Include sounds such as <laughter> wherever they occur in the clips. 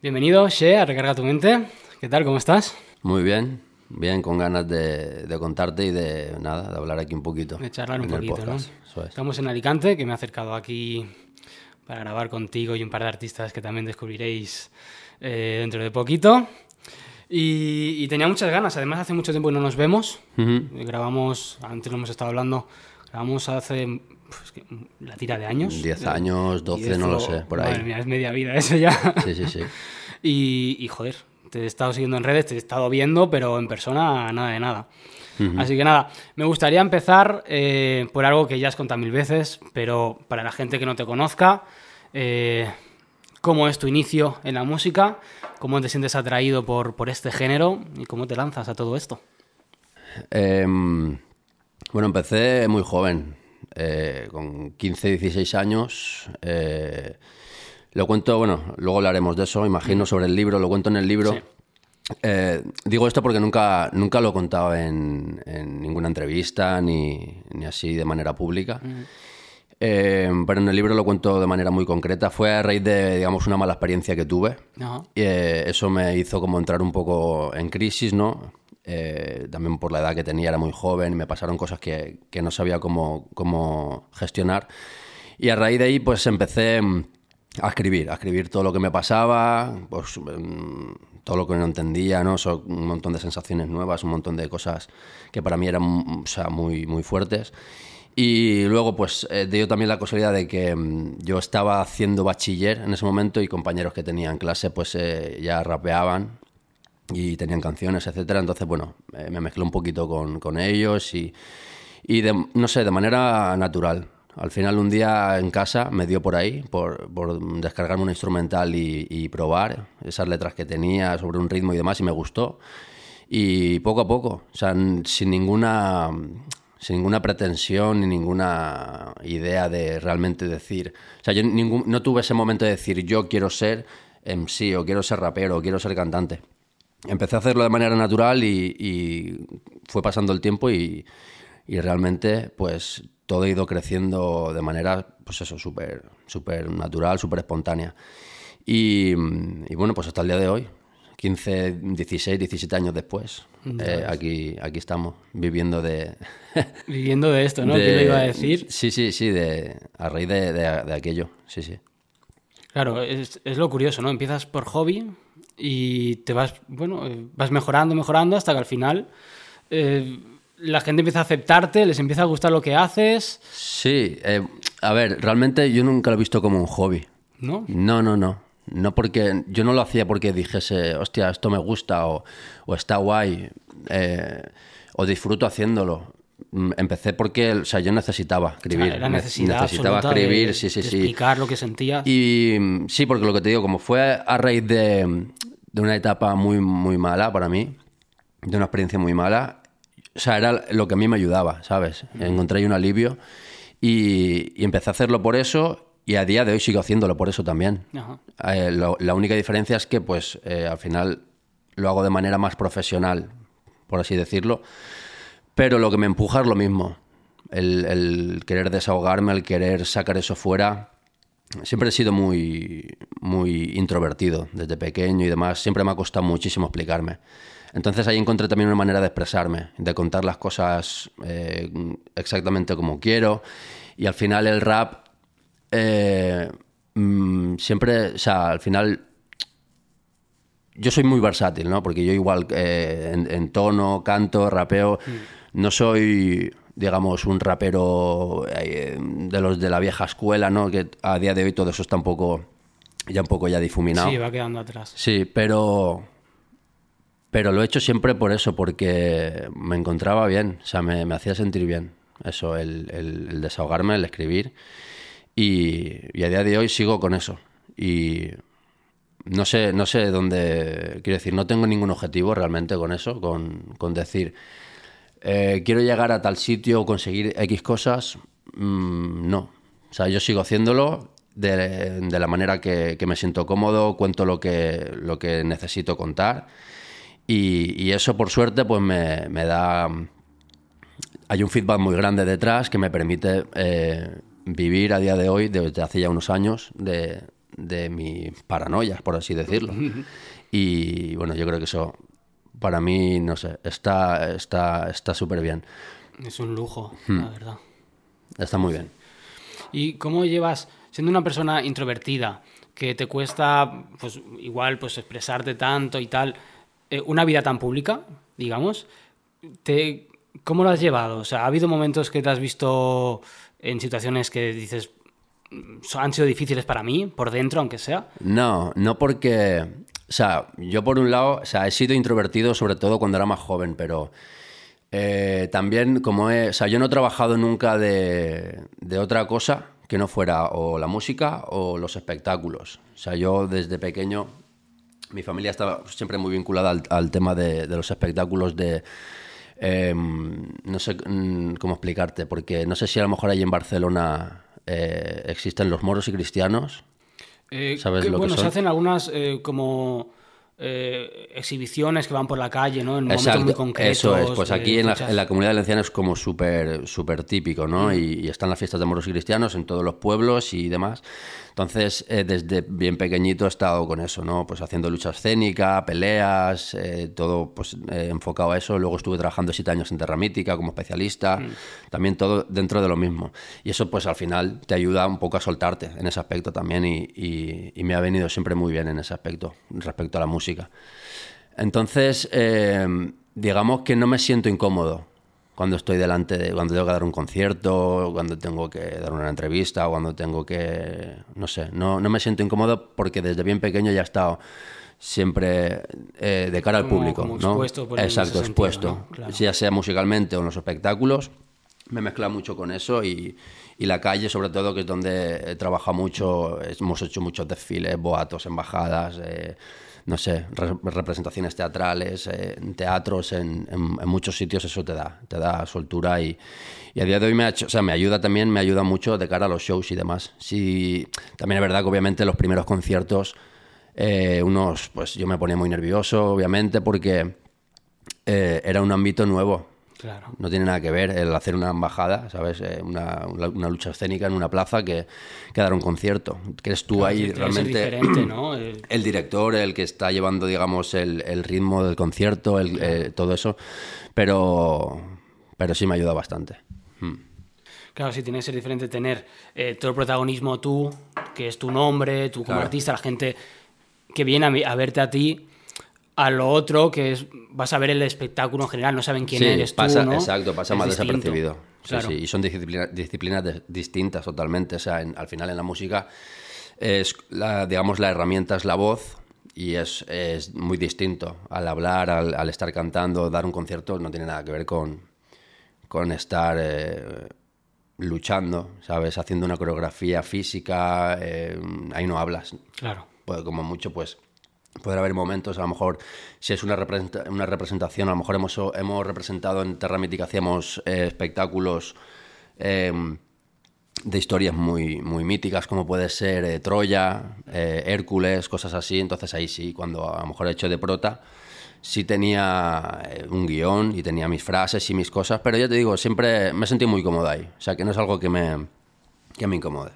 Bienvenido, She, a Recarga tu Mente. ¿Qué tal? ¿Cómo estás? Muy bien, bien, con ganas de, de contarte y de nada, de hablar aquí un poquito. De charlar un poquito, ¿no? es. Estamos en Alicante, que me he acercado aquí para grabar contigo y un par de artistas que también descubriréis eh, dentro de poquito. Y, y tenía muchas ganas, además hace mucho tiempo que no nos vemos. Grabamos, antes lo hemos estado hablando, grabamos hace pues, que- la tira de años. 10 Eh, años, 12, no lo sé, por Madre ahí. mía, es media vida eso ya. <laughs> Sí, sí, sí. Y, y, joder, te he estado siguiendo en redes, te he estado viendo, pero en persona nada de nada. Así que nada, me gustaría empezar eh, por algo que ya has contado mil veces, pero para la gente que no te conozca, eh, ¿cómo es tu inicio en la música? ¿Cómo te sientes atraído por, por este género? ¿Y cómo te lanzas a todo esto? Em, bueno, empecé muy joven, eh, con 15, 16 años. eh, lo cuento, bueno, luego hablaremos de eso, imagino, sobre el libro, lo cuento en el libro. Sí. Eh, digo esto porque nunca, nunca lo he contado en, en ninguna entrevista ni, ni así de manera pública. Eh, pero en el libro lo cuento de manera muy concreta. Fue a raíz de, digamos, una mala experiencia que tuve. Y, eh, eso me hizo como entrar un poco en crisis, ¿no? Eh, también por la edad que tenía, era muy joven, me pasaron cosas que, que no sabía cómo, cómo gestionar. Y a raíz de ahí, pues empecé mm, a escribir, a escribir todo lo que me pasaba, pues mm, todo lo que no entendía, ¿no? Son un montón de sensaciones nuevas, un montón de cosas que para mí eran o sea, muy, muy fuertes. Y luego, pues, eh, dio también la casualidad de que mm, yo estaba haciendo bachiller en ese momento y compañeros que tenía en clase, pues, eh, ya rapeaban y tenían canciones, etcétera. Entonces, bueno, eh, me mezclé un poquito con, con ellos y, y de- no sé, de manera natural. Al final, un día en casa me dio por ahí, por, por descargarme un instrumental y, y probar esas letras que tenía sobre un ritmo y demás, y me gustó. Y poco a poco, o sea, sin ninguna, sin ninguna pretensión ni ninguna idea de realmente decir. O sea, yo ningún- no tuve ese momento de decir yo quiero ser MC o quiero ser rapero o quiero ser cantante. Empecé a hacerlo de manera natural y, y fue pasando el tiempo y, y realmente pues todo ha ido creciendo de manera pues eso, súper súper natural, súper espontánea. Y, y bueno, pues hasta el día de hoy, 15, 16, 17 años después, eh, aquí, aquí estamos viviendo de... <laughs> Viviendo de esto, ¿no? de- ¿Qué le iba a decir? Sí, sí, sí, de, a raíz de, de- de aquello, sí, sí. Claro, es, es lo curioso, ¿no? Empiezas por hobby y te vas, bueno, eh, vas mejorando, mejorando hasta que al final eh, la gente empieza a aceptarte, les empieza a gustar lo que haces, Sí, eh, a ver, realmente yo nunca lo he visto como un hobby. ¿no? No, no, no. No porque yo no lo hacía porque dijese, hostia, esto me gusta o, o está guay eh, o disfruto haciéndolo. Mm, Empecé porque, o sea, yo necesitaba escribir. la necesidad necesitaba escribir, de, sí, sí, de sí. explicar lo que sentías. Y mm, sí, porque lo que te digo, como fue a raíz de, de una etapa muy, muy mala para mí, de una experiencia muy mala, o sea, era lo que a mí me ayudaba, ¿sabes? Encontré ahí un alivio y, y empecé a hacerlo por eso y a día de hoy sigo haciéndolo por eso también. Ajá. Eh, lo- la única diferencia es que, pues, eh, al final lo hago de manera más profesional, por así decirlo. Pero lo que me empuja es lo mismo. El, el querer desahogarme, el querer sacar eso fuera. Siempre he sido muy, muy introvertido desde pequeño y demás. Siempre me ha costado muchísimo explicarme. Entonces ahí encontré también una manera de expresarme, de contar las cosas eh, exactamente como quiero. Y al final el rap eh, mm, siempre, o sea, al final yo soy muy versátil, ¿no? Porque yo igual eh, en, en tono, canto, rapeo, no soy, digamos, un rapero eh, de los de la vieja escuela, ¿no? Que a día de hoy todo eso está un poco, ya un poco ya difuminado. Sí, va quedando atrás. Sí, pero. Pero lo he hecho siempre por eso, porque me encontraba bien, o sea, me, me hacía sentir bien. Eso, el, el- el desahogarme, el escribir. Y, y a día de hoy sigo con eso. Y no sé, no sé dónde. Quiero decir, no tengo ningún objetivo realmente con eso, con, con decir. Eh, quiero llegar a tal sitio o conseguir X cosas. Mm, no. O sea, yo sigo haciéndolo de, de la manera que, que me siento cómodo, cuento lo que, lo que necesito contar. Y, y eso, por suerte, pues me, me da. Hay un feedback muy grande detrás que me permite eh, vivir a día de hoy, desde hace ya unos años, de, de mi paranoia, por así decirlo. Y bueno, yo creo que eso para mí, no sé, está está está súper bien. Es un lujo, la Hmm. verdad. Está muy bien. ¿Y cómo llevas, siendo una persona introvertida, que te cuesta, pues igual, pues expresarte tanto y tal, eh, una vida tan pública, digamos, te, ¿cómo lo has llevado? O sea, ¿ha habido momentos que te has visto en situaciones que dices, "Mm, han sido difíciles para mí, por dentro, aunque sea? No, no porque. O sea, yo por un lado, o sea, he sido introvertido sobre todo cuando era más joven, pero eh, también como he. O sea, yo no he trabajado nunca de, otra cosa que no fuera o la música o los espectáculos. O sea, yo desde pequeño. Mi familia estaba siempre muy vinculada al, tema de, los espectáculos de. eh, no sé mm, cómo explicarte, porque no sé si a lo mejor ahí en Barcelona eh, existen los moros y cristianos. Eh, ¿Sabes que, lo que bueno, se hacen algunas eh, como eh, exhibiciones que van por la calle, ¿no? En momentos muy concretos. Eso es, pues eh, aquí en la, en la comunidad valenciana es como súper súper típico, ¿no? Y, y están las fiestas de moros y cristianos en todos los pueblos y demás. Entonces, eh, desde bien pequeñito he estado con eso, ¿no? Pues haciendo lucha escénica, peleas, eh, todo pues eh, enfocado a eso. Luego estuve trabajando siete años en Terramítica como especialista, también todo dentro de lo mismo. Y eso pues al final te ayuda un poco a soltarte en ese aspecto también y, y- y me ha venido siempre muy bien en ese aspecto respecto a la música. Entonces, eh, digamos que no me siento incómodo cuando estoy delante de, cuando tengo que dar un concierto, cuando tengo que dar una entrevista, o cuando tengo que, no sé, no, no me siento incómodo porque desde bien pequeño ya he estado siempre eh, de cara al público, como ¿no? expuesto por- Exacto, sentido, expuesto, ¿no? Claro. ya sea musicalmente o en los espectáculos, me mezcla mucho con eso y, y la calle sobre todo, que es donde he trabajado mucho, hemos hecho muchos desfiles, boatos, embajadas, eh, no sé, re- representaciones teatrales, eh, teatros, en, muchos sitios eso te da, te da soltura y, y a día de hoy me ha o sea, me ayuda también, me ayuda mucho de cara a los shows y demás. Sí, también es verdad que obviamente los primeros conciertos, eh, unos, pues yo me ponía muy nervioso, obviamente, porque eh, era un ámbito nuevo. Claro. No tiene nada que ver el hacer una embajada, ¿sabes? Eh, una, una- lucha escénica en una plaza que, que dar un concierto. Que eres tú ahí realmente ¿no? <clears throat> El director, el que está llevando, digamos, el, el ritmo del concierto, el, eh, todo eso. Pero, pero sí me ayuda bastante. Claro, sí, tiene que ser diferente tener eh, todo el protagonismo tú, que es tu nombre, tú como Claro. artista, la gente que viene a, a verte a ti, a lo otro que es, vas a ver el espectáculo en general, no saben quién sí, eres pasa, tú, ¿no? exacto, pasa Es más distinto. desapercibido. Sí, Claro. sí, y son disciplina- disciplinas de- distintas totalmente. O sea, en- al final en la música, es la, digamos, la herramienta es la voz y es, es muy distinto. Al hablar, al, al estar cantando, dar un concierto, no tiene nada que ver con, con estar eh, luchando, ¿sabes? Haciendo una coreografía física, eh, ahí no hablas. Claro. Pues, como mucho, pues podrá haber momentos, a lo mejor, si es una, representa- una representación, a lo mejor hemos, hemos representado en Terra Mítica, hacíamos eh, espectáculos eh, de historias muy, muy míticas, como puede ser eh, Troya, Hércules, cosas así. Entonces ahí sí, cuando a lo mejor he hecho de prota, sí tenía un guion y tenía mis frases y mis cosas, pero ya te digo, siempre me he sentido muy cómodo ahí. O sea, que no es algo que me, que me incomode.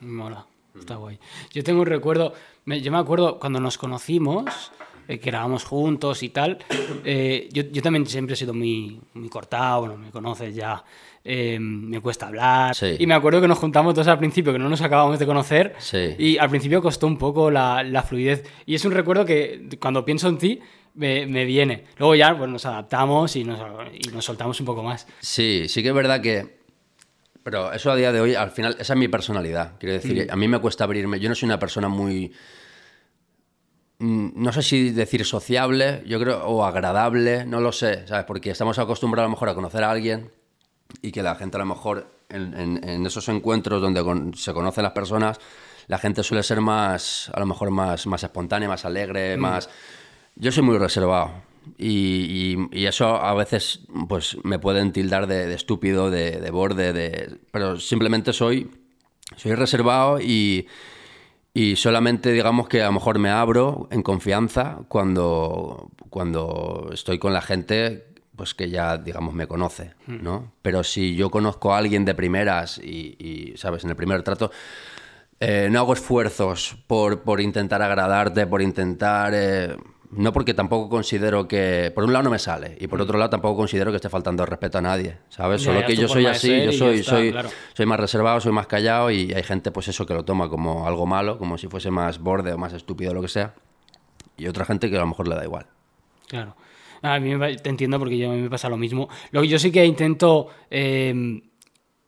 Mola, está guay. Yo tengo un recuerdo, me- yo me acuerdo cuando nos conocimos, eh, que grabamos juntos y tal, eh, yo, yo también siempre he sido muy, muy cortado, bueno, me conoces ya, eh, me cuesta hablar, Sí. y me acuerdo que nos juntamos todos al principio, que no nos acabamos de conocer, Sí. y al principio costó un poco la, la fluidez, y es un recuerdo que cuando pienso en ti, me, me viene. Luego ya pues, nos adaptamos y nos, y nos soltamos un poco más. Sí, sí que es verdad que... Pero eso a día de hoy, al final, esa es mi personalidad. Quiero decir, a mí me cuesta abrirme. Yo no soy una persona muy... mm, No sé si decir sociable, yo creo, o agradable, no lo sé, ¿sabes? Porque estamos acostumbrados a lo mejor a conocer a alguien y que la gente a lo mejor en, en- en esos encuentros donde con- se conocen las personas, la gente suele ser más, a lo mejor más, más espontánea, más alegre, más... Yo soy muy reservado y, y- y eso a veces pues me pueden tildar de, de estúpido, de, de borde, de... pero simplemente soy, soy reservado y, y solamente digamos que a lo mejor me abro en confianza cuando, cuando estoy con la gente pues que ya digamos me conoce, ¿no? Pero si yo conozco a alguien de primeras y, y, sabes, en el primer trato, eh, no hago esfuerzos por, por intentar agradarte, por intentar... eh, no porque tampoco considero que... Por un lado no me sale y por otro lado tampoco considero que esté faltando respeto a nadie, ¿sabes? Solo ya, que yo soy así, yo soy, está, soy, claro. soy más reservado, soy más callado y hay gente pues eso que lo toma como algo malo, como si fuese más borde o más estúpido o lo que sea. Y otra gente que a lo mejor le da igual. Claro. A mí me te entiendo porque yo, a mí me pasa lo mismo. Lo que yo sí que intento, eh,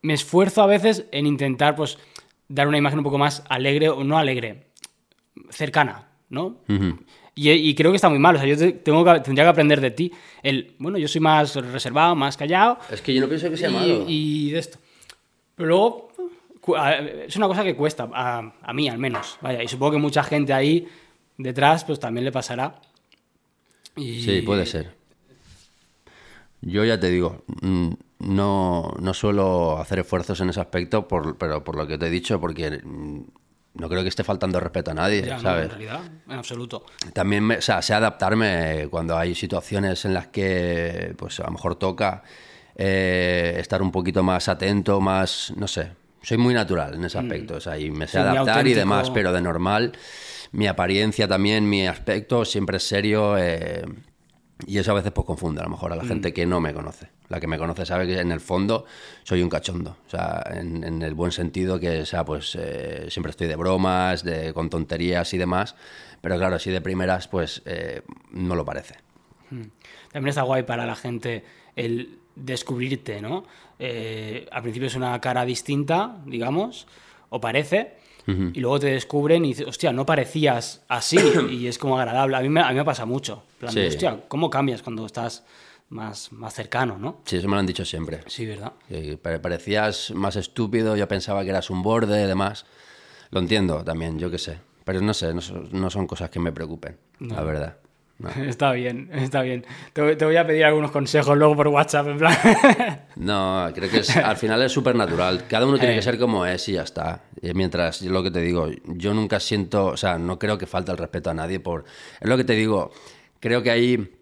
me esfuerzo a veces en intentar pues dar una imagen un poco más alegre, o no alegre, cercana, ¿no? Y, y creo que está muy mal. O sea, yo te- tengo que, tendría que aprender de ti. El, bueno, yo soy más reservado, más callado. Es que yo no pienso que sea y, malo. y de esto. Pero luego, es una cosa que cuesta, a, a mí al menos. Vaya, y supongo que mucha gente ahí detrás pues también le pasará. Y- Sí, puede ser. Yo ya te digo, mm, no, no suelo hacer esfuerzos en ese aspecto, por, pero por lo que te he dicho, porque mm, no creo que esté faltando respeto a nadie, Ya, no, ¿sabes? en realidad, en absoluto. También, me- o sea, sé adaptarme cuando hay situaciones en las que, pues a lo mejor toca eh, estar un poquito más atento, más, no sé. Soy muy natural en ese aspecto, o sea, y me sé Mm. Sí, adaptar y demás, pero de normal, mi apariencia también, mi aspecto siempre es serio eh, y eso a veces pues confunde a lo mejor a la Mm. gente que no me conoce. La que me conoce sabe que en el fondo soy un cachondo, o sea, en, en el buen sentido que, o sea, pues eh, siempre estoy de bromas, de, con tonterías y demás, pero claro, así de primeras pues eh, no lo parece. También está guay para la gente el descubrirte, ¿no? Eh, al principio es una cara distinta, digamos, o parece, y luego te descubren y dices, hostia, no parecías así, <coughs> y es como agradable. A mí me, a mí me pasa mucho. Plan de, Sí. hostia, ¿cómo cambias cuando estás más, más cercano, no? Sí, eso me lo han dicho siempre. Sí, ¿verdad? Pare- parecías más estúpido, yo pensaba que eras un borde y demás. Lo entiendo también, yo qué sé. Pero no sé, no son, no son cosas que me preocupen, la verdad. No. <laughs> Está bien, está bien. Te, te voy a pedir algunos consejos luego por WhatsApp, en plan. <laughs> No, creo que es- al final es súper natural. Cada uno tiene Eh. que ser como es y ya está. Y mientras, yo lo que te digo, yo nunca siento, o sea, no creo que falte el respeto a nadie por... Es lo que te digo, creo que ahí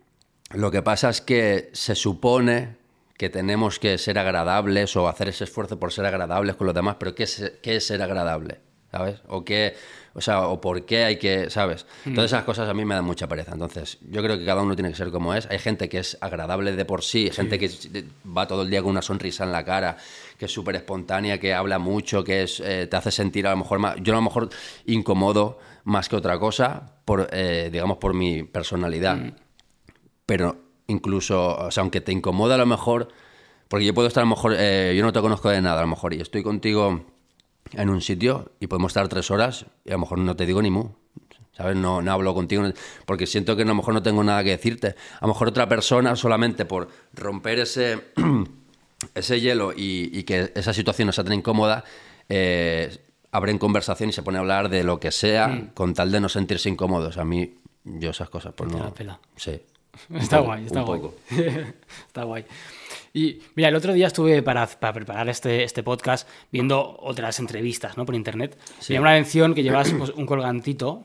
lo que pasa es que se supone que tenemos que ser agradables o hacer ese esfuerzo por ser agradables con los demás, pero ¿qué es, qué es ser agradable? ¿Sabes? O qué, o sea, o por qué hay que, ¿sabes? Todas esas cosas a mí me dan mucha pereza. Entonces, yo creo que cada uno tiene que ser como es. Hay gente que es agradable de por sí, gente que va todo el día con una sonrisa en la cara, que es súper espontánea, que habla mucho, que es, eh, te hace sentir a lo mejor más, yo a lo mejor incómodo más que otra cosa, por, eh, digamos, por mi personalidad pero incluso, o sea, aunque te incomoda a lo mejor, porque yo puedo estar a lo mejor, eh, yo no te conozco de nada a lo mejor, y estoy contigo en un sitio y podemos estar tres horas y a lo mejor no te digo ni mu, ¿sabes? No, no hablo contigo porque siento que a lo mejor no tengo nada que decirte. A lo mejor otra persona solamente por romper ese, <clears throat> ese hielo y, y que esa situación no sea tan incómoda, eh, abren conversación y se pone a hablar de lo que sea con tal de no sentirse incómodos. A mí, yo esas cosas, pues no. Sí. <laughs> Está guay, está un guay. poco. <laughs> está guay. Y mira, el otro día estuve para, para preparar este, este podcast viendo otras entrevistas ¿no? por internet. Sí. Y una mención que llevas pues, un colgantito,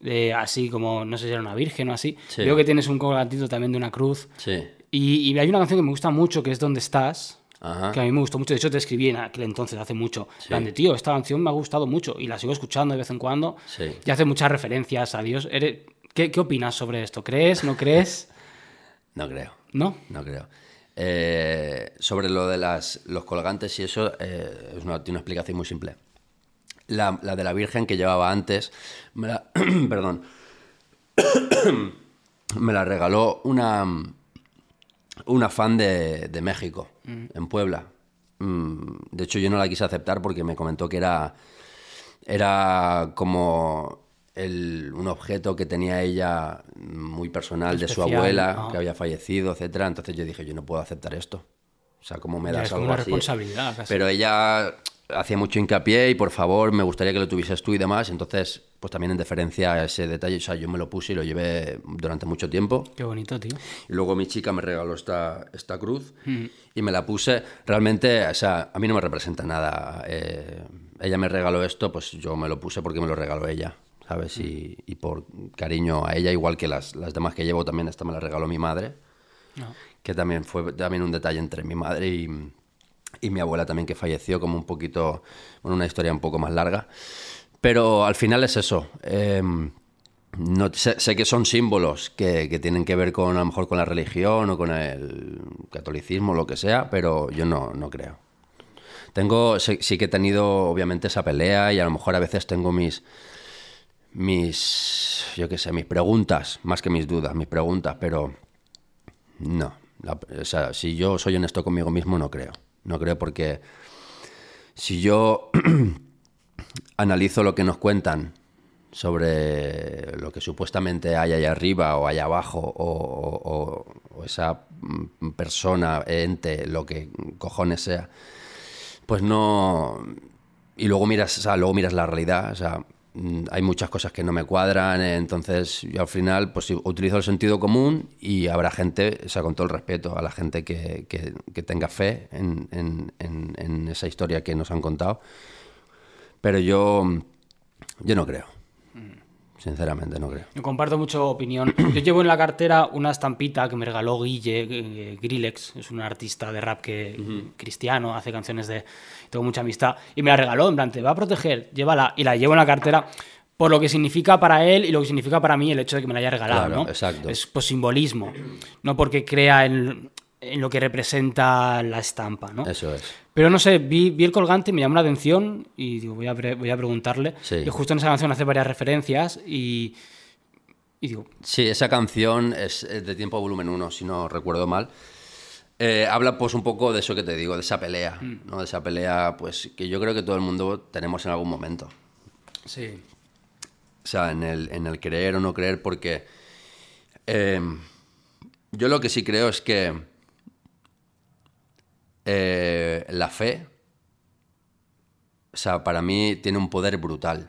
de, así como, no sé si era una virgen o así. Sí. Veo que tienes un colgantito también de una cruz. Sí. Y, y hay una canción que me gusta mucho que es Donde estás. Ajá. Que a mí me gustó mucho. De hecho, te escribí en aquel entonces, hace mucho. en plan de, tío, esta canción me ha gustado mucho y la sigo escuchando de vez en cuando. Sí. Y hace muchas referencias a Dios. Eres- ¿Qué, ¿Qué opinas sobre esto? ¿Crees? ¿No crees? <laughs> No creo. ¿No? No creo. Eh, sobre lo de las, los colgantes y eso, eh, es una, tiene una explicación muy simple. La, la de la Virgen que llevaba antes, me la, <clears throat> perdón, <coughs> me la regaló una, una fan de, de México, en Puebla. Mm, De hecho, yo no la quise aceptar porque me comentó que era, era como el- un objeto que tenía ella muy personal de su abuela, que había fallecido, etcétera. Entonces yo dije, yo no puedo aceptar esto. O sea, ¿cómo me Ya, das es algo una así? responsabilidad, casi. Pero ella hacía mucho hincapié y por favor me gustaría que lo tuvieses tú y demás. Entonces, pues también en deferencia a ese detalle, o sea, yo me lo puse y lo llevé durante mucho tiempo. Qué bonito, tío. Y luego mi chica me regaló esta, esta cruz y me la puse. Realmente, o sea, a mí no me representa nada. eh, ella me regaló esto, pues yo me lo puse porque me lo regaló ella, ¿sabes? Y, y por cariño a ella, igual que las, las demás que llevo, también esta me la regaló mi madre, No. que también fue también un detalle entre mi madre y, y mi abuela también que falleció, como un poquito, bueno, una historia un poco más larga. Pero al final es eso. em, no, sé, sé que son símbolos que, que tienen que ver con a lo mejor con la religión o con el catolicismo, lo que sea, pero yo no, no creo. Tengo, sí, sí que he tenido obviamente esa pelea y a lo mejor a veces tengo mis, mis, yo qué sé, mis preguntas, más que mis dudas, mis preguntas, pero no. O sea, si yo soy honesto conmigo mismo, no creo. No creo porque si yo <clears throat> analizo lo que nos cuentan sobre lo que supuestamente hay allá arriba o allá abajo o, o- o esa persona, ente, lo que cojones sea, pues no... Y luego miras, o sea, luego miras la realidad, o sea, hay muchas cosas que no me cuadran, eh, entonces yo al final pues utilizo el sentido común y habrá gente, o sea, con todo el respeto a la gente que, que- tenga fe en, en- en- en esa historia que nos han contado, pero yo, yo no creo, sinceramente no creo. Yo comparto mucho opinión. <clears throat> Yo llevo en la cartera una estampita que me regaló Guille eh, Grillex, es un artista de rap que cristiano, hace canciones de tengo mucha amistad y me la regaló en plan, te va a proteger, llévala y la llevo en la cartera por lo que significa para él y lo que significa para mí el hecho de que me la haya regalado, Claro, ¿no? exacto. Es pues simbolismo, no porque crea en, en lo que representa la estampa, ¿no? Eso es. Pero no sé, vi, vi el colgante, me llamó la atención y digo, voy a, voy a preguntarle. Sí. Y justo en esa canción hace varias referencias y, y digo, Sí, esa canción es de Tiempo Volumen 1, si no recuerdo mal. Eh, habla pues un poco de eso que te digo, de esa pelea, ¿no? De esa pelea, pues que yo creo que todo el mundo tenemos en algún momento. sí, O sea, en el, en el creer o no creer, porque eh, yo lo que sí creo es que eh, la fe, o sea, para mí tiene un poder brutal,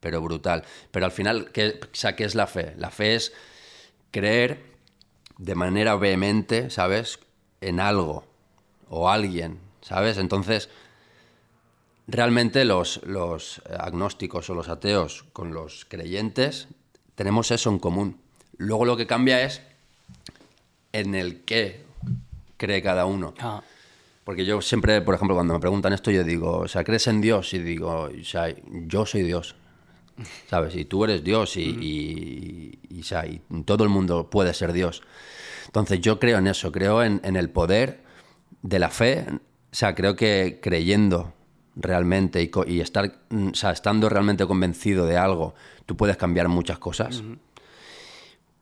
pero brutal. Pero al final, ¿qué, o sea, ¿qué es la fe? La fe es creer de manera vehemente, ¿sabes? En algo o alguien, ¿sabes? Entonces, realmente los, los agnósticos o los ateos con los creyentes tenemos eso en común. Luego lo que cambia es en el qué cree cada uno. ah, Porque yo siempre, por ejemplo, cuando me preguntan esto, yo digo, o sea, ¿crees en Dios? Y digo, o sea, yo soy Dios. ¿Sabes? Y tú eres Dios y, y- y, o sea, y todo el mundo puede ser Dios. Entonces yo creo en eso, creo en, en el poder de la fe. O sea, creo que creyendo realmente y, y estar, mm, o sea, estando realmente convencido de algo, tú puedes cambiar muchas cosas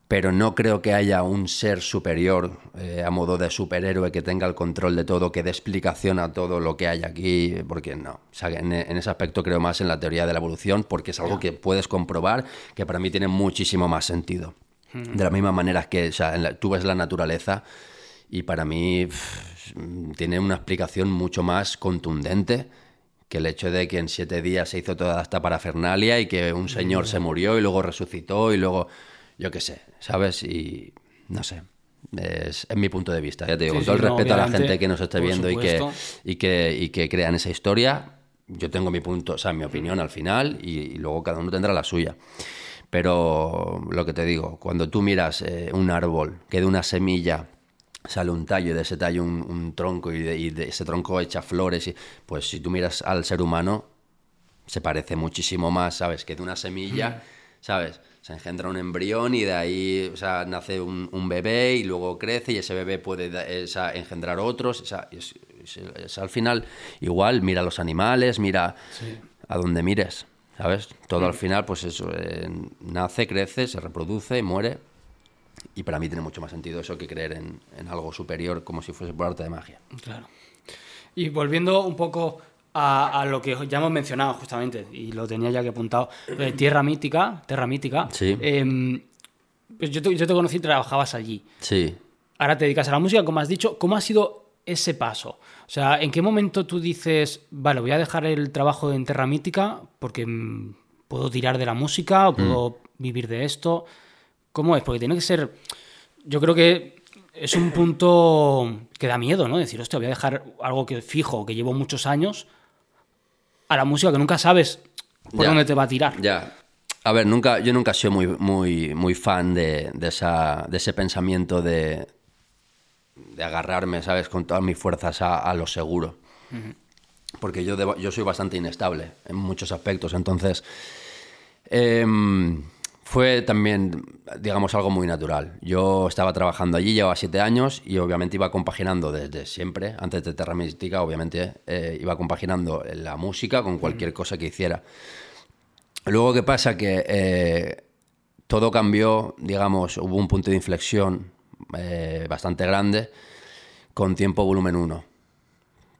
pero no creo que haya un ser superior eh, a modo de superhéroe que tenga el control de todo, que dé explicación a todo lo que hay aquí, porque no. O sea, en, en ese aspecto creo más en la teoría de la evolución, porque es algo que puedes comprobar que para mí tiene muchísimo más sentido. De la misma manera que o sea, la- tú ves la naturaleza y para mí pff, tiene una explicación mucho más contundente que el hecho de que en siete días se hizo toda esta parafernalia y que un señor se murió y luego resucitó y luego, yo qué sé, ¿sabes? Y no sé. Es, es mi punto de vista. Ya te digo, Sí, con todo sí, el no, respeto a la gente que nos esté viendo y que, y, que, y que crean esa historia, yo tengo mi punto, o sea, mi opinión al final y, y luego cada uno tendrá la suya. Pero lo que te digo, cuando tú miras eh, un árbol que de una semilla sale un tallo y de ese tallo un, un tronco y de, y de ese tronco echa flores, y, pues si tú miras al ser humano, se parece muchísimo más, ¿sabes? Que de una semilla, ¿sabes? Se engendra un embrión y de ahí, o sea, nace un, un bebé y luego crece y ese bebé puede eh, o sea, engendrar otros. O sea, es, es- es al final igual, mira a los animales, mira a donde mires, ¿sabes? Todo al final, pues eso, eh, nace, crece, se reproduce y muere. Y para mí tiene mucho más sentido eso que creer en, en algo superior como si fuese por arte de magia. claro. Y volviendo un poco a, a lo que ya hemos mencionado justamente, y lo tenía ya que apuntado, de Tierra Mítica, Terra Mítica. Sí. pues yo, te, yo te conocí y trabajabas allí. Sí, Ahora te dedicas a la música, como has dicho. ¿Cómo ha sido ese paso? O sea, ¿en qué momento tú dices, vale, voy a dejar el trabajo en Terra Mítica porque mm, puedo tirar de la música o puedo vivir de esto? ¿Cómo es? Porque tiene que ser. Yo creo que es un punto que da miedo, ¿no? Decir, hostia, voy a dejar algo que fijo, que llevo muchos años, a la música que nunca sabes por Ya. dónde te va a tirar. Ya. A ver, nunca, yo nunca he sido muy, muy, muy fan de, de esa, de ese pensamiento de, de agarrarme, ¿sabes? Con todas mis fuerzas a, a lo seguro. Porque yo, yo soy bastante inestable en muchos aspectos. Entonces, em, fue también, digamos, algo muy natural. Yo estaba trabajando allí, llevaba siete años y obviamente iba compaginando desde siempre, antes de Terra Mística, obviamente, eh, iba compaginando la música con cualquier cosa que hiciera. Luego, ¿qué pasa? Que eh, todo cambió, digamos, hubo un punto de inflexión eh, bastante grande con Tiempo Volumen 1.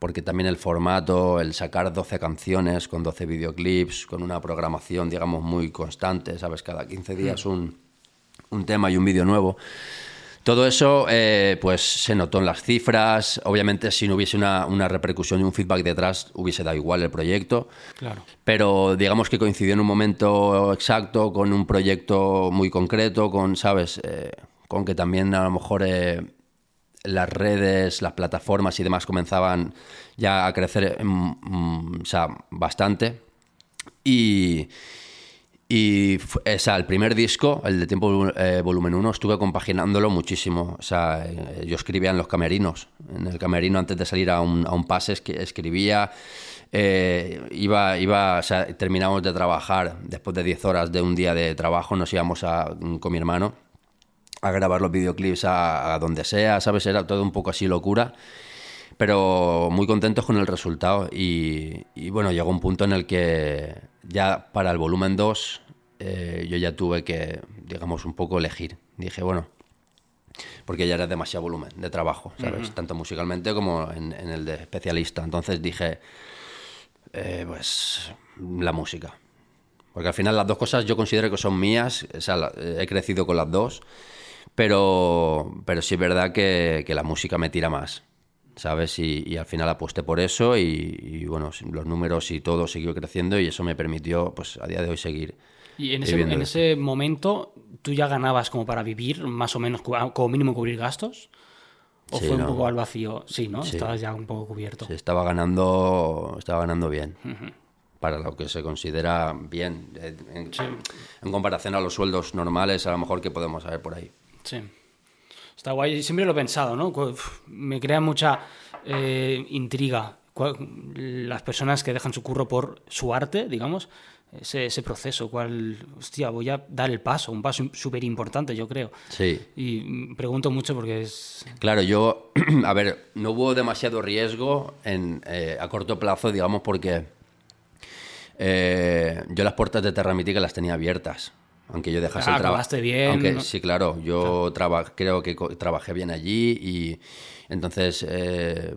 Porque también el formato, el sacar 12 canciones con 12 videoclips, con una programación, digamos, muy constante, ¿sabes? Cada 15 días mm. un, un tema y un vídeo nuevo. Todo eso, eh, pues se notó en las cifras. Obviamente, si no hubiese una, una, repercusión y un feedback detrás, hubiese dado igual el proyecto. Claro. Pero digamos que coincidió en un momento exacto, con un proyecto muy concreto, con, ¿sabes? Eh, con que también a lo mejor eh, las redes, las plataformas y demás comenzaban ya a crecer mm, o sea, bastante. Y, y o sea, el primer disco, el de Tiempo eh, Volumen 1, estuve compaginándolo muchísimo. O sea, eh, yo escribía en los camerinos. En el camerino, antes de salir a un, a un pase, escribía. iba, iba, o sea, terminamos de trabajar después de 10 horas de un día de trabajo, nos íbamos a, con mi hermano a grabar los videoclips a, donde sea, ¿sabes? Era todo un poco así locura, pero muy contentos con el resultado. Y, bueno, llegó un punto en el que ya para el volumen 2 eh, yo ya tuve que, digamos, un poco elegir. Dije, bueno, porque ya era demasiado volumen de trabajo, ¿sabes? Tanto musicalmente como en, el de especialista. Entonces dije, eh, pues la música. Porque al final las dos cosas yo considero que son mías, o sea, he crecido con las dos pero, pero sí es verdad que, que la música me tira más, ¿sabes? Y, y al final aposté por eso y, bueno, los números y todo siguió creciendo y eso me permitió, pues a día de hoy seguir. Y en ese, en ese momento, ¿tú ya ganabas como para vivir, más o menos, como mínimo cubrir gastos? ¿O fue un poco al vacío? Sí, ¿no? Estabas ya un poco cubierto. Sí, estaba ganando, estaba ganando bien. Para lo que se considera bien. Eh, en, en, comparación a los sueldos normales, a lo mejor que podemos saber por ahí. Sí. Está guay. Siempre lo he pensado, ¿no? Me crea mucha eh, intriga las personas que dejan su curro por su arte, digamos, ese, ese, proceso, cuál, hostia, voy a dar el paso, un paso súper importante, yo creo. Sí. Y pregunto mucho porque es... Claro, yo, <clears throat> a ver, no hubo demasiado riesgo en, eh, a corto plazo, digamos, porque eh, yo las puertas de Terra Mítica las tenía abiertas aunque yo dejase el trabajo. bien. Aunque, sí, claro, yo creo que trabajé bien allí y entonces eh,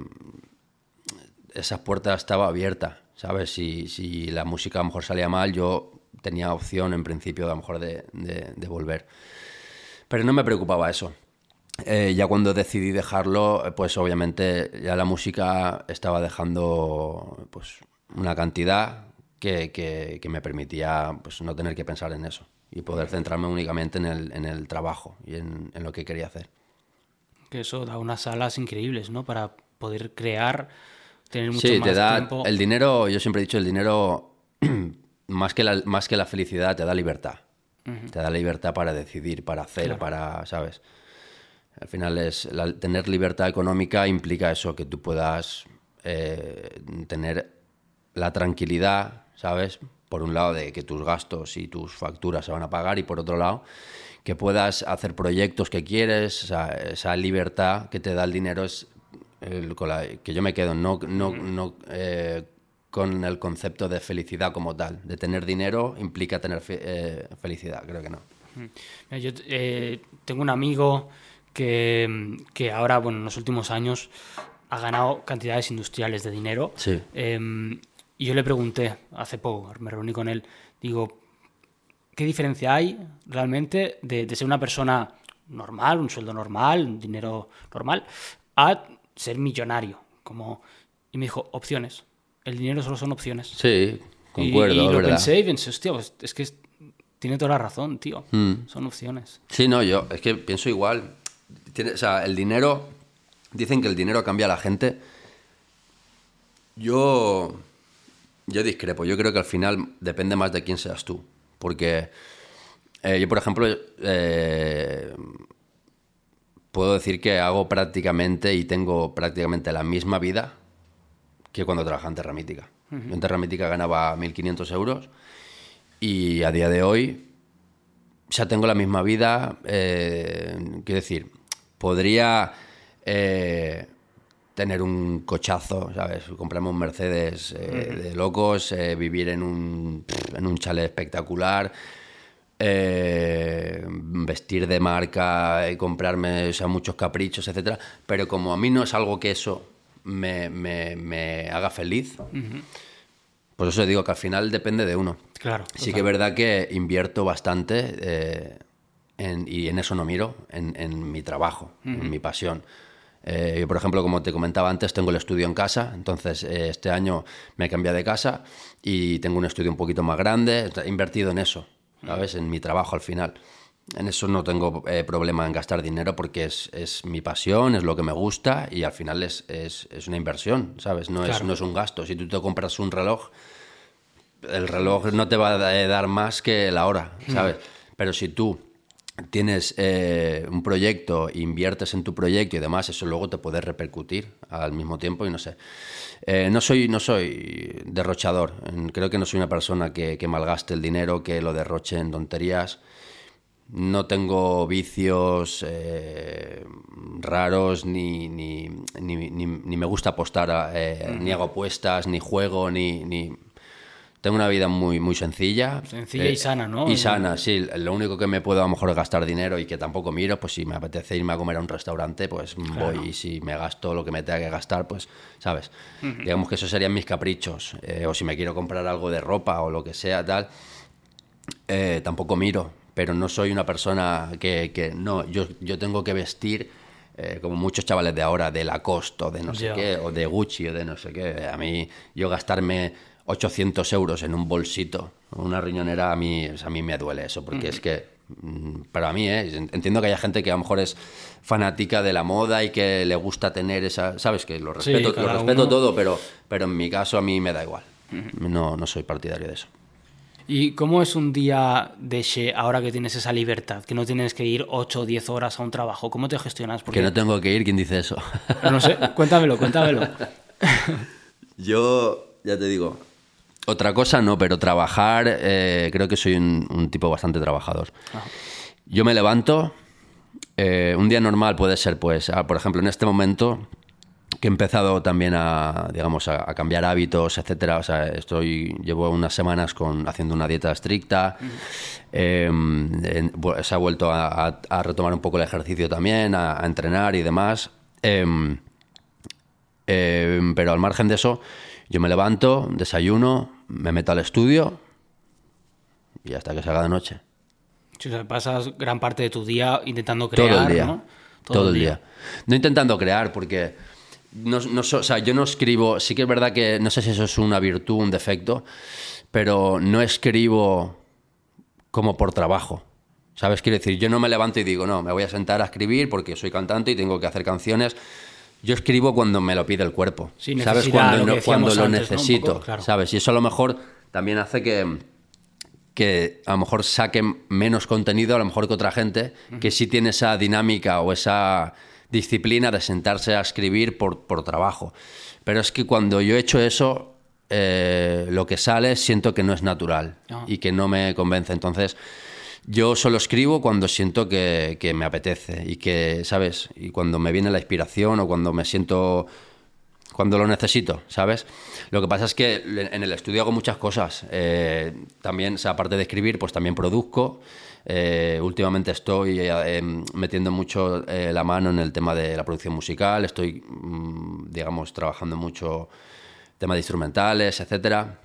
esa puerta estaba abierta, ¿sabes? Si, si, la música a lo mejor salía mal, yo tenía opción en principio a lo mejor de, de, volver. Pero no me preocupaba eso. Eh, ya cuando decidí dejarlo, pues obviamente ya la música estaba dejando pues, una cantidad que, que, que me permitía pues, no tener que pensar en eso y poder centrarme únicamente en el, en el trabajo y en, en, lo que quería hacer. Que eso da unas alas increíbles, ¿no? Para poder crear, tener mucho sí, más te da tiempo. el dinero, yo siempre he dicho, el dinero, <clears throat> más que la, más que la felicidad, te da libertad. Uh -huh. Te da libertad para decidir, para hacer, claro. para, ¿sabes? Al final es la, tener libertad económica implica eso, que tú puedas eh, tener la tranquilidad, ¿sabes? Por un lado, de que tus gastos y tus facturas se van a pagar y por otro lado, que puedas hacer proyectos que quieres, o sea, esa libertad que te da el dinero es el, con la que yo me quedo, no, no, no eh, con el concepto de felicidad como tal. De tener dinero implica tener fe, eh, felicidad, creo que no. Yo eh, tengo un amigo que, que, ahora, bueno, en los últimos años ha ganado cantidades industriales de dinero. Sí. Eh, y yo le pregunté hace poco, me reuní con él, digo, ¿qué diferencia hay realmente de, de, ser una persona normal, un sueldo normal, un dinero normal, a ser millonario? Como... Y me dijo, opciones. El dinero solo son opciones. Sí, concuerdo. Y, y lo ¿verdad? pensé y pensé, hostia, pues es que tiene toda la razón, tío. Mm. Son opciones. Sí, no, yo es que pienso igual. Tiene, o sea, el dinero, dicen que el dinero cambia a la gente. Yo yo discrepo. Yo creo que al final depende más de quién seas tú. Porque eh, yo, por ejemplo, eh, puedo decir que hago prácticamente y tengo prácticamente la misma vida que cuando trabajaba en Terramítica. En Terramítica ganaba 1.500 euros y a día de hoy ya tengo la misma vida. Eh, quiero decir, podría eh, tener un cochazo, ¿sabes? Comprarme un Mercedes eh, de locos, vivir en un, en un chalet espectacular. vestir de marca y comprarme muchos caprichos, etcétera, pero como a mí no es algo que eso me, me, haga feliz, pues eso digo que al final depende de uno. Claro. Sí que es verdad que invierto bastante eh, y en eso no miro, en, mi trabajo, en mi pasión. Eh, yo, por ejemplo, como te comentaba antes, tengo el estudio en casa, entonces eh, este año me he cambiado de casa y tengo un estudio un poquito más grande, he invertido en eso, ¿sabes? En mi trabajo al final. En eso no tengo eh, problema en gastar dinero porque es, es, mi pasión, es lo que me gusta y al final es, es, es una inversión, ¿sabes? No, es, no es un gasto. Si tú te compras un reloj, el reloj no te va a dar más que la hora, hmm. ¿sabes? Pero si tú tienes eh, un proyecto, inviertes en tu proyecto y demás, eso luego te puede repercutir al mismo tiempo y no sé. Eh, no, soy, no soy derrochador, creo que no soy una persona que, que malgaste el dinero, que lo derroche en tonterías. No tengo vicios eh, raros, ni, ni, ni, me gusta apostar, ni hago apuestas, ni juego, ni, ni... Tengo una vida muy, muy sencilla. Sencilla y eh, sana, ¿no? Y sana, sí. Lo único que me puedo a lo mejor gastar dinero y que tampoco miro, pues si me apetece irme a comer a un restaurante, pues voy y si me gasto lo que me tenga que gastar, pues, ¿sabes? Digamos que esos serían mis caprichos. o si me quiero comprar algo de ropa o lo que sea, tal, tampoco miro pero no soy una persona que, no, yo, yo tengo que vestir eh, como muchos chavales de ahora, de Lacoste o de no sé qué, o de Gucci o de no sé qué. A mí, yo gastarme 800 euros en un bolsito, una riñonera, a mí, a mí me duele eso, porque es que, mm, para mí, ¿eh? entiendo que haya gente que a lo mejor es fanática de la moda y que le gusta tener esa, sabes, que lo respeto, lo respeto todo, pero, pero en mi caso a mí me da igual. no, no soy partidario de eso. ¿Y cómo es un día de She ahora que tienes esa libertad? Que no tienes que ir 8 o 10 horas a un trabajo. ¿Cómo te gestionas? Porque... Que no tengo que ir, ¿quién dice eso? No, sé, cuéntamelo, cuéntamelo. <laughs> <laughs> Yo, ya te digo, otra cosa no, pero trabajar, eh, creo que soy un, tipo bastante trabajador. Yo me levanto, eh, un día normal puede ser, pues, ah, por ejemplo, en este momento que he empezado también a, digamos, a, cambiar hábitos, etcétera. O sea, estoy, llevo unas semanas con, haciendo una dieta estricta. Em, se ha vuelto a, retomar un poco el ejercicio también, a, entrenar y demás. Em, em, pero al margen de eso, yo me levanto, desayuno, me meto al estudio y hasta que salga de noche. O sea, pasas gran parte de tu día intentando crear, Todo el día. ¿no? Todo, el día. No intentando crear, porque no, no, o sea, yo no escribo, sí que es verdad que no sé si eso es una virtud, un defecto, pero no escribo como por trabajo. ¿Sabes? Quiero decir, yo no me levanto y digo, no, me voy a sentar a escribir porque soy cantante y tengo que hacer canciones. Yo escribo cuando me lo pide el cuerpo. ¿Sabes? Cuando, lo, cuando lo necesito. ¿Sabes? Y eso a lo mejor también hace que, que a lo mejor saquen menos contenido, a lo mejor que otra gente, que sí tiene esa dinámica o esa disciplina de sentarse a escribir por, por trabajo. Pero es que cuando yo he hecho eso, eh, lo que sale siento que no es natural ah. y que no me convence. Entonces, yo solo escribo cuando siento que, que, me apetece y que, ¿sabes? Y cuando me viene la inspiración o cuando me siento... Cuando lo necesito, ¿sabes? Lo que pasa es que en el estudio hago muchas cosas. Eh, también, aparte de escribir, pues también produzco. Eh, últimamente estoy eh, em, metiendo mucho eh, la mano en el tema de la producción musical, estoy, mm, digamos, trabajando mucho temas de instrumentales, etcétera.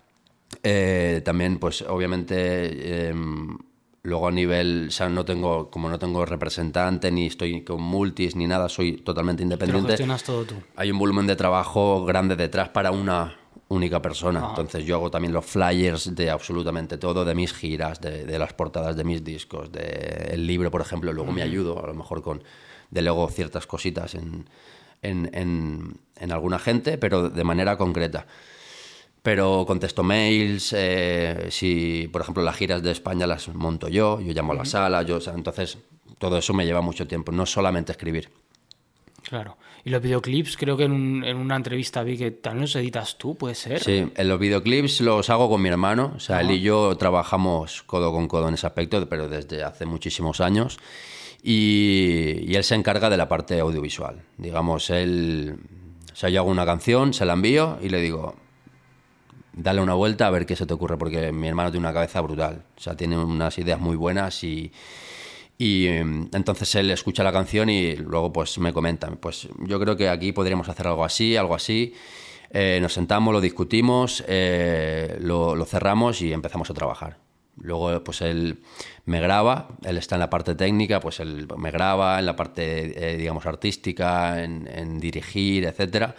también, pues, obviamente, em, luego a nivel, o sea, no tengo, como no tengo representante, ni estoy con multis, ni nada, soy totalmente independiente. todo tú. Hay un volumen de trabajo grande detrás para una única persona. Entonces yo hago también los flyers de absolutamente todo, de mis giras, de, las portadas de mis discos, del libro, por ejemplo. Luego me ayudo a lo mejor con, de luego ciertas cositas en, en, en, alguna gente, pero de manera concreta. Pero contesto mails, eh, si por ejemplo las giras de España las monto yo, yo llamo a la sala, yo, entonces todo eso me lleva mucho tiempo, no solamente escribir. Claro. Y los videoclips, creo que en, en, una entrevista vi que también los editas tú, ¿puede ser? Sí, en los videoclips los hago con mi hermano. O sea, él y yo trabajamos codo con codo en ese aspecto, pero desde hace muchísimos años. Y, y él se encarga de la parte audiovisual. Digamos, él. O sea, yo hago una canción, se la envío y le digo, dale una vuelta a ver qué se te ocurre, porque mi hermano tiene una cabeza brutal. O sea, tiene unas ideas muy buenas y y em, entonces él escucha la canción y luego pues me comenta, pues yo creo que aquí podríamos hacer algo así, algo así. Eh, nos sentamos, lo discutimos, eh, lo, cerramos y empezamos a trabajar. Luego pues él me graba, él está en la parte técnica, pues él me graba en la parte, eh, digamos, artística, en, dirigir, etc.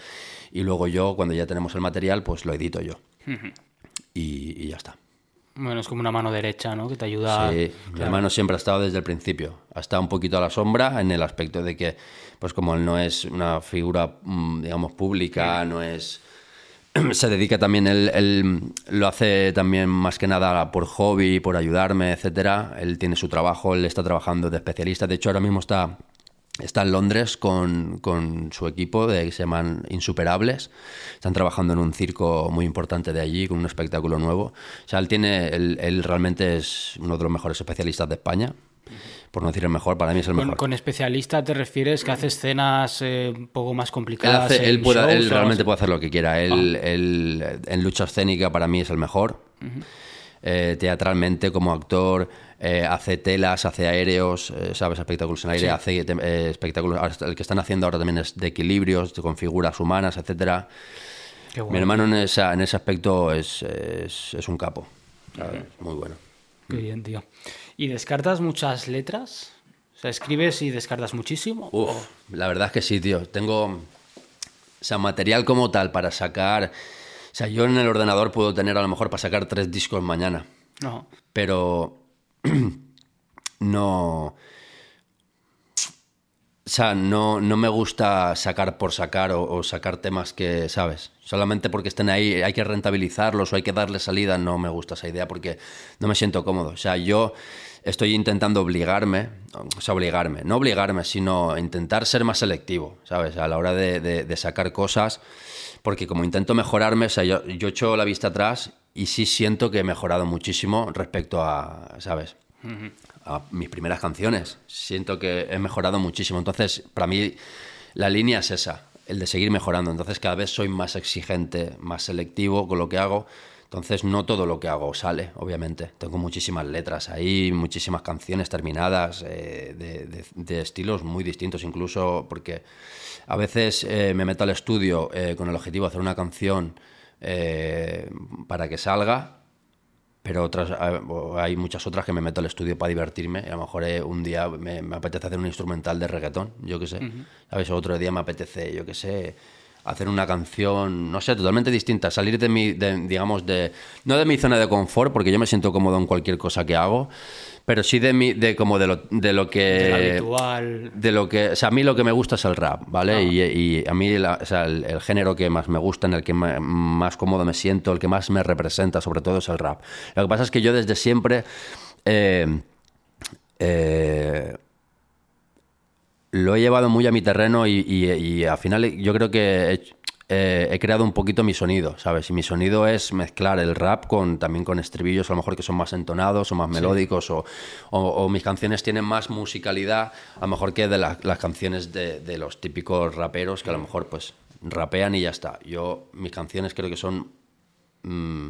Y luego yo, cuando ya tenemos el material, pues lo edito yo. Y ya está. Bueno, es como una mano derecha, ¿no? Que te ayuda. Sí, mi hermano siempre ha estado desde el principio. Ha estado un poquito a la sombra en el aspecto de que, pues como él no es una figura, mm, digamos, pública, no es. <clears throat> Se dedica también, él, él, lo hace también más que nada por hobby, por ayudarme, etcétera. Él tiene su trabajo, él está trabajando de especialista. De hecho, ahora mismo está Está en Londres con, con, su equipo, de, que se llaman Insuperables. Están trabajando en un circo muy importante de allí, con un espectáculo nuevo. O sea, él, tiene, él, realmente es uno de los mejores especialistas de España. Por no decir el mejor, para mí es el mejor. Con especialista te refieres que hace escenas eh, un poco más complicadas. Él, él, realmente puede hacer lo que quiera. Él, ah. él, en lucha escénica para mí es el mejor. Eh, teatralmente, como actor, eh, hace telas, hace aéreos, eh, ¿sabes? Espectáculos en aire, hace eh, espectáculos. El que están haciendo ahora también es de equilibrios, con figuras humanas, etcétera. Mi hermano en, esa, en ese aspecto es, es, un capo. Muy bueno. Qué bien, tío. ¿Y descartas muchas letras? O sea, ¿escribes y descartas muchísimo? Uf, la verdad es que sí, tío. Tengo. O sea, material como tal para sacar. O sea, yo en el ordenador puedo tener a lo mejor para sacar tres discos mañana. No. Pero <clears throat> no... O sea, no, no, me gusta sacar por sacar o, sacar temas que, ¿sabes? Solamente porque estén ahí hay que rentabilizarlos o hay que darle salida, no me gusta esa idea porque no me siento cómodo. O sea, yo estoy intentando obligarme, o sea, obligarme, no obligarme, sino intentar ser más selectivo, ¿sabes? A la hora de, sacar cosas, porque como intento mejorarme, o sea, yo, yo echo la vista atrás y sí siento que he mejorado muchísimo respecto a, ¿sabes? A mis primeras canciones. Siento que he mejorado muchísimo. Entonces, para mí, la línea es esa, el de seguir mejorando. Entonces, cada vez soy más exigente, más selectivo con lo que hago. Entonces, no todo lo que hago sale, obviamente. Tengo muchísimas letras ahí, muchísimas canciones terminadas, eh, de, estilos muy distintos, incluso porque a veces eh, me meto al estudio eh, con el objetivo de hacer una canción eh, para que salga, pero otras hay muchas otras que me meto al estudio para divertirme. Y a lo mejor eh, un día me, apetece hacer un instrumental de reggaetón, yo qué sé. ¿Sabes? Otro día me apetece, yo qué sé, hacer una canción, no sé, totalmente distinta. Salir de mi, digamos, de. No de mi zona de confort, porque yo me siento cómodo en cualquier cosa que hago pero sí de, mi, de como de lo, de lo que... De habitual. De lo que... O sea, a mí lo que me gusta es el rap, ¿vale? Ah. Y, a mí o sea, el, género que más me gusta, en el que más cómodo me siento, el que más me representa sobre todo es el rap. Lo que pasa es que yo desde siempre... Eh, eh, lo he llevado muy a mi terreno y, y, al final yo creo que eh, he creado un poquito mi sonido, ¿sabes? Y mi sonido es mezclar el rap con también con estribillos, a lo mejor que son más entonados o más melódicos, o, mis canciones tienen más musicalidad, a lo mejor que de las canciones de, los típicos raperos que a lo mejor pues rapean y ya está. Yo, mis canciones creo que son... Mm,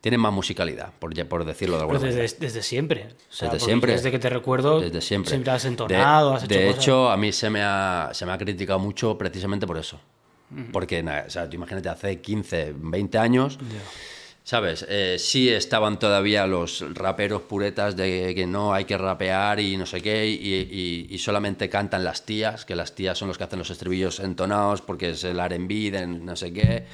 tienen más musicalidad, por, por decirlo de alguna desde, manera. Desde siempre. desde siempre. Desde que te recuerdo, desde siempre. siempre has entonado, de, has hecho De hecho, a mí se me, ha, se me ha criticado mucho precisamente por eso. Porque, o sea, tú imagínate, hace 15, 20 años, ¿sabes? Eh, sí estaban todavía los raperos puretas de que no hay que rapear y no sé qué, y, solamente cantan las tías, que las tías son los que hacen los estribillos entonados porque es el RB de no sé qué.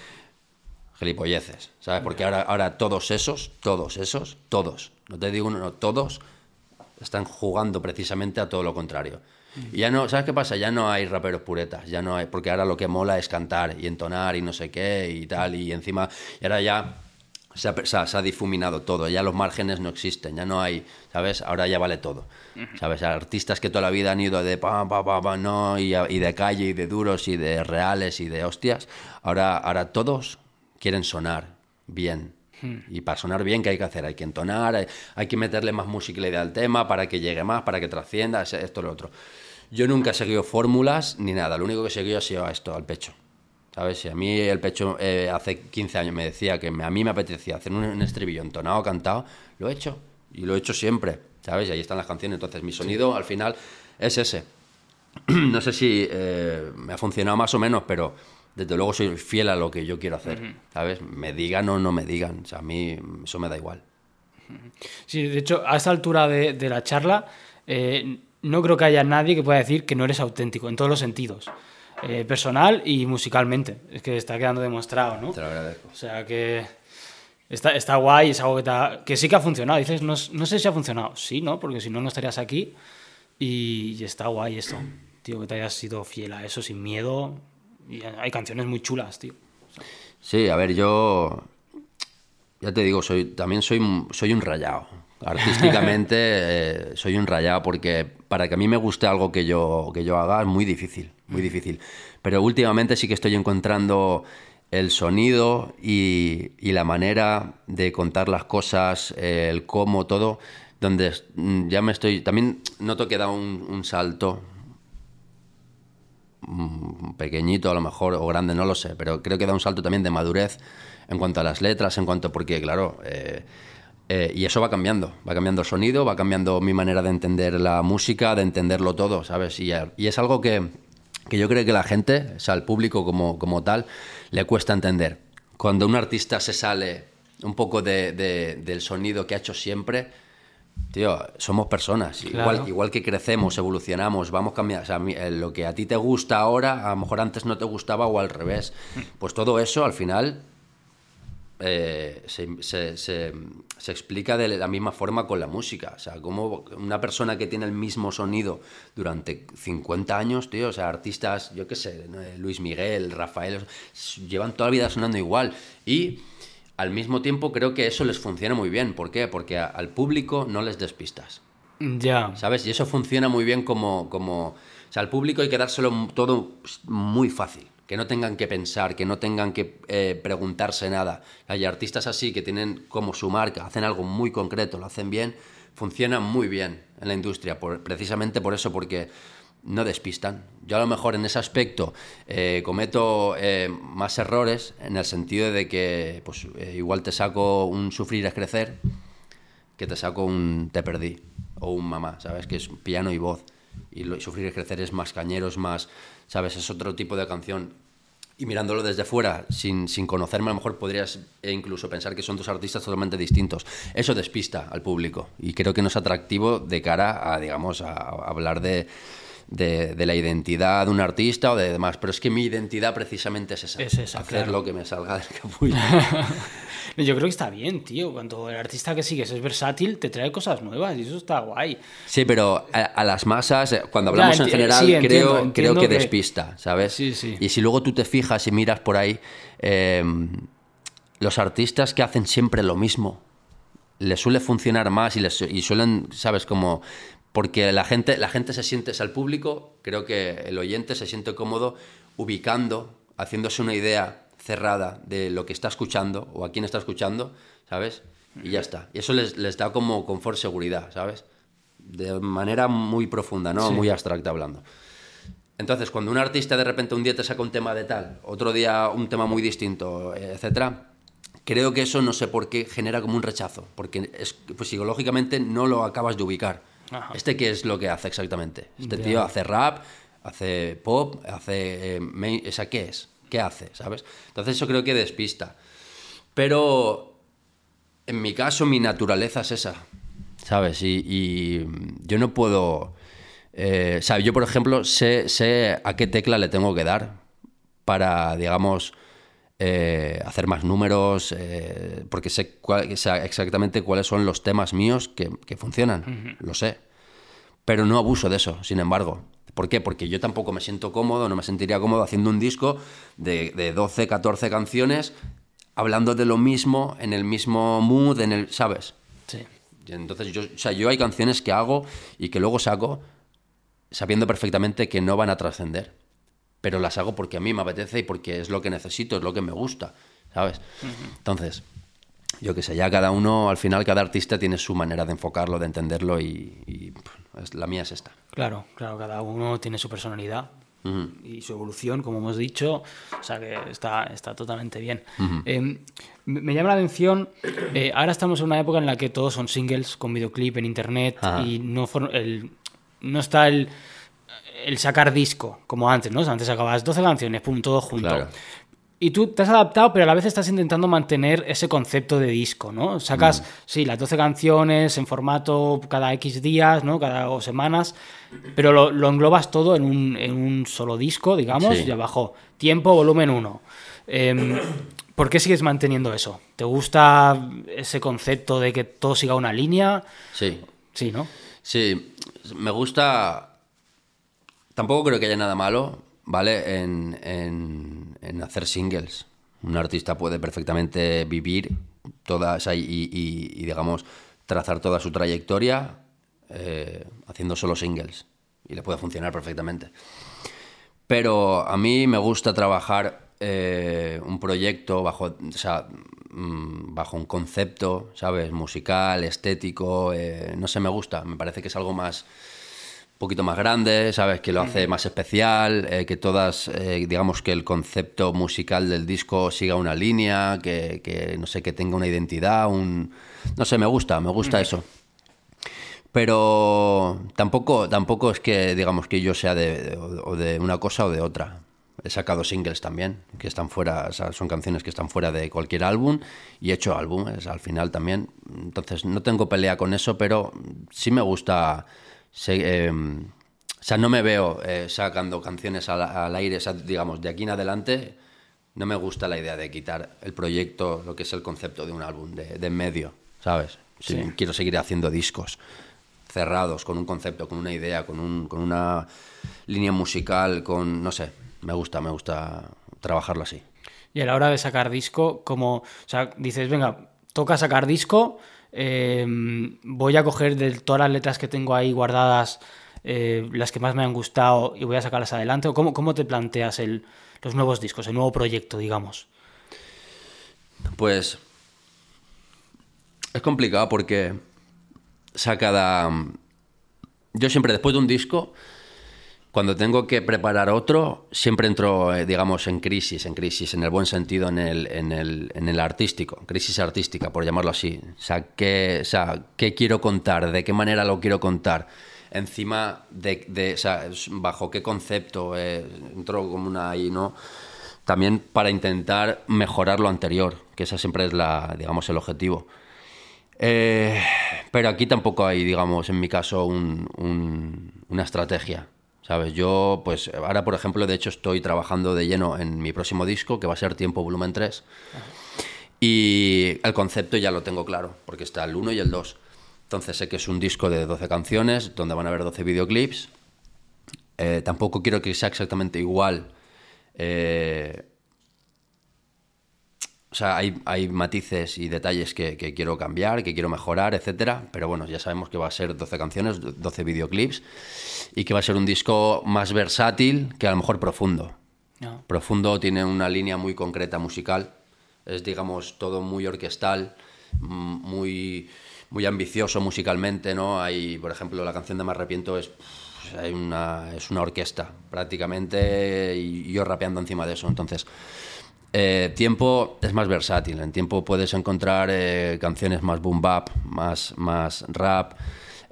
Gilipolleces, ¿sabes? Porque ahora, ahora todos esos, todos esos, todos, no te digo uno, no, todos están jugando precisamente a todo lo contrario. Y ya no, ¿sabes qué pasa? Ya no hay raperos puretas, ya no hay, porque ahora lo que mola es cantar y entonar y no sé qué y tal, y encima, y ahora ya se ha, se ha, difuminado todo, ya los márgenes no existen, ya no hay, ¿sabes? Ahora ya vale todo, ¿sabes? Artistas que toda la vida han ido de pa, pa, pa, pa no, y, y, de calle, y de duros, y de reales, y de hostias, ahora, ahora todos quieren sonar bien. Y para sonar bien, ¿qué hay que hacer? Hay que entonar, hay, hay que meterle más musicalidad al tema para que llegue más, para que trascienda, esto, lo otro. Yo nunca he seguido fórmulas ni nada, lo único que he seguido ha sido esto, al pecho. ¿Sabes? Si a mí el pecho eh, hace 15 años me decía que a mí me apetecía hacer un, estribillo entonado, cantado, lo he hecho. Y lo he hecho siempre, ¿sabes? Y ahí están las canciones. Entonces mi sonido al final es ese. <clears throat> no sé si eh, me ha funcionado más o menos, pero desde luego soy fiel a lo que yo quiero hacer, ¿sabes? Me digan o no me digan, o sea, a mí eso me da igual. Sí, de hecho, a esta altura de, de la charla, eh, no creo que haya nadie que pueda decir que no eres auténtico en todos los sentidos. Eh, personal y musicalmente. Es que está quedando demostrado, ¿no? Te lo agradezco. O sea que está, está guay, es algo que, que sí que ha funcionado. Dices, no, no, sé si ha funcionado. Sí, ¿no? Porque si no, no estarías aquí. Y, está guay esto, tío, que te hayas sido fiel a eso sin miedo. Y hay canciones muy chulas, tío. Sí, a ver, yo. Ya te digo, soy, también soy, soy un rayado. Artísticamente <laughs> eh, soy un rayado porque para que a mí me guste algo que yo, que yo haga es muy difícil, muy difícil. Pero últimamente sí que estoy encontrando el sonido y, la manera de contar las cosas, el cómo, todo, donde mm, ya me estoy... También noto que da un, un salto mm, pequeñito a lo mejor o grande, no lo sé, pero creo que da un salto también de madurez en cuanto a las letras, en cuanto porque claro, eh, eh, y eso va cambiando, va cambiando el sonido, va cambiando mi manera de entender la música, de entenderlo todo, ¿sabes? Y, es algo que, yo creo que la gente, o sea, el público como, como tal, le cuesta entender. Cuando un artista se sale un poco de, del sonido que ha hecho siempre, tío, somos personas. Igual, igual que crecemos, evolucionamos, vamos cambiando. O sea, eh, lo que a ti te gusta ahora, a lo mejor antes no te gustaba o al revés. Pues todo eso al final eh, se, se, explica de la misma forma con la música. O sea, como una persona que tiene el mismo sonido durante 50 años, tío, o sea, artistas, yo qué sé, Luis Miguel, Rafael, llevan toda la vida sonando igual. Y al mismo tiempo creo que eso les funciona muy bien. ¿Por qué? Porque al público no les despistas. Ya. ¿Sabes? Y eso funciona muy bien como, como... O sea, al público hay que dárselo todo muy fácil que no tengan que pensar, que no tengan que eh, preguntarse nada. Hay artistas así que tienen como su marca, hacen algo muy concreto, lo hacen bien, funcionan muy bien en la industria, precisamente por eso, porque no despistan. Yo a lo mejor en ese aspecto eh, cometo eh, más errores en el sentido de que pues, igual te saco un sufrir es crecer que te saco un te perdí o un mamá, ¿sabes? Que es piano y voz. Y sufrir es crecer es más cañero, es más ¿sabes? Es otro tipo de canción. Y mirándolo desde fuera, sin, sin conocerme, a lo mejor podrías incluso pensar que son dos artistas totalmente distintos. Eso despista al público y creo que no es atractivo de cara a, digamos, a, hablar de, de, la identidad de un artista o de demás. Pero es que mi identidad precisamente es esa. Es esa hacer lo que me salga del capullo. <laughs> Yo creo que está bien, tío. Cuando el artista que sigues es versátil, te trae cosas nuevas y eso está guay. Sí, pero a, las masas, eh, cuando hablamos en general, creo, creo que, despista, ¿sabes? Sí, sí. Y si luego tú te fijas y miras por ahí, em, los artistas que hacen siempre lo mismo, les suele funcionar más y, les, y suelen, ¿sabes? Como porque la gente, la gente se siente, es al público, creo que el oyente se siente cómodo ubicando, haciéndose una idea cerrada de lo que está escuchando o a quién está escuchando, ¿sabes? Y ya está. Y eso les, les da como confort, seguridad, ¿sabes? De manera muy profunda, ¿no? Muy abstracta hablando. Entonces, cuando un artista de repente un día te saca un tema de tal, otro día un tema muy distinto, etcétera, creo que eso no sé por qué genera como un rechazo, porque es, pues, psicológicamente no lo acabas de ubicar. ¿Este qué es lo que hace exactamente? Este tío hace rap, hace pop, hace... Eh, ¿Esa qué es? ¿Qué hace? ¿Sabes? Entonces eso creo que despista. Pero en mi caso mi naturaleza es esa, ¿sabes? Y, yo no puedo... Eh, ¿sabes? Yo, por ejemplo, sé, sé, a qué tecla le tengo que dar para, digamos, eh, hacer más números, eh, porque sé, exactamente cuáles son los temas míos que, funcionan, lo sé. Pero no abuso de eso, sin embargo. ¿Por qué? Porque yo tampoco me siento cómodo, no me sentiría cómodo haciendo un disco de, de 12, 14 canciones hablando de lo mismo, en el mismo mood, en el, ¿sabes? Sí. Entonces yo, o sea, yo hay canciones que hago y que luego saco sabiendo perfectamente que no van a trascender. Pero las hago porque a mí me apetece y porque es lo que necesito, es lo que me gusta, ¿sabes? Entonces, yo qué sé, ya cada uno, al final cada artista tiene su manera de enfocarlo, de entenderlo y, y, pues, la mía es esta. Claro, claro, cada uno tiene su personalidad y su evolución, como hemos dicho, o sea que está, está totalmente bien. Eh, me llama la atención, eh, ahora estamos en una época en la que todos son singles con videoclip en internet Ajá. y no, el, no está el, el sacar disco como antes, ¿no? Antes sacabas 12 canciones, pum, todo junto. Claro. Y tú te has adaptado, pero a la vez estás intentando mantener ese concepto de disco, ¿no? Sacas, Mm. sí, las 12 canciones en formato cada X días, ¿no? Cada o semanas, pero lo, lo englobas todo en un, en un solo disco, digamos, Sí. y abajo, tiempo, volumen 1. ¿Por qué sigues manteniendo eso? ¿Te gusta ese concepto de que todo siga una línea? Sí, Sí, ¿no? sí, me gusta... Tampoco creo que haya nada malo, ¿vale? En, en- hacer singles. Un artista puede perfectamente vivir toda esa y, digamos, trazar toda su trayectoria eh, haciendo solo singles. Y le puede funcionar perfectamente. Pero a mí me gusta trabajar eh, un proyecto bajo, o sea, mm, bajo un concepto, ¿sabes? Musical, estético, eh, no sé, me gusta. Me parece que es algo más, poquito más grande, ¿sabes? Que lo hace más especial, eh, que todas, eh, digamos que el concepto musical del disco siga una línea, que, que, no sé, que tenga una identidad, un... No sé, me gusta, me gusta eso. Pero tampoco, tampoco es que digamos que yo sea de, de- o de una cosa o de otra. He sacado singles también, que están fuera, o sea, son canciones que están fuera de cualquier álbum y he hecho álbumes al final también. Entonces no tengo pelea con eso, pero sí me gusta. Se- eh, o sea, no me veo eh, sacando canciones al, al aire, o sea, digamos, de aquí en adelante. No me gusta la idea de quitar el proyecto, lo que es el concepto de un álbum, de, de medio, ¿sabes? Si Sí. Quiero seguir haciendo discos cerrados, con un concepto, con una idea, con, un, con una línea musical, con, no sé, me gusta, me gusta trabajarlo así. Y a la hora de sacar disco, como, o sea, dices, venga, toca sacar disco, eh, voy a coger de todas las letras que tengo ahí guardadas, eh, las que más me han gustado y voy a sacarlas adelante, o cómo, cómo te planteas el, los nuevos discos, el nuevo proyecto, digamos. Pues es complicado porque o. Yo siempre después de un disco, cuando tengo que preparar otro, siempre entro, eh, digamos, en crisis, en crisis, en el buen sentido, en el, en el, en el artístico, crisis artística, por llamarlo así. O sea, ¿qué, o sea, ¿qué quiero contar? ¿De qué manera lo quiero contar? Encima de, o sea, bajo qué concepto eh, entro como una ahí, ¿no? También para intentar mejorar lo anterior, que esa siempre es la, digamos, el objetivo. Eh, pero aquí tampoco hay, digamos, en mi caso, un- una estrategia. ¿Sabes? Yo, pues, ahora, por ejemplo, de hecho, estoy trabajando de lleno en mi próximo disco, que va a ser Tiempo Volumen 3. Y el concepto ya lo tengo claro, porque está el 1 y el 2. Entonces sé que es un disco de 12 canciones, donde van a haber 12 videoclips. Eh, tampoco quiero que sea exactamente igual. Eh, o sea, hay, hay matices y detalles que, que quiero cambiar, que quiero mejorar, etcétera. Pero bueno, ya sabemos que va a ser 12 canciones, 12 videoclips y que va a ser un disco más versátil que a lo mejor profundo. ¿no? Profundo tiene una línea muy concreta musical. Es, digamos, todo muy orquestal, mm, muy, muy ambicioso musicalmente, ¿no? Hay, por ejemplo, la canción de Me arrepiento es, hay una, es una orquesta prácticamente y yo rapeando encima de eso. Entonces, eh, tiempo es más versátil. En tiempo puedes encontrar eh, canciones más boom bap, más, más rap.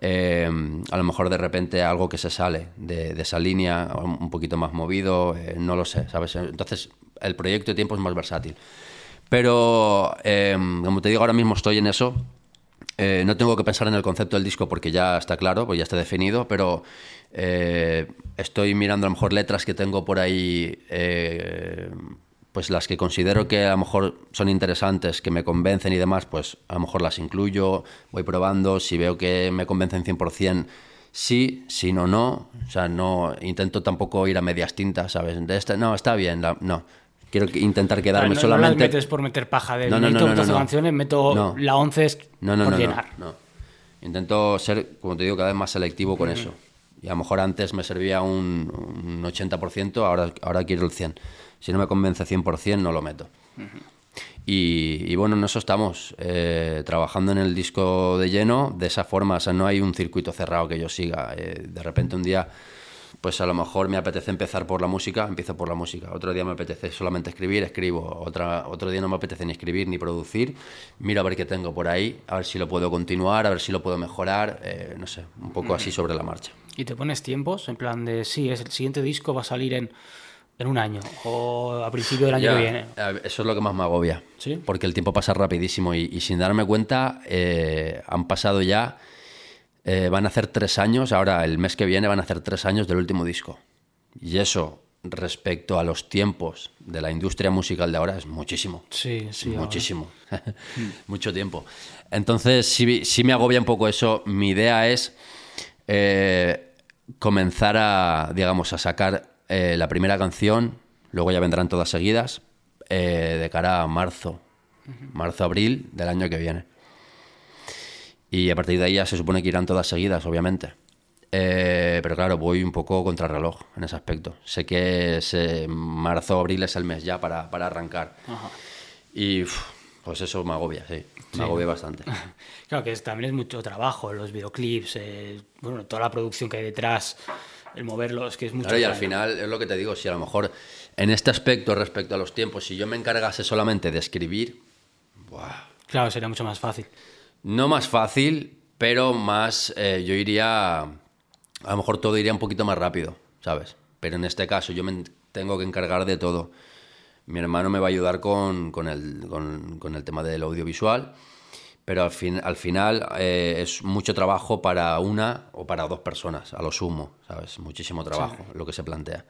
eh, a lo mejor de repente algo que se sale de, esa línea, un poquito más movido, no lo sé, ¿sabes? Entonces, el proyecto de tiempo es más versátil. Pero, como te digo, ahora mismo estoy en eso. No tengo que pensar en el concepto del disco porque ya está claro, pues ya está definido, pero estoy mirando a lo mejor letras que tengo por ahí, pues las que considero que a lo mejor son interesantes, que me convencen y demás, pues a lo mejor las incluyo, voy probando, si veo que me convencen 100%, sí, si no, no. O sea, no intento tampoco ir a medias tintas, ¿sabes? De no, está bien, la- no. quiero intentar quedarme no, No solamente. las metes por meter paja de No, no, no, no, no, 12 no. canciones, meto No. la 11 es No, no, por no, no, llenar. no. Intento ser, como te digo, cada vez más selectivo con eso. Y a lo mejor antes me servía un, un 80%, ahora, ahora quiero el 100%. Si no me convence 100%, no lo meto. Y, y bueno, en eso estamos, eh, trabajando en el disco de lleno de esa forma. O sea, no hay un circuito cerrado que yo siga. Eh, de repente un día, pues a lo mejor me apetece empezar por la música, empiezo por la música. Otro día me apetece solamente escribir, escribo. Otra, otro día no me apetece ni escribir ni producir. Miro a ver qué tengo por ahí, a ver si lo puedo continuar, a ver si lo puedo mejorar. eh, no sé, un poco así sobre la marcha. Y te pones tiempos, en plan de, sí, es el siguiente disco va a salir en, en un año o a principio del año Ya, que viene. Eso es lo que más me agobia. ¿Sí? Porque el tiempo pasa rapidísimo y, y sin darme cuenta eh, han pasado ya, eh, van a hacer tres años, ahora el mes que viene van a hacer tres años del último disco. Y eso respecto a los tiempos de la industria musical de ahora es muchísimo. Sí, sí. Muchísimo. <laughs> Mucho tiempo. Entonces, sí, sí me agobia un poco eso. Mi idea es eh, comenzar a, digamos, a sacar eh, la primera canción, luego ya vendrán todas seguidas, eh, de cara a marzo, marzo-abril del año que viene. Y a partir de ahí ya se supone que irán todas seguidas, obviamente. Eh, pero claro, voy un poco contra reloj en ese aspecto. Sé que marzo-abril es el mes ya para, para arrancar. Y pues eso me agobia, sí. Me agobia bastante. <laughs> Claro que es- también es mucho trabajo, los videoclips, eh, bueno, toda la producción que hay detrás, el moverlos, que es mucho Claro, y al final es lo que te digo, si a lo mejor en este aspecto respecto a los tiempos, si yo me encargase solamente de escribir, buah, Claro, sería mucho más fácil. no más fácil, pero más, eh, yo iría, a lo mejor todo iría un poquito más rápido, ¿sabes? Pero en este caso yo me en- tengo que encargar de todo. Mi hermano me va a ayudar con, con el, con- con el tema del audiovisual, pero al, fin, al final eh, es mucho trabajo para una o para dos personas, a lo sumo, ¿sabes? Muchísimo trabajo lo que se plantea.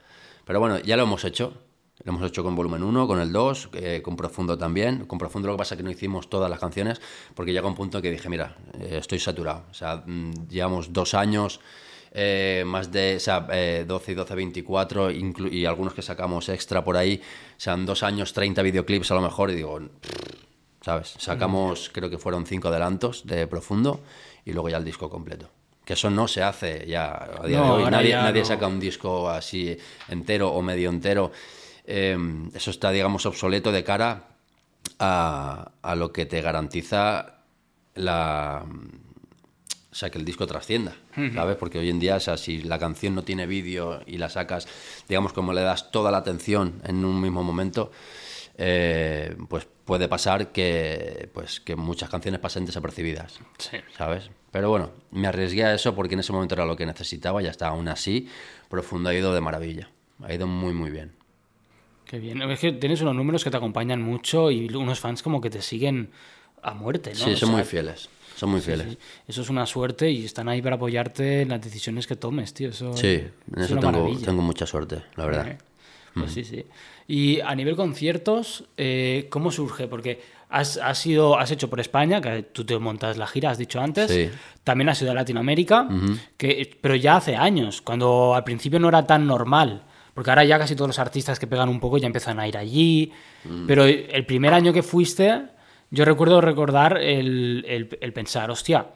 Pero bueno, ya lo hemos hecho. Lo hemos hecho con volumen 1, con el 2, eh, con Profundo también. Con Profundo lo que pasa es que no hicimos todas las canciones porque llega un punto que dije, mira, eh, estoy saturado. O sea, mm, llevamos dos años, eh, más de o sea, eh, 12 y 12, 24, inclu- y algunos que sacamos extra por ahí. O sea, en dos años, 30 videoclips a lo mejor, y digo, ¿sabes? Sacamos, creo que fueron cinco adelantos de Profundo y luego ya el disco completo. Que eso no se hace ya a día No, de hoy. Nadie, ya nadie no. saca un disco así entero o medio entero. Eh, eso está, digamos, obsoleto de cara a, a lo que te garantiza la... O sea, que el disco trascienda, ¿sabes? Porque hoy en día, o sea, si la canción no tiene vídeo y la sacas, digamos, como le das toda la atención en un mismo momento, eh, pues puede pasar que, pues, que muchas canciones pasen desapercibidas, Sí. ¿sabes? Pero bueno, me arriesgué a eso porque en ese momento era lo que necesitaba, ya está, aún así, Profundo ha ido de maravilla, ha ido muy, muy bien. Qué bien. Es que tienes unos números que te acompañan mucho y unos fans como que te siguen a muerte, ¿no? Sí, O son muy fieles, son muy fieles. sí, Eso es una suerte y están ahí para apoyarte en las decisiones que tomes, tío. Eso Sí, en es eso una tengo, mucha suerte, la verdad. Pues sí, sí. Y a nivel conciertos, eh, ¿cómo surge? Porque has, has, ido, has hecho por España, que tú te montas la gira, has dicho antes. Sí. También has ido a Latinoamérica, que, pero ya hace años, cuando al principio no era tan normal. Porque ahora ya casi todos los artistas que pegan un poco ya empiezan a ir allí. Mm. Pero el primer año que fuiste, yo recuerdo recordar el, el- el pensar, hostia,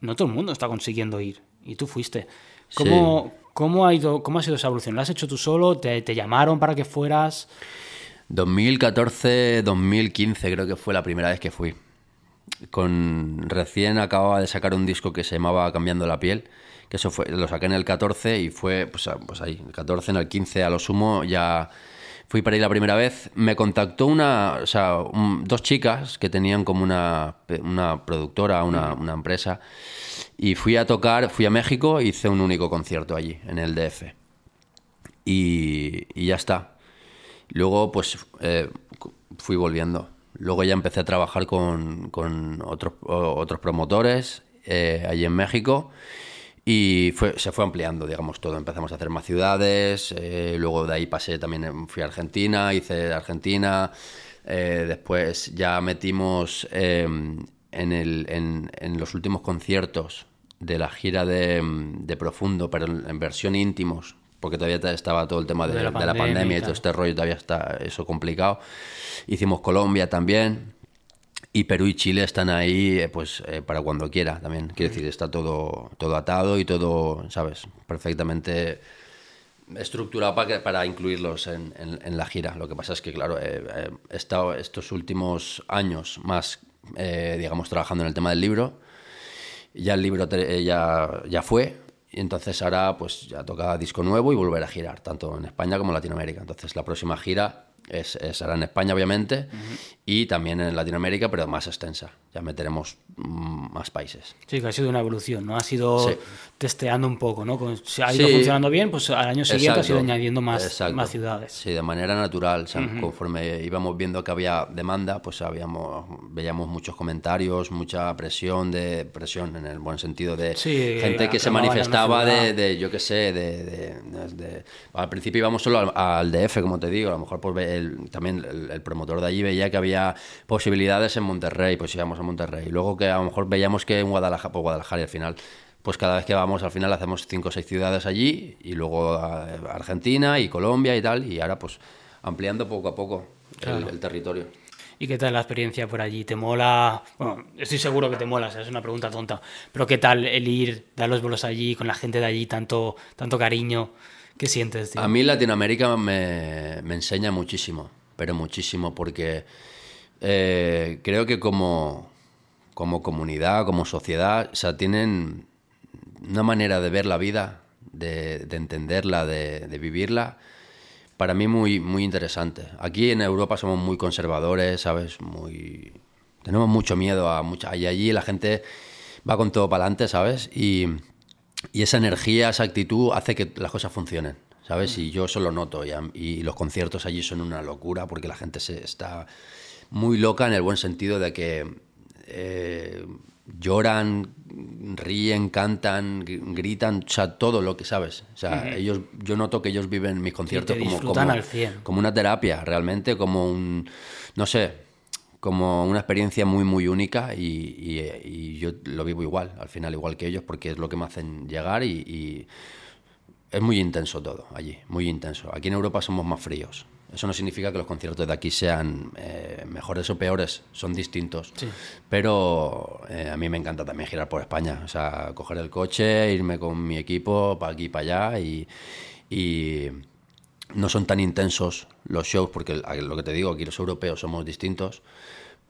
no todo el mundo está consiguiendo ir. Y tú fuiste. ¿Cómo, cómo, ha, ido, cómo ha sido esa evolución? ¿La has hecho tú solo? ¿Te, te llamaron para que fueras? 2014, 2015 creo que fue la primera vez que fui. Con recién acababa de sacar un disco que se llamaba Cambiando la piel, que eso fue lo saqué en el 14 y fue pues, a- pues ahí, el 14 en el 15 a lo sumo ya fui para ir la primera vez. Me contactó una, o sea, un- dos chicas que tenían como una, una productora, una, una empresa y fui a tocar, fui a México, hice un único concierto allí en el DF. Y, y ya está. Luego, pues, eh, fui volviendo. Luego ya empecé a trabajar con, con otros, otros promotores eh, allí en México y fue, se fue ampliando, digamos, todo. Empezamos a hacer más ciudades, eh, luego de ahí pasé también, en- fui a Argentina, hice Argentina, eh, después ya metimos eh, en, el, en, en los últimos conciertos de la gira de, de Profundo, pero en, versión íntimos, porque todavía estaba todo el tema de, De la de la pandemia, y todo este rollo, todavía está eso complicado. Hicimos Colombia también. Y Perú y Chile están ahí eh, pues eh, para cuando quiera también. Quiero decir, está todo, todo atado y todo, ¿sabes? Perfectamente estructurado para, que- para incluirlos en, en- en la gira. Lo que pasa es que, claro, eh, eh, he estado estos últimos años más, eh, digamos, trabajando en el tema del libro. Ya el libro eh, ya, ya fue. Y entonces ahora pues ya toca disco nuevo y volver a girar, tanto en España como en Latinoamérica. Entonces la próxima gira es, es- será en España, obviamente, y también en Latinoamérica, pero más extensa. Ya meteremos mm, más países. Sí, que ha sido una evolución, ¿no? Ha sido Sí. testeando un poco, ¿no? Si ha ido Sí. funcionando bien, pues al año siguiente ha sido añadiendo más, exacto. más ciudades. Sí, de manera natural. o sea, Conforme íbamos viendo que había demanda, pues habíamos, veíamos muchos comentarios, mucha presión, de presión en el buen sentido de Sí, gente que se manifestaba de, de, yo qué sé, de, de- Al principio íbamos solo al, al DF, como te digo, a lo mejor pues, el- también el, el promotor de allí veía que había posibilidades en Monterrey, pues íbamos a Monterrey. Luego que a lo mejor veíamos que en Guadalajara, pues Guadalajara y al final pues cada vez que vamos al final hacemos cinco o seis ciudades allí y luego a Argentina y Colombia y tal y ahora pues ampliando poco a poco el- Claro. el, territorio. ¿Y qué tal la experiencia por allí? ¿Te mola? Bueno, estoy seguro que te mola, es una pregunta tonta. Pero ¿qué tal el ir, dar los bolos allí, con la gente de allí, tanto, tanto cariño? ¿Qué sientes, tío? A mí Latinoamérica me, me enseña muchísimo, pero muchísimo, porque eh, creo que como, como comunidad, como sociedad, o sea, tienen una manera de ver la vida, de, de entenderla, de, vivirla, para mí muy, muy interesante. Aquí en Europa somos muy conservadores, ¿sabes? Muy... Tenemos mucho miedo a mucha... Y allí la gente va con todo para adelante, ¿sabes? Y, esa energía, esa actitud hace que las cosas funcionen, ¿sabes? Y yo eso lo noto. Y los conciertos allí son una locura porque la gente se está muy loca en el buen sentido de que eh, lloran, ríen, cantan, gr- gritan, o sea, todo lo que sabes. O sea, ellos, yo noto que ellos viven mis conciertos como, como, al 100. como una terapia, realmente, como un, no sé, como una experiencia muy, muy única y, y- y yo lo vivo igual, al final, igual que ellos, porque es lo que me hacen llegar y, y es muy intenso todo allí, muy intenso. Aquí en Europa somos más fríos. Eso no significa que los conciertos de aquí sean eh, mejores o peores, son distintos. Sí. Pero eh, a mí me encanta también girar por España, o sea, coger el coche, irme con mi equipo para aquí y para allá y, y no son tan intensos los shows, porque lo que te digo, aquí los europeos somos distintos,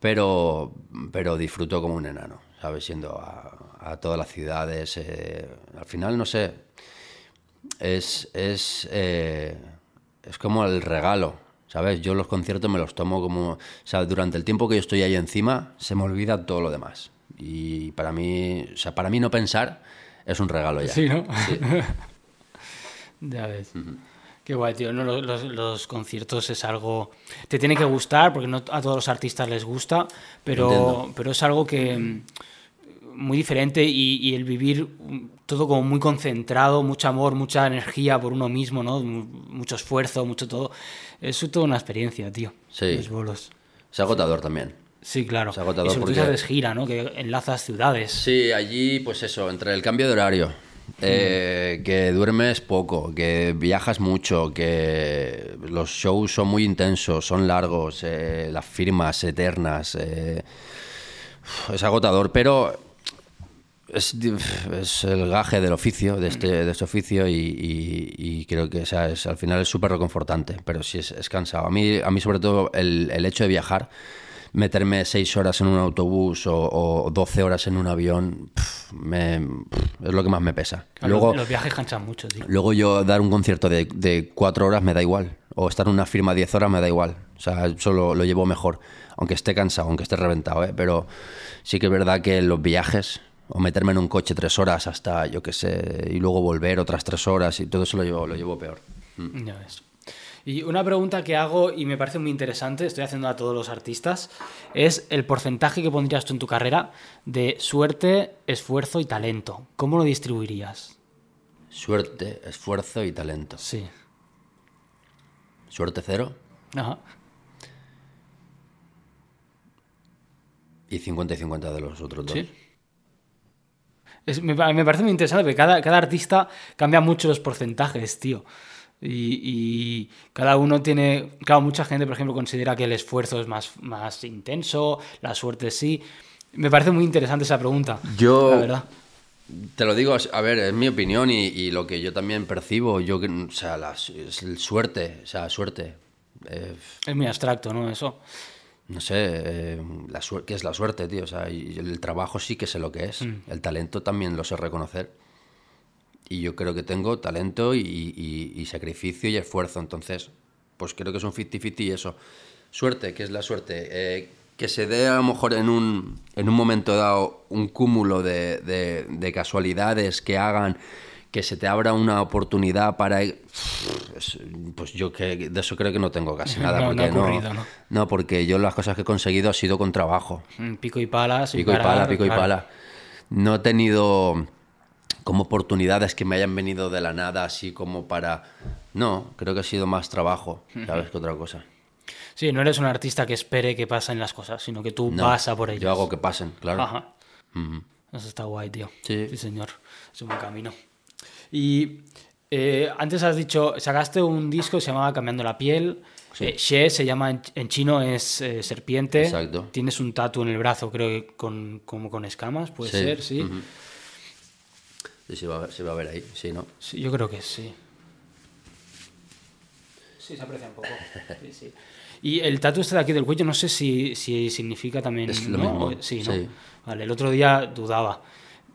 pero, pero disfruto como un enano, ¿sabes? Yendo a, a todas las ciudades. eh, al final, no sé, es, es, eh, es como el regalo, ¿sabes? Yo los conciertos me los tomo como... O sea, durante el tiempo que yo estoy ahí encima, se me olvida todo lo demás. Y para mí, o sea, para mí no pensar es un regalo ya. Sí, ¿no? <laughs> ya ves. Qué guay, tío. No, los, los- los conciertos es algo... Te tiene que gustar, porque no a todos los artistas les gusta, pero, Entiendo. pero es algo que... mm, Muy diferente y, y el vivir mm, todo como muy concentrado, mucho amor, mucha energía por uno mismo, ¿no? Mu- Mucho esfuerzo, mucho todo. Es toda una experiencia, tío. Sí. Los bolos. Es agotador también. Sí, claro. Es agotador y sobre todo porque- haces gira, ¿no? Que enlazas ciudades. Sí, allí, pues eso, entre el cambio de horario, eh, que duermes poco, que viajas mucho, que los shows son muy intensos, son largos, eh, las firmas eternas. eh, es agotador, pero es, es el gaje del oficio, de este, de este oficio, y, y- y creo que o sea, es, al final es súper reconfortante, pero sí es, es cansado. A mí, a mí sobre todo, el, el hecho de viajar, meterme seis horas en un autobús o, o 12 horas en un avión, pf, me- pf, es lo que más me pesa. Claro, Luego, los viajes canchan mucho, tío. Luego yo dar un concierto de, de cuatro horas me da igual. O estar en una firma diez horas me da igual. O sea, eso lo, lo llevo mejor. Aunque esté cansado, aunque esté reventado, ¿eh? Pero sí que es verdad que los viajes, o meterme en un coche tres horas hasta, yo qué sé, y luego volver otras tres horas, y todo eso lo llevo, lo llevo peor. Ya ves. Y una pregunta que hago y me parece muy interesante, estoy haciendo a todos los artistas, es el porcentaje que pondrías tú en tu carrera de suerte, esfuerzo y talento. ¿Cómo lo distribuirías? Suerte, esfuerzo y talento. Sí. Suerte cero Ajá. y 50 y 50 de los otros dos. Sí. Es- me, me parece muy interesante porque cada, cada artista cambia mucho los porcentajes, tío. Y, y cada uno tiene. Claro, mucha gente, por ejemplo, considera que el esfuerzo es más, más intenso, la suerte sí. Me parece muy interesante esa pregunta. Yo- La verdad. Te lo digo, a ver, es mi opinión y, y lo que yo también percibo. Yo, o sea, la, es el suerte, o sea, suerte. Eh, Es muy abstracto, ¿no? Eso. No sé, eh, la ¿qué es la suerte, tío? O sea, y el trabajo sí que sé lo que es. El talento también lo sé reconocer. Y yo creo que tengo talento y, y- y sacrificio y esfuerzo. Entonces, pues creo que es un 50-50 y eso. Suerte, ¿qué es la suerte? Eh, que se dé a lo mejor en un, en un momento dado un cúmulo de, de- de casualidades que hagan que se te abra una oportunidad para... Pues, pues yo que de eso creo que no tengo casi <laughs> nada. No, no porque ha ocurrido, ¿no? no, porque yo las cosas que he conseguido ha sido con trabajo. Mm, Pico y pala, sin Pico y parar, pala, pico y claro. pala. No he tenido como oportunidades que me hayan venido de la nada, así como para... No, creo que ha sido más trabajo, ¿sabes? Que otra cosa. Sí, no eres un artista que espere que pasen las cosas, sino que tú No, vas a por ellas. Yo hago que pasen, claro. Ajá. Ujú. Eso está guay, tío. Sí. señor. Es un buen camino. Y eh, antes has dicho, sacaste un disco que se llamaba Cambiando la piel. Sí. Eh, She se llama en, en chino, es eh, serpiente. Exacto. Tienes un tatu en el brazo, creo que con, como con escamas, puede Sí. ser, sí. Sí, se va, a ver- se va a ver ahí, sí, ¿no? Sí, yo creo que sí. Sí, se aprecia un poco. <laughs> Sí, sí. Y el tatu este de aquí del cuello, no sé si, si significa también. Es lo ¿no? mismo, Sí, ¿no? Vale, el otro día dudaba.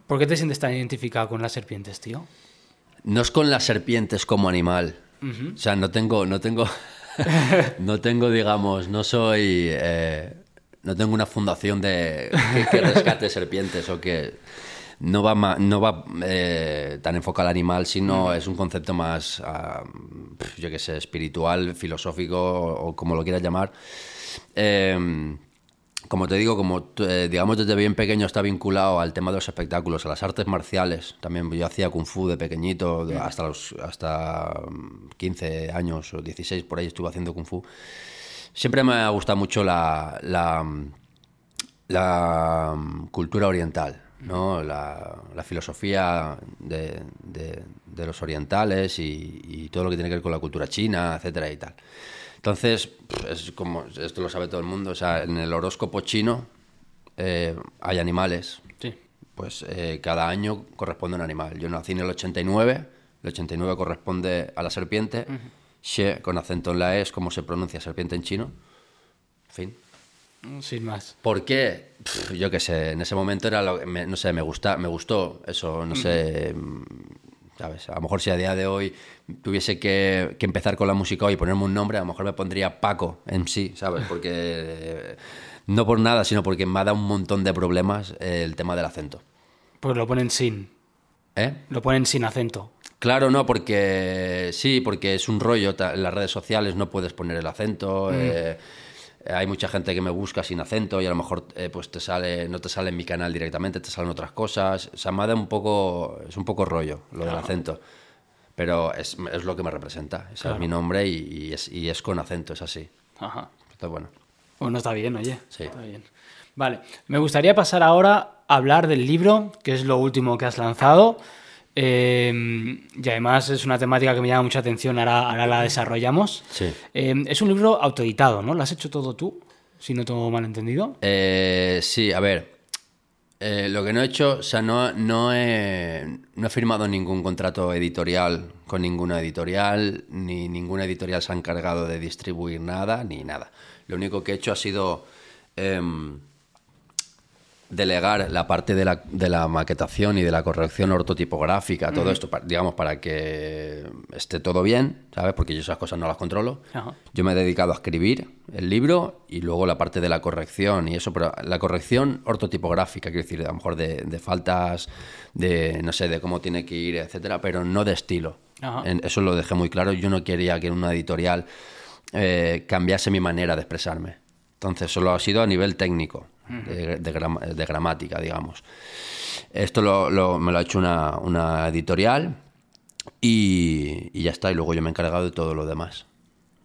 ¿Por qué te sientes tan identificado con las serpientes, tío? No es con las serpientes como animal. O sea, no tengo, no tengo, <laughs> no tengo, digamos, no soy, eh, no tengo una fundación de que, que rescate <laughs> serpientes o que no va, ma- no va eh, tan enfocado al animal, sino es un concepto más, ah, yo qué sé, espiritual, filosófico o, o como lo quieras llamar. Eh, como te digo, como eh, digamos desde bien pequeño está vinculado al tema de los espectáculos, a las artes marciales. También yo hacía kung fu de pequeñito, de- hasta los hasta mm, 15 años o 16 por ahí estuve haciendo kung fu. Siempre me ha gustado mucho la, la, la mm, cultura oriental, ¿no? la, la filosofía de, de- de los orientales y, y todo lo que tiene que ver con la cultura china, etcétera y tal. Entonces, es como, esto lo sabe todo el mundo, o sea, en el horóscopo chino eh, hay animales, Sí. pues eh, cada año corresponde a un animal. Yo nací en el 89, el 89 corresponde a la serpiente, She con acento en la E es como se pronuncia serpiente en chino, fin. Sin más. ¿Por qué? Pff, yo qué sé, en ese momento era lo que me- no sé, me gusta, me gustó eso, no sé, sabes, a lo mejor si a día de hoy tuviese que, que empezar con la música hoy y ponerme un nombre, a lo mejor me pondría Paco en sí, ¿sabes? Porque eh, no por nada, sino porque me ha dado un montón de problemas eh, el tema del acento. Porque lo ponen sin. ¿Eh? Lo ponen sin acento. Claro, no, porque sí, porque es un rollo. En las redes sociales no puedes poner el acento. eh, hay mucha gente que me busca sin acento y a lo mejor eh, pues te sale, no te sale en mi canal directamente, te salen otras cosas. O sea, me da un poco, es un poco rollo lo del acento. Pero es, es lo que me representa. Ese es mi nombre y, y es, y es con acento, es así. Ajá. Entonces, bueno. Bueno, está bien, oye. Sí. Está bien. Vale, me gustaría pasar ahora a hablar del libro, que es lo último que has lanzado. Eh, y además es una temática que me llama mucha atención, ahora, ahora la desarrollamos. Sí. Eh, es un libro autoeditado, ¿no? ¿Lo has hecho todo tú? Si no tengo mal entendido. Eh, sí, a ver. eh, lo que no he hecho, o sea, no, no, he, no he firmado ningún contrato editorial con ninguna editorial, ni ninguna editorial se ha encargado de distribuir nada, ni nada. Lo único que he hecho ha sido em, delegar la parte de la, de la maquetación y de la corrección ortotipográfica, todo esto, digamos, para que esté todo bien, ¿sabes? Porque yo esas cosas no las controlo. Yo me he dedicado a escribir el libro y luego la parte de la corrección y eso, pero la corrección ortotipográfica, quiero decir, a lo mejor de, de faltas, de no sé, de cómo tiene que ir, etcétera, pero no de estilo. En- eso lo dejé muy claro. Yo no quería que en una editorial eh, cambiase mi manera de expresarme. Entonces, solo ha sido a nivel técnico, de, de gram- de gramática, digamos. Esto lo- lo- me lo ha hecho una, una editorial y, y ya está. Y luego yo me he encargado de todo lo demás.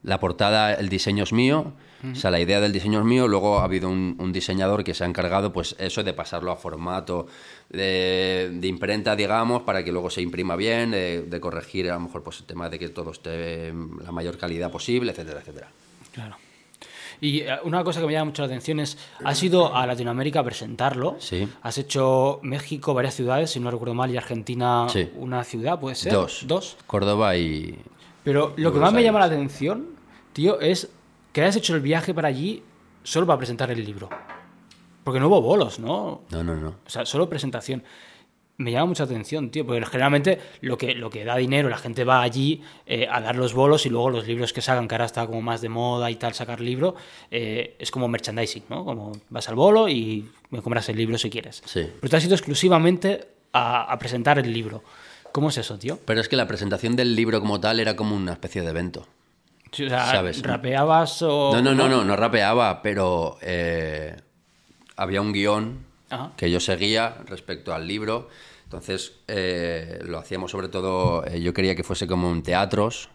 la portada, el diseño es mío, o sea, la idea del diseño es mío, luego ha habido un, un diseñador que se ha encargado, pues eso de pasarlo a formato de, de imprenta, digamos, para que luego se imprima bien, de, de corregir a lo mejor pues el tema de que todo esté la mayor calidad posible, etcétera, etcétera. Claro. Y eh, una cosa que me llama mucho la atención es, has ido a Latinoamérica a presentarlo. Sí. Has hecho México varias ciudades, si no recuerdo mal, y Argentina Sí. una ciudad, ¿puede ser? Dos. Dos. Córdoba y... Pero lo que más me llama la atención, tío, es que hayas hecho el viaje para allí solo para presentar el libro. Porque no hubo bolos, ¿no? No, no, no. O sea, solo presentación. Me llama mucha atención, tío, porque generalmente lo que, lo que da dinero, la gente va allí eh, a dar los bolos y luego los libros que sacan, que ahora está como más de moda y tal, sacar libro, eh, es como merchandising, ¿no? Como vas al bolo y me compras el libro si quieres. Sí. Pero tú has ido exclusivamente a, a presentar el libro. ¿Cómo es eso, tío? Pero es que la presentación del libro como tal era como una especie de evento. Sí, O sea, ¿Sabes? ¿rapeabas o...? No, no, no, no, no rapeaba, pero eh, había un guion Ajá. que yo seguía respecto al libro. Entonces eh, lo hacíamos sobre todo, eh, yo quería que fuese como en teatros,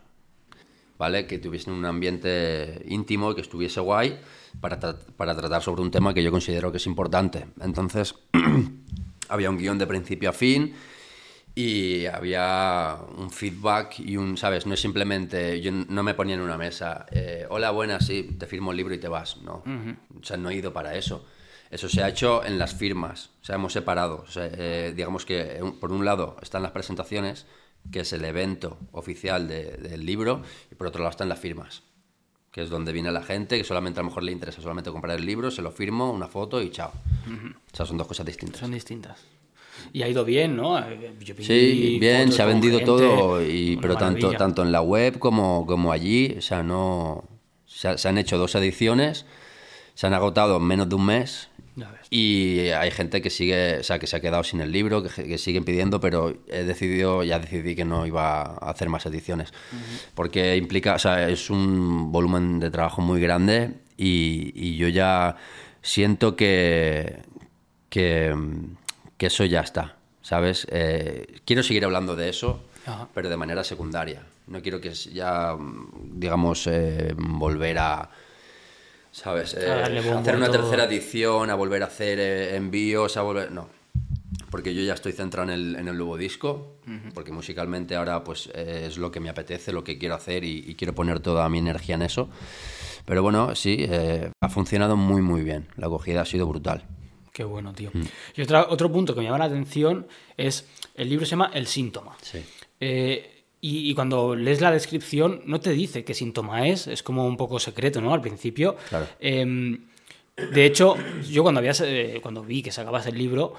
¿vale? Que tuviesen un ambiente íntimo, que estuviese guay, para, tra- para tratar sobre un tema que yo considero que es importante. Entonces <clears throat> había un guion de principio a fin y había un feedback y un, ¿sabes? No es simplemente, yo no me ponía en una mesa, eh, hola, buenas, sí, te firmo el libro y te vas, no. O sea, no he ido para eso. Eso se ha hecho en las firmas, o sea, hemos separado. O sea, eh, digamos que eh, por un lado están las presentaciones, que es el evento oficial de- del libro, y por otro lado están las firmas, que es donde viene la gente, que solamente a lo mejor le interesa solamente comprar el libro, se lo firmo, una foto y chao. O sea, son dos cosas distintas. Son distintas. Y ha ido bien, ¿no? Eh, yo Sí, bien, se ha vendido gente, todo, y, pero tanto, maravilla. tanto en la web como, como allí, o sea, no... Se, se han hecho dos ediciones, se han agotado en menos de un mes. Y hay gente que sigue, o sea, que se ha quedado sin el libro, que, que siguen pidiendo, pero he decidido, ya decidí que no iba a hacer más ediciones, porque implica, o sea, es un volumen de trabajo muy grande y, y yo ya siento que, que, que eso ya está, ¿sabes? Eh, quiero seguir hablando de eso, Ajá. pero de manera secundaria. No quiero que ya, digamos, eh, volver a... ¿Sabes? Eh, A hacer una todo. tercera edición, a volver a hacer eh, envíos, a volver... No. Porque yo ya estoy centrado en el, en el nuevo disco, porque musicalmente ahora pues eh, es lo que me apetece, lo que quiero hacer y, y quiero poner toda mi energía en eso. Pero bueno, sí, ha funcionado muy muy bien. La acogida ha sido brutal. Qué bueno, tío. Mm. Y otra, otro punto que me llama la atención es, el libro se llama El síntoma. Sí. Y, y cuando lees la descripción no te dice qué síntoma es, es como un poco secreto, ¿no? Al principio. Claro. Eh, de hecho, yo cuando, habías, eh, cuando vi que sacabas el libro,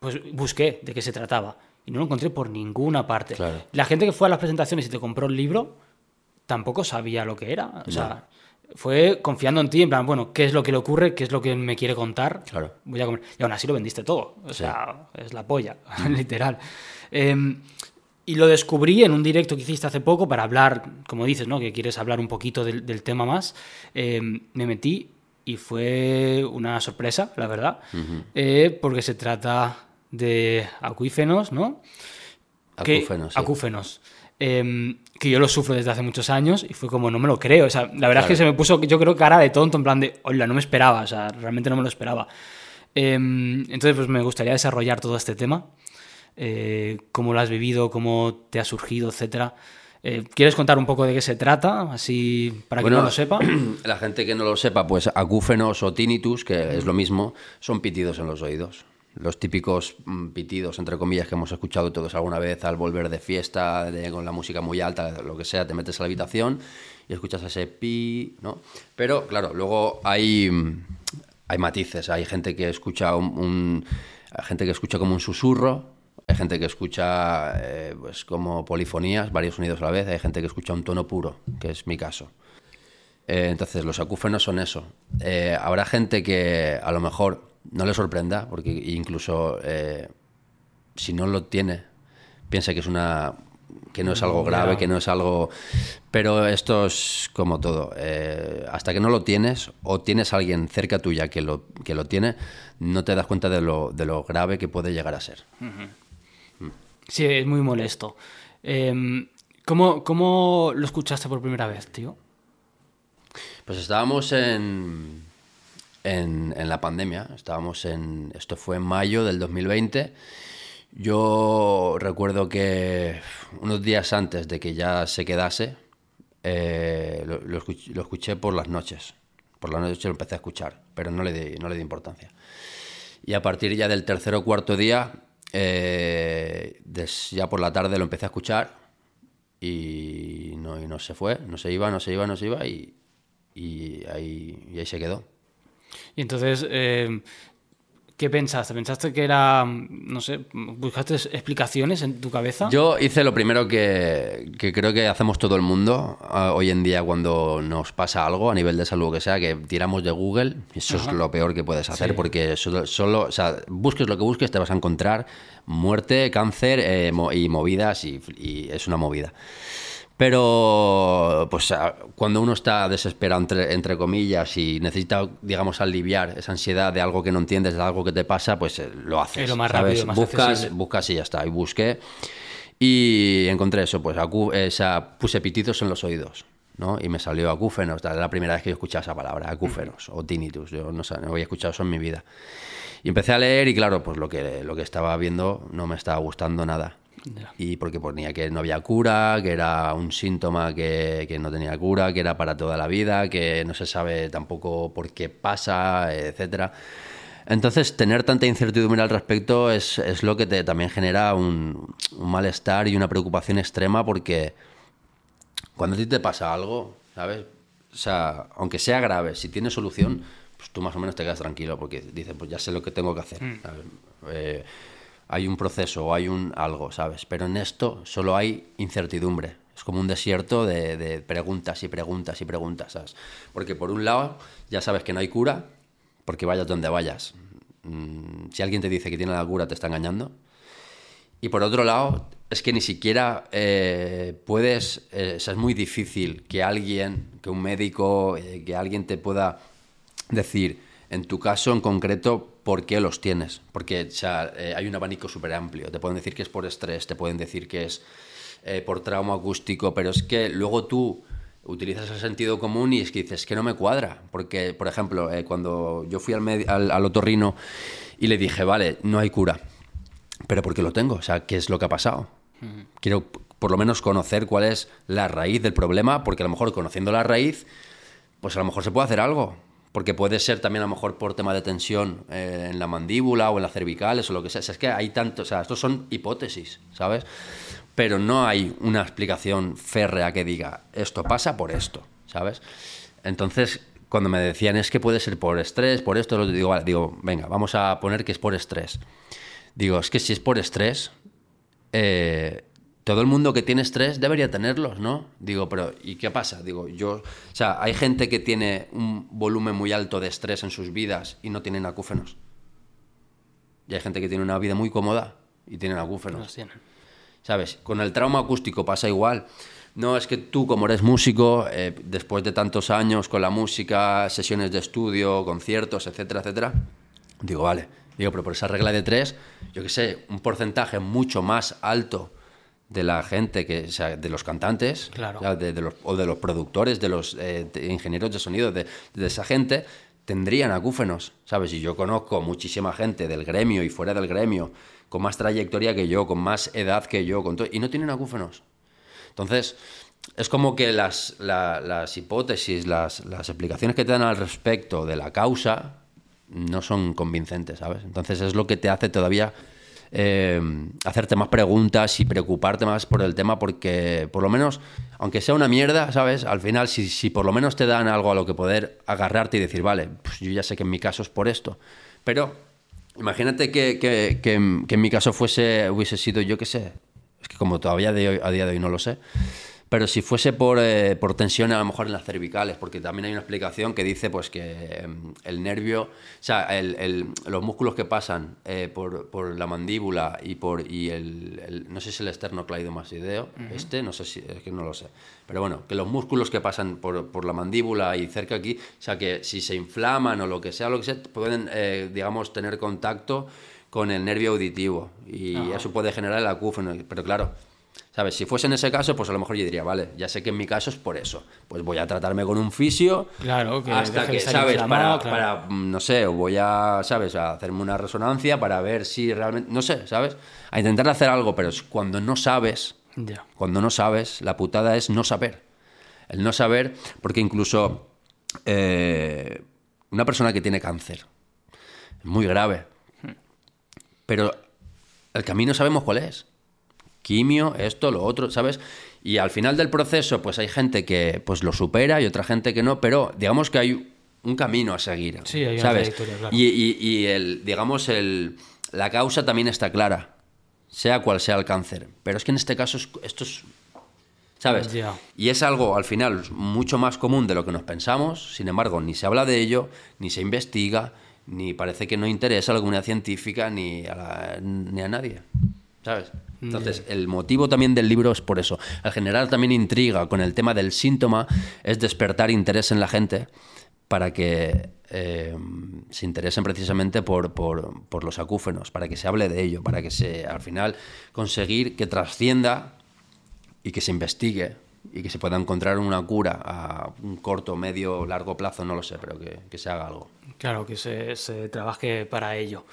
pues busqué de qué se trataba. Y no lo encontré por ninguna parte. Claro. La gente que fue a las presentaciones y te compró el libro tampoco sabía lo que era. O sea, fue confiando en ti, en plan, bueno, ¿qué es lo que le ocurre? ¿Qué es lo que me quiere contar? Claro. Voy a comer. Y aún así lo vendiste todo. O Sí. sea, es la polla, <laughs> literal. Eh, y lo descubrí en un directo que hiciste hace poco para hablar, como dices, ¿no? Que quieres hablar un poquito del, del tema más. Eh, me metí y fue una sorpresa, la verdad. Eh, porque se trata de acuífenos, ¿no? que- Acúfenos, sí. acúfenos. Eh, que yo lo sufro desde hace muchos años y fue como, no me lo creo. O sea, la verdad es que se Claro. me puso, yo creo, cara de tonto, en plan de, hola, no me esperaba. O sea, realmente no me lo esperaba. Eh, entonces, pues me gustaría desarrollar todo este tema. Eh, cómo lo has vivido, cómo te ha surgido, etcétera. Eh, ¿Quieres contar un poco de qué se trata? Así, para Bueno, que no lo sepa. <clears throat> La gente que no lo sepa, pues acúfenos o tinnitus, que es lo mismo, son pitidos en los oídos. Los típicos mm, pitidos, entre comillas, que hemos escuchado todos alguna vez al volver de fiesta, de- con la música muy alta, lo que sea, te metes a la habitación y escuchas ese pi, ¿no? Pero, claro, luego hay, mm, hay matices. Hay gente que escucha un, gente que escucha como un susurro, hay gente que escucha eh, pues como polifonías, varios sonidos a la vez, hay gente que escucha un tono puro, que es mi caso. Eh, entonces, los acúfenos son eso. Eh, habrá gente que a lo mejor no le sorprenda, porque incluso si no lo tiene, piensa que es una que no es algo grave, que no es algo... Pero esto es como todo. eh, hasta que no lo tienes o tienes a alguien cerca tuya que lo, que lo tiene, no te das cuenta de lo, de lo grave que puede llegar a ser. Sí, es muy molesto. Eh, ¿cómo, ¿Cómo lo escuchaste por primera vez, tío? Pues estábamos en, en, en, la pandemia, estábamos en, esto fue en mayo del 2020. Yo recuerdo que unos días antes de que ya se quedase, eh, lo, lo, escuché, lo, escuché, por las noches. Por las noches lo empecé a escuchar, pero no le di, no le di importancia. Y a partir ya del tercer o cuarto día, eh, ya por la tarde lo empecé a escuchar y no, y no se fue, no se iba, no se iba, no se iba y, y, ahí, y ahí se quedó. Y entonces, eh, ¿qué pensaste? ¿Pensaste que era, no sé, buscaste explicaciones en tu cabeza? Yo hice lo primero que, que creo que hacemos todo el mundo uh, hoy en día cuando nos pasa algo a nivel de salud o que sea, que tiramos de Google. Eso Ajá. es lo peor que puedes hacer sí. porque solo, solo, o sea, busques lo que busques, te vas a encontrar muerte, cáncer eh, y movidas y, y es una movida. Pero, pues, cuando uno está desesperado, entre, entre, comillas, y necesita, digamos, aliviar esa ansiedad de algo que no entiendes, de algo que te pasa, pues eh, lo haces. Es lo más ¿sabes? rápido, más buscas, accesible. buscas y ya está. Y busqué y encontré eso, pues, acu, esa, puse pititos en los oídos. ¿no? Y me salió acúfenos, era la primera vez que yo escuchaba esa palabra, acúfenos o tinnitus, yo no, no había escuchado eso en mi vida. Y empecé a leer y claro, pues lo que, lo que estaba viendo no me estaba gustando nada. Yeah. Y porque ponía que no había cura, que era un síntoma que, que, no tenía cura, que era para toda la vida, que no se sabe tampoco por qué pasa, etcétera. Entonces, tener tanta incertidumbre al respecto es, es lo que te, también genera un, un, malestar y una preocupación extrema porque cuando a ti te pasa algo, ¿sabes? O sea, aunque sea grave, si tiene solución, pues tú más o menos te quedas tranquilo porque dices, pues ya sé lo que tengo que hacer. Mm. Eh, hay un proceso o hay un algo, ¿sabes? Pero en esto solo hay incertidumbre. Es como un desierto de, preguntas y preguntas y preguntas, ¿sabes? Porque por un lado ya sabes que no hay cura, porque vayas donde vayas. Mm, si alguien te dice que tiene la cura, te está engañando. Y por otro lado, es que ni siquiera eh, puedes, eh, es muy difícil que alguien, que un médico, eh, que alguien te pueda decir, en tu caso en concreto, por qué los tienes. Porque o sea, eh, hay un abanico súper amplio. Te pueden decir que es por estrés, te pueden decir que es eh, por trauma acústico, pero es que luego tú utilizas el sentido común y es que dices que no me cuadra. Porque, por ejemplo, eh, cuando yo fui al, al, al otorrino y le dije, vale, no hay cura, pero ¿por qué lo tengo? O sea, ¿qué es lo que ha pasado? Quiero por lo menos conocer cuál es la raíz del problema, porque a lo mejor conociendo la raíz, pues a lo mejor se puede hacer algo porque puede ser también a lo mejor por tema de tensión eh, en la mandíbula o en las cervicales o lo que sea. Es que hay tanto, o sea, estos son hipótesis, ¿sabes? Pero no hay una explicación férrea que diga, esto pasa por esto, ¿sabes? Entonces, cuando me decían, es que puede ser por estrés, por esto, digo, vale, digo, venga, vamos a poner que es por estrés. Digo, es que si es por estrés, eh, todo el mundo que tiene estrés debería tenerlos, ¿no? Digo, pero ¿y qué pasa? Digo, yo, o sea, hay gente que tiene un volumen muy alto de estrés en sus vidas y no tienen acúfenos. Y hay gente que tiene una vida muy cómoda y tienen acúfenos. Los tienen. ¿Sabes? Con el trauma acústico pasa igual. No, es que tú, como eres músico, eh, después de tantos años con la música, sesiones de estudio, conciertos, etcétera, etcétera, digo, vale. Digo, pero por esa regla de tres, yo qué sé, un porcentaje mucho más alto de la gente, que, o sea, de los cantantes, claro. de, de los, o de los productores, de los eh, de ingenieros de sonido, de, de, esa gente, tendrían acúfenos, ¿sabes? Y yo conozco muchísima gente del gremio y fuera del gremio, con más trayectoria que yo, con más edad que yo, con todo, y no tienen acúfenos. Entonces, es como que las, la, las hipótesis, las, las explicaciones que te dan al respecto de la causa no son convincentes, ¿sabes? Entonces es lo que te hace todavía eh, hacerte más preguntas y preocuparte más por el tema porque por lo menos, aunque sea una mierda, ¿sabes? Al final, si, si por lo menos te dan algo a lo que poder agarrarte y decir, vale, pues yo ya sé que en mi caso es por esto. Pero imagínate que, que, que, que en mi caso fuese, hubiese sido, yo qué sé, es que como todavía hoy, a día de hoy no lo sé, pero si fuese por, eh, por tensión a lo mejor en las cervicales, porque también hay una explicación que dice pues que eh, el nervio, o sea, el, el, los músculos que pasan eh, por, por, la mandíbula y por y el, el, no sé si el esternocleidomastoideo, uh -huh. este, no sé si, es que no lo sé, pero bueno, que los músculos que pasan por, por la mandíbula y cerca aquí, o sea, que si se inflaman o lo que sea, lo que sea, pueden, eh, digamos, tener contacto con el nervio auditivo. Y eso puede generar el acúfeno, pero claro, ¿Sabes? Si fuese en ese caso, pues a lo mejor yo diría, vale, ya sé que en mi caso es por eso. Pues voy a tratarme con un fisio. Claro, que hasta que, ¿sabes? Para, claro. para, mm, no sé, voy a, ¿sabes? A hacerme una resonancia para ver si realmente, no sé, ¿sabes? A intentar hacer algo, pero es cuando no sabes, cuando no sabes, la putada es no saber. El no saber, porque incluso eh, una persona que tiene cáncer, es muy grave, pero el camino sabemos cuál es. Quimio, esto, lo otro, ¿sabes? Y al final del proceso, pues hay gente que pues lo supera y otra gente que no, pero digamos que hay un camino a seguir. Sí, hay ¿sabes? claro. Y, y- y el, digamos, el, la causa también está clara, sea cual sea el cáncer. Pero es que en este caso es- esto es ¿Sabes? Ya. Y es algo, al final, mucho más común de lo que nos pensamos, sin embargo, ni se habla de ello, ni se investiga, ni parece que no interesa a la comunidad científica, ni a, la- ni a nadie. ¿Sabes? Entonces, el motivo también del libro es por eso. Al generar también intriga con el tema del síntoma, es despertar interés en la gente para que eh, se interesen precisamente por, por- por los acúfenos, para que se hable de ello, para que se, al final, conseguir que trascienda y que se investigue y que se pueda encontrar una cura a un corto, medio, largo plazo, no lo sé, pero que, que se haga algo. Claro, que se, se trabaje para ello.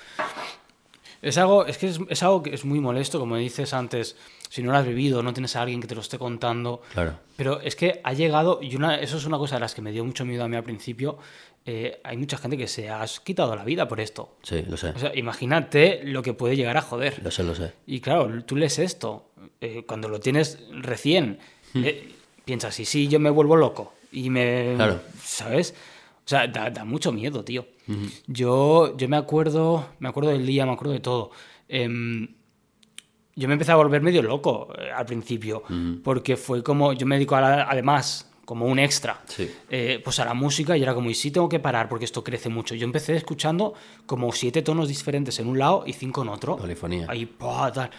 Es algo, es que es, es algo que es muy molesto, como dices antes, si no lo has vivido, no tienes a alguien que te lo esté contando. Claro. Pero es que ha llegado, y una, eso es una cosa de las que me dio mucho miedo a mí al principio, eh, hay mucha gente que se ha quitado la vida por esto. Sí, lo sé. O sea, imagínate lo que puede llegar a joder. Lo sé, lo sé. Y claro, tú lees esto, eh, cuando lo tienes recién, eh, piensas, y sí, yo me vuelvo loco. Y me. Claro. ¿Sabes? O sea, da, da mucho miedo, tío. Yo, yo me acuerdo, me acuerdo del día, me acuerdo de todo. Em, yo me empecé a volver medio loco eh, al principio, porque fue como, yo me dedico a la- además como un extra, Sí. eh, pues a la música y era como, y sí tengo que parar porque esto crece mucho. Yo empecé escuchando como siete tonos diferentes en un lado y cinco en otro. Polifonía. Ahí, tal.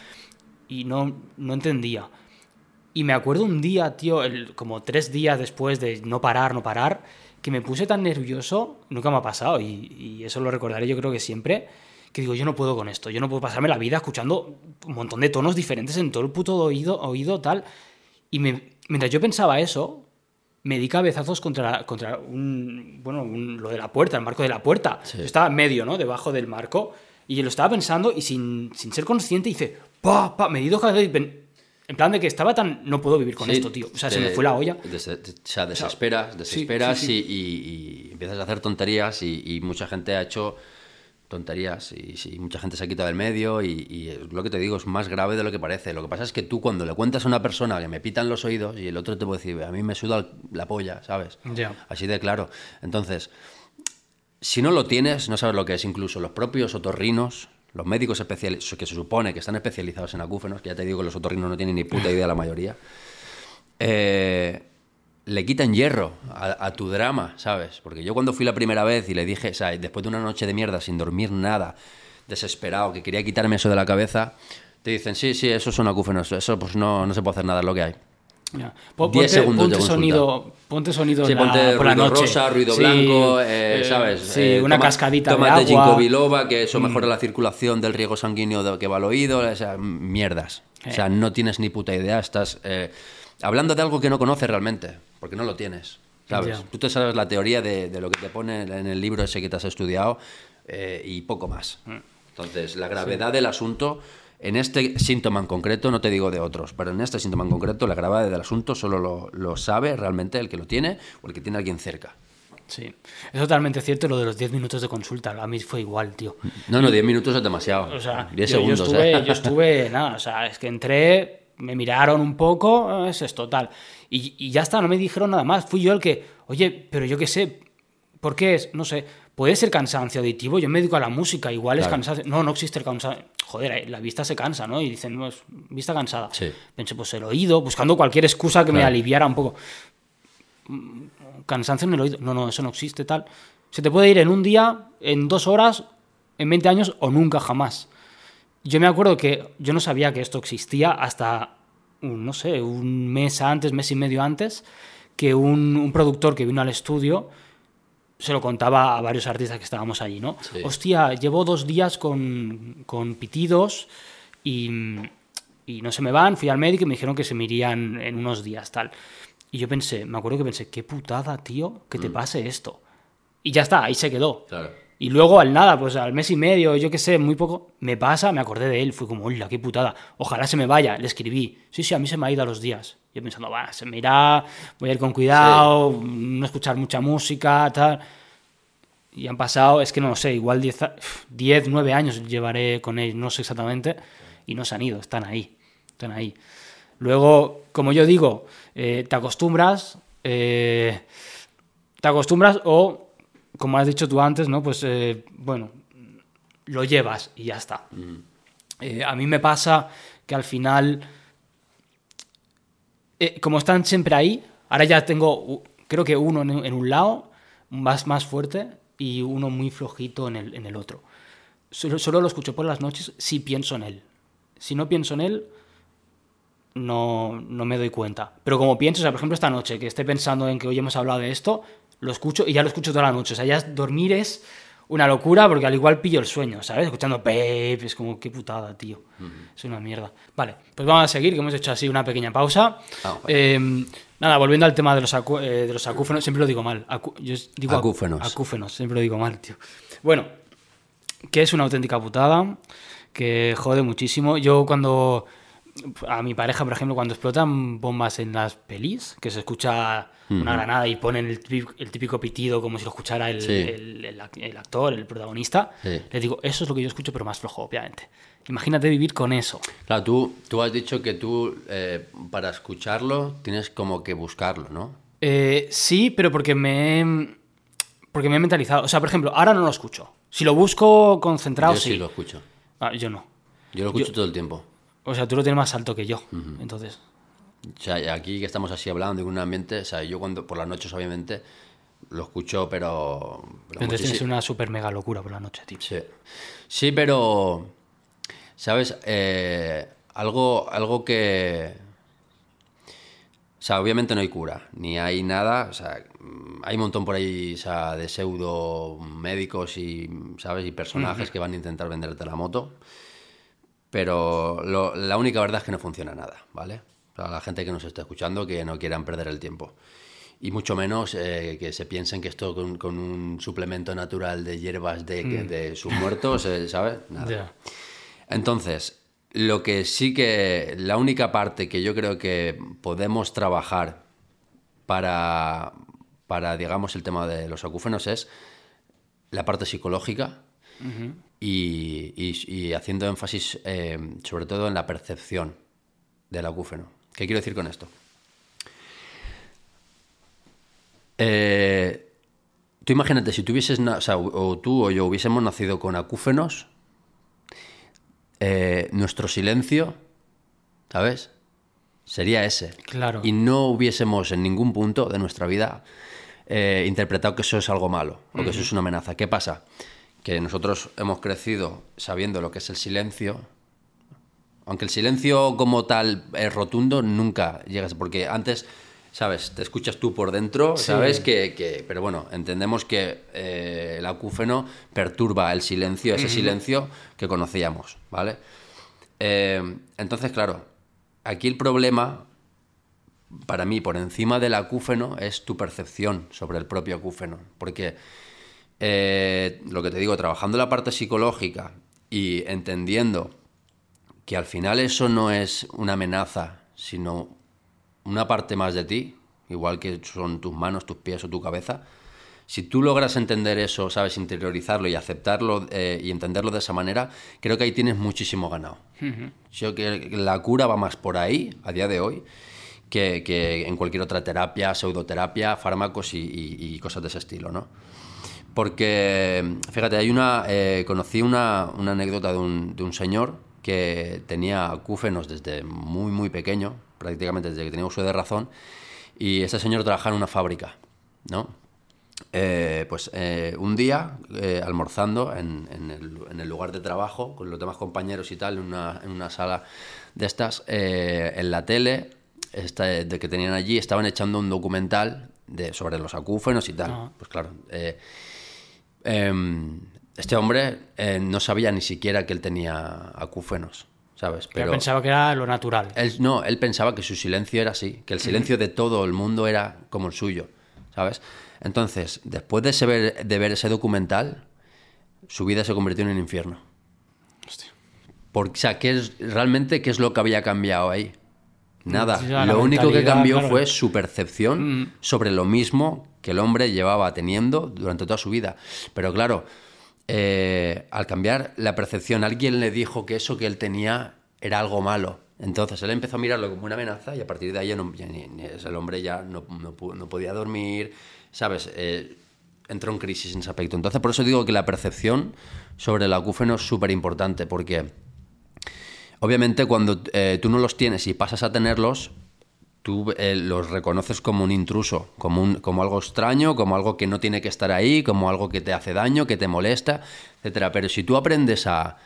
Y no, no entendía. Y me acuerdo un día, tío, el- como tres días después de no parar, no parar, que me puse tan nervioso, nunca me ha pasado, y, y eso lo recordaré yo creo que siempre, que digo, yo no puedo con esto, yo no puedo pasarme la vida escuchando un montón de tonos diferentes en todo el puto oído, oído tal. Y me- mientras yo pensaba eso, me di cabezazos contra, contra un, bueno, un- lo de la puerta, el marco de la puerta. Sí. Yo estaba medio, ¿no? Debajo del marco. Y lo estaba pensando y sin, sin ser consciente hice, pa, pa, me di dos cabezazos y en plan de que estaba tan, no puedo vivir con Sí, esto, tío. O sea, se me fue la olla. des- o sea, desesperas, desesperas sí, sí. Y, y- y empiezas a hacer tonterías y, y mucha gente ha hecho tonterías y, mucha gente se ha quitado del medio y, lo que te digo es más grave de lo que parece. Lo que pasa es que tú cuando le cuentas a una persona que me pitan los oídos y el otro te puede decir, a mí me suda la polla, ¿sabes? Ya. Así de claro. Entonces, si no lo tienes, no sabes lo que es. Incluso los propios otorrinos, los médicos especializados, que se supone que están especializados en acúfenos, que ya te digo que los otorrinos no tienen ni puta idea la mayoría, eh, le quitan hierro a, tu drama, ¿sabes? Porque yo cuando fui la primera vez y le dije, o sea, después de una noche de mierda, sin dormir nada, desesperado, que quería quitarme eso de la cabeza, te dicen, sí, sí, eso son acúfenos, eso pues no, no se puede hacer nada, es lo que hay. Ya. Ponte, segundos de ponte consulta. sonido, ponte sonido Sí, la- ponte por la ruido noche. rosa, ruido Sí, blanco, eh, eh, ¿sabes? Sí, Eh, una toma- cascadita de tómate agua. Mm. ginkgo biloba, que eso mejora la circulación del riego sanguíneo de- que va al oído, o sea, mierdas. O sea, no tienes ni puta idea, estás hablando de algo que no conoces realmente, porque no lo tienes, ¿sabes? Tú te sabes la teoría de, de lo que te pone en el libro ese que te has estudiado y poco más. Mm. Entonces, la gravedad del asunto, en este síntoma en concreto, no te digo de otros, pero en este síntoma en concreto, la gravedad del asunto solo lo, lo sabe realmente el que lo tiene o el que tiene a alguien cerca. Sí, es totalmente cierto lo de los 10 minutos de consulta. A mí fue igual, tío. No, no, 10 minutos es demasiado. O sea, 10 yo, yo segundos, estuve, ¿eh? yo estuve, <laughs> nada, o sea, es que entré, me miraron un poco, es esto, tal. Y, y ya está, no me dijeron nada más. Fui yo el que, oye, pero yo qué sé, ¿por qué es? No sé, puede ser cansancio auditivo. Yo me dedico a la música, igual es Claro. cansancio. No, no existe el cansancio. Joder, eh, la vista se cansa, ¿no? Y dicen, no, es vista cansada. Sí. Pensé, pues el oído, buscando cualquier excusa que me Claro. aliviara un poco. Cansancio en el oído. No, no, eso no existe, tal. Se te puede ir en un día, en dos horas, en 20 años o nunca jamás. Yo me acuerdo que yo no sabía que esto existía hasta, no sé, un mes antes, mes y medio antes, que un, un productor que vino al estudio se lo contaba a varios artistas que estábamos allí, ¿no? Sí. Hostia, llevo dos días con, con pitidos y, y no se me van, fui al médico y me dijeron que se me irían en unos días, tal. Y yo pensé, me acuerdo que pensé, qué putada, tío, que te pase esto. Y ya está, ahí se quedó. Y luego al nada, pues al mes y medio, yo qué sé, muy poco, me pasa, me acordé de él, fui como, hola, qué putada, ojalá se me vaya, le escribí, sí, sí, a mí se me ha ido a los días. Yo pensando, va, se me irá, voy a ir con cuidado, no escuchar mucha música, tal. Y han pasado, es que no lo sé, igual 10, 9 años llevaré con él, no sé exactamente, y no se han ido, están ahí, están ahí. Luego, como yo digo, eh, te acostumbras, eh, te acostumbras o, como has dicho tú antes, ¿no? Pues, eh, bueno, lo llevas y ya está. Mm. a mí me pasa que al final, como están siempre ahí, ahora ya tengo, creo que uno en, un lado, más, más fuerte, y uno muy flojito en el, en el otro. Solo, solo, lo escucho por las noches si pienso en él. Si no pienso en él, no, no me doy cuenta. Pero como pienso, o sea, por ejemplo, esta noche, que esté pensando en que hoy hemos hablado de esto, lo escucho y ya lo escucho toda la noche. O sea, ya dormir es una locura porque al igual pillo el sueño, ¿sabes? Escuchando Pepe, es como, qué putada, tío. Es una mierda. Vale, pues vamos a seguir, que hemos hecho así una pequeña pausa. Ah, em, nada, volviendo al tema de los, eh, de los acúfenos, siempre lo digo mal. yo digo acúfenos. Acúfenos, siempre lo digo mal, tío. Bueno, que es una auténtica putada, que jode muchísimo. Yo cuando a mi pareja, por ejemplo, cuando explotan bombas en las pelis, que se escucha una granada y ponen el típico, pitido como si lo escuchara el, el, actor, el protagonista, le digo, eso es lo que yo escucho, pero más flojo, obviamente. Imagínate vivir con eso. Claro, tú, tú has dicho que tú, eh, para escucharlo, tienes como que buscarlo, ¿no? Eh, sí, pero porque me, he, porque me he mentalizado. O sea, por ejemplo, ahora no lo escucho. Si lo busco concentrado, yo sí. lo escucho. Ah, yo no. Yo lo escucho todo el tiempo. O sea, tú lo tienes más alto que yo, entonces. O sea, aquí que estamos así hablando en un ambiente, o sea, yo cuando por las noches obviamente lo escucho, pero... entonces tienes una super mega locura por la noche, tío. Sí, sí pero, ¿sabes? Eh, algo, algo que... O sea, obviamente no hay cura, ni hay nada, o sea, hay un montón por ahí o sea, de pseudo médicos y, ¿sabes? Y personajes que van a intentar venderte la moto pero la única verdad es que no funciona nada, ¿vale? Para la gente que nos está escuchando, que no quieran perder el tiempo. Y mucho menos eh, que se piensen que esto con, un suplemento natural de hierbas de, mm. de sus muertos, eh, ¿sabes? Nada. Entonces, lo que sí que, la única parte que yo creo que podemos trabajar para, para digamos, el tema de los acúfenos es la parte psicológica y, haciendo énfasis eh, sobre todo en la percepción del acúfeno. ¿Qué quiero decir con esto? Eh, tú imagínate, si tuvieses, o, tú o yo hubiésemos nacido con acúfenos, eh, nuestro silencio, ¿sabes? Sería ese. Claro. Y no hubiésemos en ningún punto de nuestra vida interpretado que eso es algo malo o que eso es una amenaza. ¿Qué pasa? Que nosotros hemos crecido sabiendo lo que es el silencio, aunque el silencio como tal es rotundo, nunca llegas, porque antes, ¿sabes? Te escuchas tú por dentro, ¿sabes? Que, pero bueno, entendemos que eh, el acúfeno perturba el silencio, ese silencio que conocíamos, ¿vale? Eh, entonces, claro, aquí el problema, para mí, por encima del acúfeno, es tu percepción sobre el propio acúfeno, porque eh, lo que te digo, trabajando la parte psicológica y entendiendo que al final eso no es una amenaza, sino una parte más de ti, igual que son tus manos, tus pies o tu cabeza, si tú logras entender eso, sabes, interiorizarlo y aceptarlo eh, y entenderlo de esa manera, creo que ahí tienes muchísimo ganado. Yo que la cura va más por ahí, a día de hoy, que, en cualquier otra terapia, pseudoterapia, fármacos y, y cosas de ese estilo, ¿no? Porque, fíjate, hay una, eh, conocí una, anécdota de un, de un, señor que tenía acúfenos desde muy, muy pequeño, prácticamente desde que tenía uso de razón, y ese señor trabajaba en una fábrica, ¿no? Eh, pues eh, un día, almorzando en, el, lugar de trabajo, con los demás compañeros y tal, en una, en una sala de estas, en la tele esta, de que tenían allí, estaban echando un documental de, sobre los acúfenos y tal. Ah. Pues claro. Em, este hombre eh, no sabía ni siquiera que él tenía acúfenos. ¿sabes? Pero pensaba que era lo natural. Él, no, él pensaba que su silencio era así, que el silencio de todo el mundo era como el suyo, ¿sabes? Entonces, después de, ver, de ver ese documental, su vida se convirtió en un infierno. Hostia. Porque, o sea, ¿qué es, realmente qué es lo que había cambiado ahí? Nada. lo único que cambió fue su percepción mm. sobre lo mismo que el hombre llevaba teniendo durante toda su vida. Pero claro, eh, al cambiar la percepción, alguien le dijo que eso que él tenía era algo malo. Entonces él empezó a mirarlo como una amenaza y a partir de ahí el hombre ya no, podía dormir, ¿sabes? Eh, entró en crisis en ese aspecto. Entonces por eso digo que la percepción sobre el acúfeno es súper importante porque obviamente cuando eh, tú no los tienes y pasas a tenerlos, tú eh, los reconoces como un intruso, como, un, como algo extraño, como algo que no tiene que estar ahí, como algo que te hace daño, que te molesta, etc. Pero si tú aprendes a,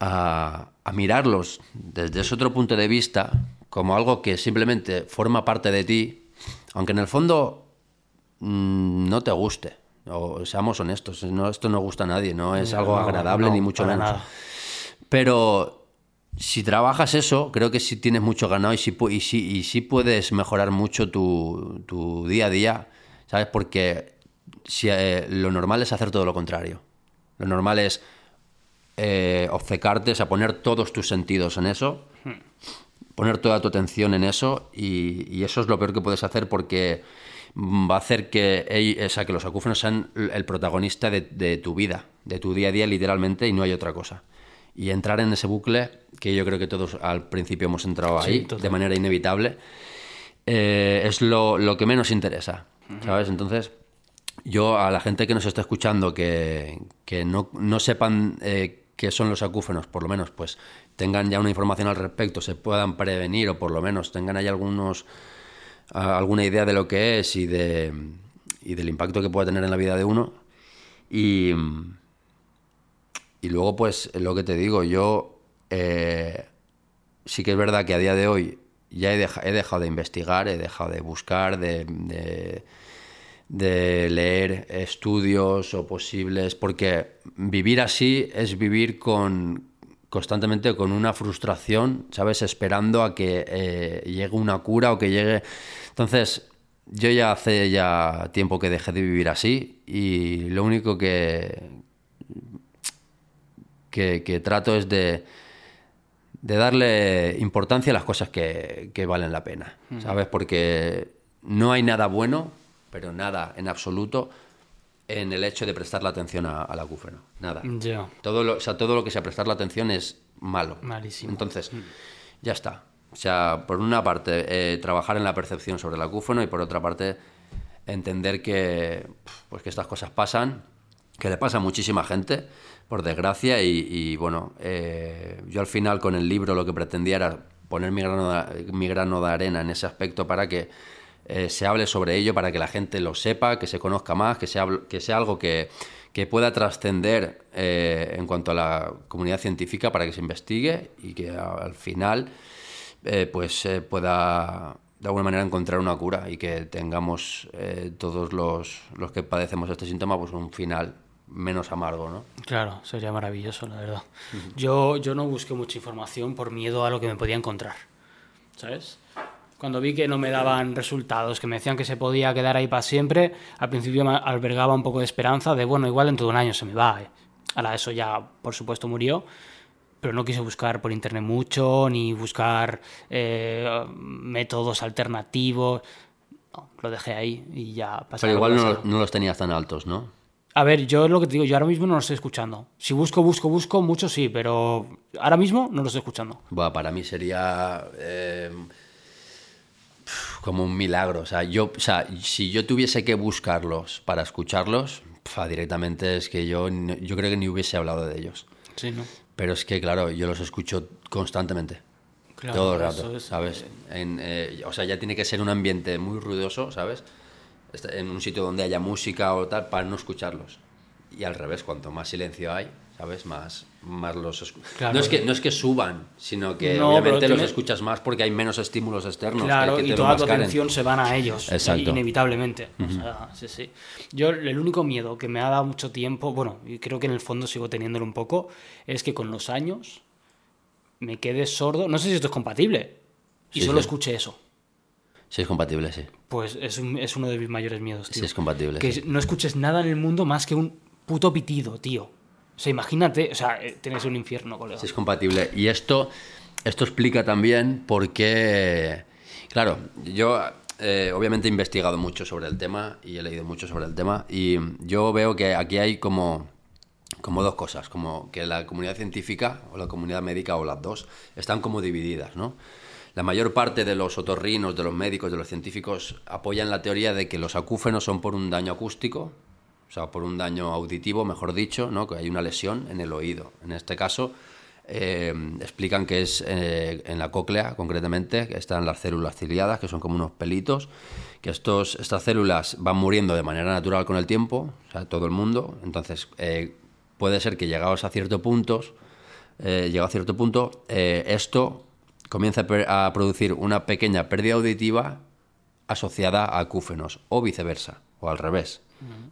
a, mirarlos desde ese otro punto de vista, como algo que simplemente forma parte de ti, aunque en el fondo mm, no te guste, o seamos honestos, no, esto no gusta a nadie, no es algo agradable ni mucho menos. Pero si trabajas eso, creo que sí tienes mucho ganado y sí, y sí, y puedes mejorar mucho tu, día a día, ¿sabes? Porque eh, lo normal es hacer todo lo contrario. Lo normal es eh, obcecarte, o sea, poner todos tus sentidos en eso, poner toda tu atención en eso y, eso es lo peor que puedes hacer porque va a hacer que, o sea, que los acúfenos sean el protagonista de tu vida, de tu día a día literalmente y no hay otra cosa y entrar en ese bucle que yo creo que todos al principio hemos entrado ahí de manera inevitable, eh, es lo, lo, que menos interesa, ¿sabes? Entonces, yo a la gente que nos está escuchando que, que no, no, sepan eh, qué son los acúfenos, por lo menos, pues tengan ya una información al respecto, se puedan prevenir o por lo menos tengan ahí algunos, alguna idea de lo que es y, de, y del impacto que puede tener en la vida de uno. Y y luego, pues, lo que te digo, yo eh, sí que es verdad que a día de hoy ya he, dejado de investigar, he dejado de buscar, de, de, leer estudios o posibles, porque vivir así es vivir con constantemente con una frustración, ¿sabes? Esperando a que eh, llegue una cura o que llegue... Entonces, yo ya hace ya tiempo que dejé de vivir así y lo único que, que, trato es de, de, darle importancia a las cosas que, valen la pena, ¿sabes? Porque no hay nada bueno, pero nada en absoluto en el hecho de prestar la atención al acúfeno. Nada. Todo, lo, o sea, todo lo que sea prestar la atención es malo. Malísimo. Entonces, ya está. O sea, por una parte, eh, trabajar en la percepción sobre el acúfeno y por otra parte, entender que, pues que estas cosas pasan, que le pasa a muchísima gente por desgracia, y, bueno, eh, yo al final con el libro lo que pretendía era poner mi grano de, mi grano de arena en ese aspecto para que eh, se hable sobre ello, para que la gente lo sepa, que se conozca más, que sea, que sea algo que, que pueda trascender eh, en cuanto a la comunidad científica para que se investigue y que al final pues pueda de alguna manera encontrar una cura y que tengamos todos los, los que padecemos este síntoma pues un final menos amargo, ¿no? Claro, sería maravilloso, la verdad. yo, yo no busqué mucha información por miedo a lo que me podía encontrar, ¿sabes? Cuando vi que no me daban resultados, que me decían que se podía quedar ahí para siempre, al principio me albergaba un poco de esperanza de, bueno, igual en todo un año se me va. ¿eh? Ahora eso ya, por supuesto, murió, pero no quise buscar por internet mucho, ni buscar eh, métodos alternativos. No, lo dejé ahí y ya pasó. Pero igual no, no los tenías tan altos, ¿no? A ver, yo lo que te digo, yo ahora mismo no lo estoy escuchando. Si busco, busco, busco, mucho sí, pero ahora mismo no lo estoy escuchando. Bueno, para mí sería eh, como un milagro. O sea, yo, o sea, si yo tuviese que buscarlos para escucharlos, directamente es que yo, yo creo que ni hubiese hablado de ellos. Sí, ¿no? Pero es que, claro, yo los escucho constantemente. Claro, todo el rato, ¿sabes? Eh, o sea, ya tiene que ser un ambiente muy ruidoso, ¿sabes? En un sitio donde haya música o tal para no escucharlos. Y al revés, cuanto más silencio hay, ¿sabes? Más, más los no, es que, no es que suban, sino que obviamente los escuchas más porque hay menos estímulos externos. Claro, y toda tu atención se van a ellos, inevitablemente. sí, sí. Yo, el único miedo que me ha dado mucho tiempo, bueno, y creo que en el fondo sigo teniéndolo un poco, es que con los años me quede sordo. No sé si esto es compatible. Y Sí, solo escuche eso. Sí, es compatible, sí. Pues es, un- es uno de mis mayores miedos, tío. Sí, es compatible. que sí. no escuches nada en el mundo más que un puto pitido, tío. O sea, imagínate, o sea, eh, tiene que ser un infierno, colega. Sí, es compatible. Y esto, esto explica también por qué. Claro, yo eh, obviamente he investigado mucho sobre el tema y he leído mucho sobre el tema. Y yo veo que aquí hay como, como dos cosas: como que la comunidad científica o la comunidad médica o las dos están como divididas, ¿no? La mayor parte de los otorrinos, de los médicos, de los científicos apoyan la teoría de que los acúfenos son por un daño acústico, o sea, por un daño auditivo, mejor dicho, ¿no? que hay una lesión en el oído. En este caso, eh, explican que es eh, en la cóclea, concretamente, que están las células ciliadas, que son como unos pelitos, que estos, estas células van muriendo de manera natural con el tiempo, o sea, todo el mundo. Entonces, eh, puede ser que llegados a ciertos puntos, eh, llegado a cierto punto, esto comienza a, producir una pequeña pérdida auditiva asociada a acúfenos, o viceversa, o al revés,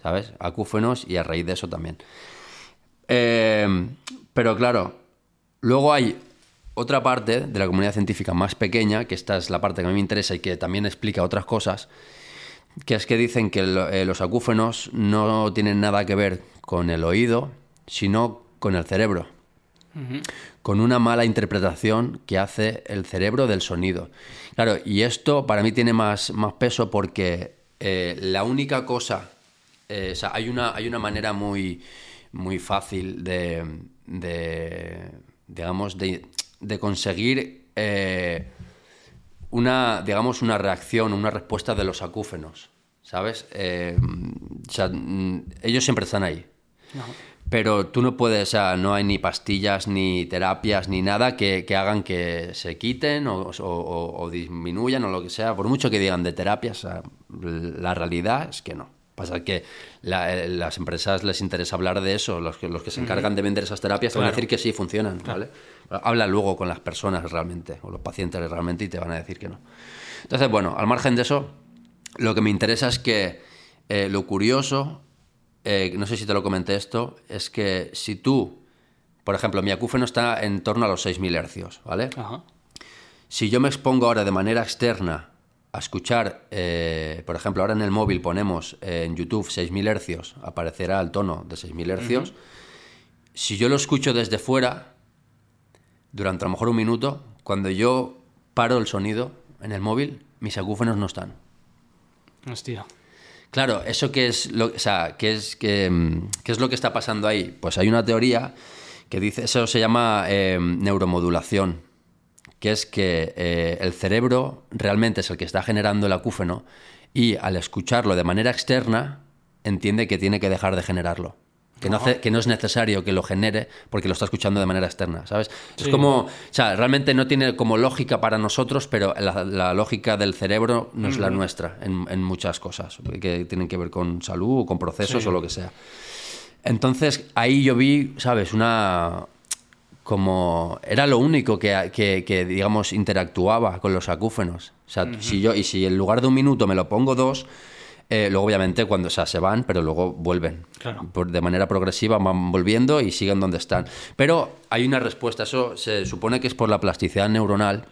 ¿sabes? Acúfenos y a raíz de eso también. Eh, pero claro, luego hay otra parte de la comunidad científica más pequeña, que esta es la parte que a mí me interesa y que también explica otras cosas, que es que dicen que eh, los acúfenos no tienen nada que ver con el oído, sino con el cerebro, con una mala interpretación que hace el cerebro del sonido. Claro, y esto para mí tiene más, más peso porque eh, la única cosa, eh, o sea, hay una, hay una manera muy, muy fácil de, de, digamos, de, de conseguir eh, una, digamos, una reacción, una respuesta de los acúfenos, ¿sabes? Eh, o sea, mm, ellos siempre están ahí. No. Pero tú no puedes, o sea, no hay ni pastillas, ni terapias, ni nada que, que hagan que se quiten o, o- o- disminuyan o lo que sea. Por mucho que digan de terapias, o sea, la realidad es que no. Pasa que la- eh, las empresas les interesa hablar de eso, los que, los que se encargan de vender esas terapias te van a Claro. decir que sí funcionan, ¿vale? Habla luego con las personas realmente, o los pacientes realmente, y te van a decir que no. Entonces, bueno, al margen de eso, lo que me interesa es que eh, lo curioso, eh, no sé si te lo comenté esto, es que si tú, por ejemplo, mi acúfeno está en torno a los 6.000 hercios, ¿vale? Ajá. Si yo me expongo ahora de manera externa a escuchar, eh, por ejemplo, ahora en el móvil ponemos eh, en YouTube 6.000 hercios, aparecerá el tono de 6.000 hercios. Si yo lo escucho desde fuera, durante a lo mejor un minuto, cuando yo paro el sonido en el móvil, mis acúfenos no están. Hostia. Claro, eso que es lo, o sea, ¿qué es, que, mm, ¿qué es lo que está pasando ahí? Pues hay una teoría que dice, eso se llama eh, neuromodulación, que es que eh, el cerebro realmente es el que está generando el acúfeno y al escucharlo de manera externa entiende que tiene que dejar de generarlo. Que no, hace- que no es necesario que lo genere porque lo está escuchando de manera externa, ¿sabes? Es Sí. como, o sea, realmente no tiene como lógica para nosotros, pero la, la lógica del cerebro no es la nuestra en, en muchas cosas que tienen que ver con salud o con procesos Sí. o lo que sea. Entonces ahí yo vi, ¿sabes? Una. Como. Era lo único que, que- que, digamos, interactuaba con los acúfenos. O sea, si yo. Y si en lugar de un minuto me lo pongo dos. Eh, luego, obviamente, cuando o sea, se van, pero luego vuelven. Claro. Por- de manera progresiva van volviendo y siguen donde están. Pero hay una respuesta. Eso se supone que es por la plasticidad neuronal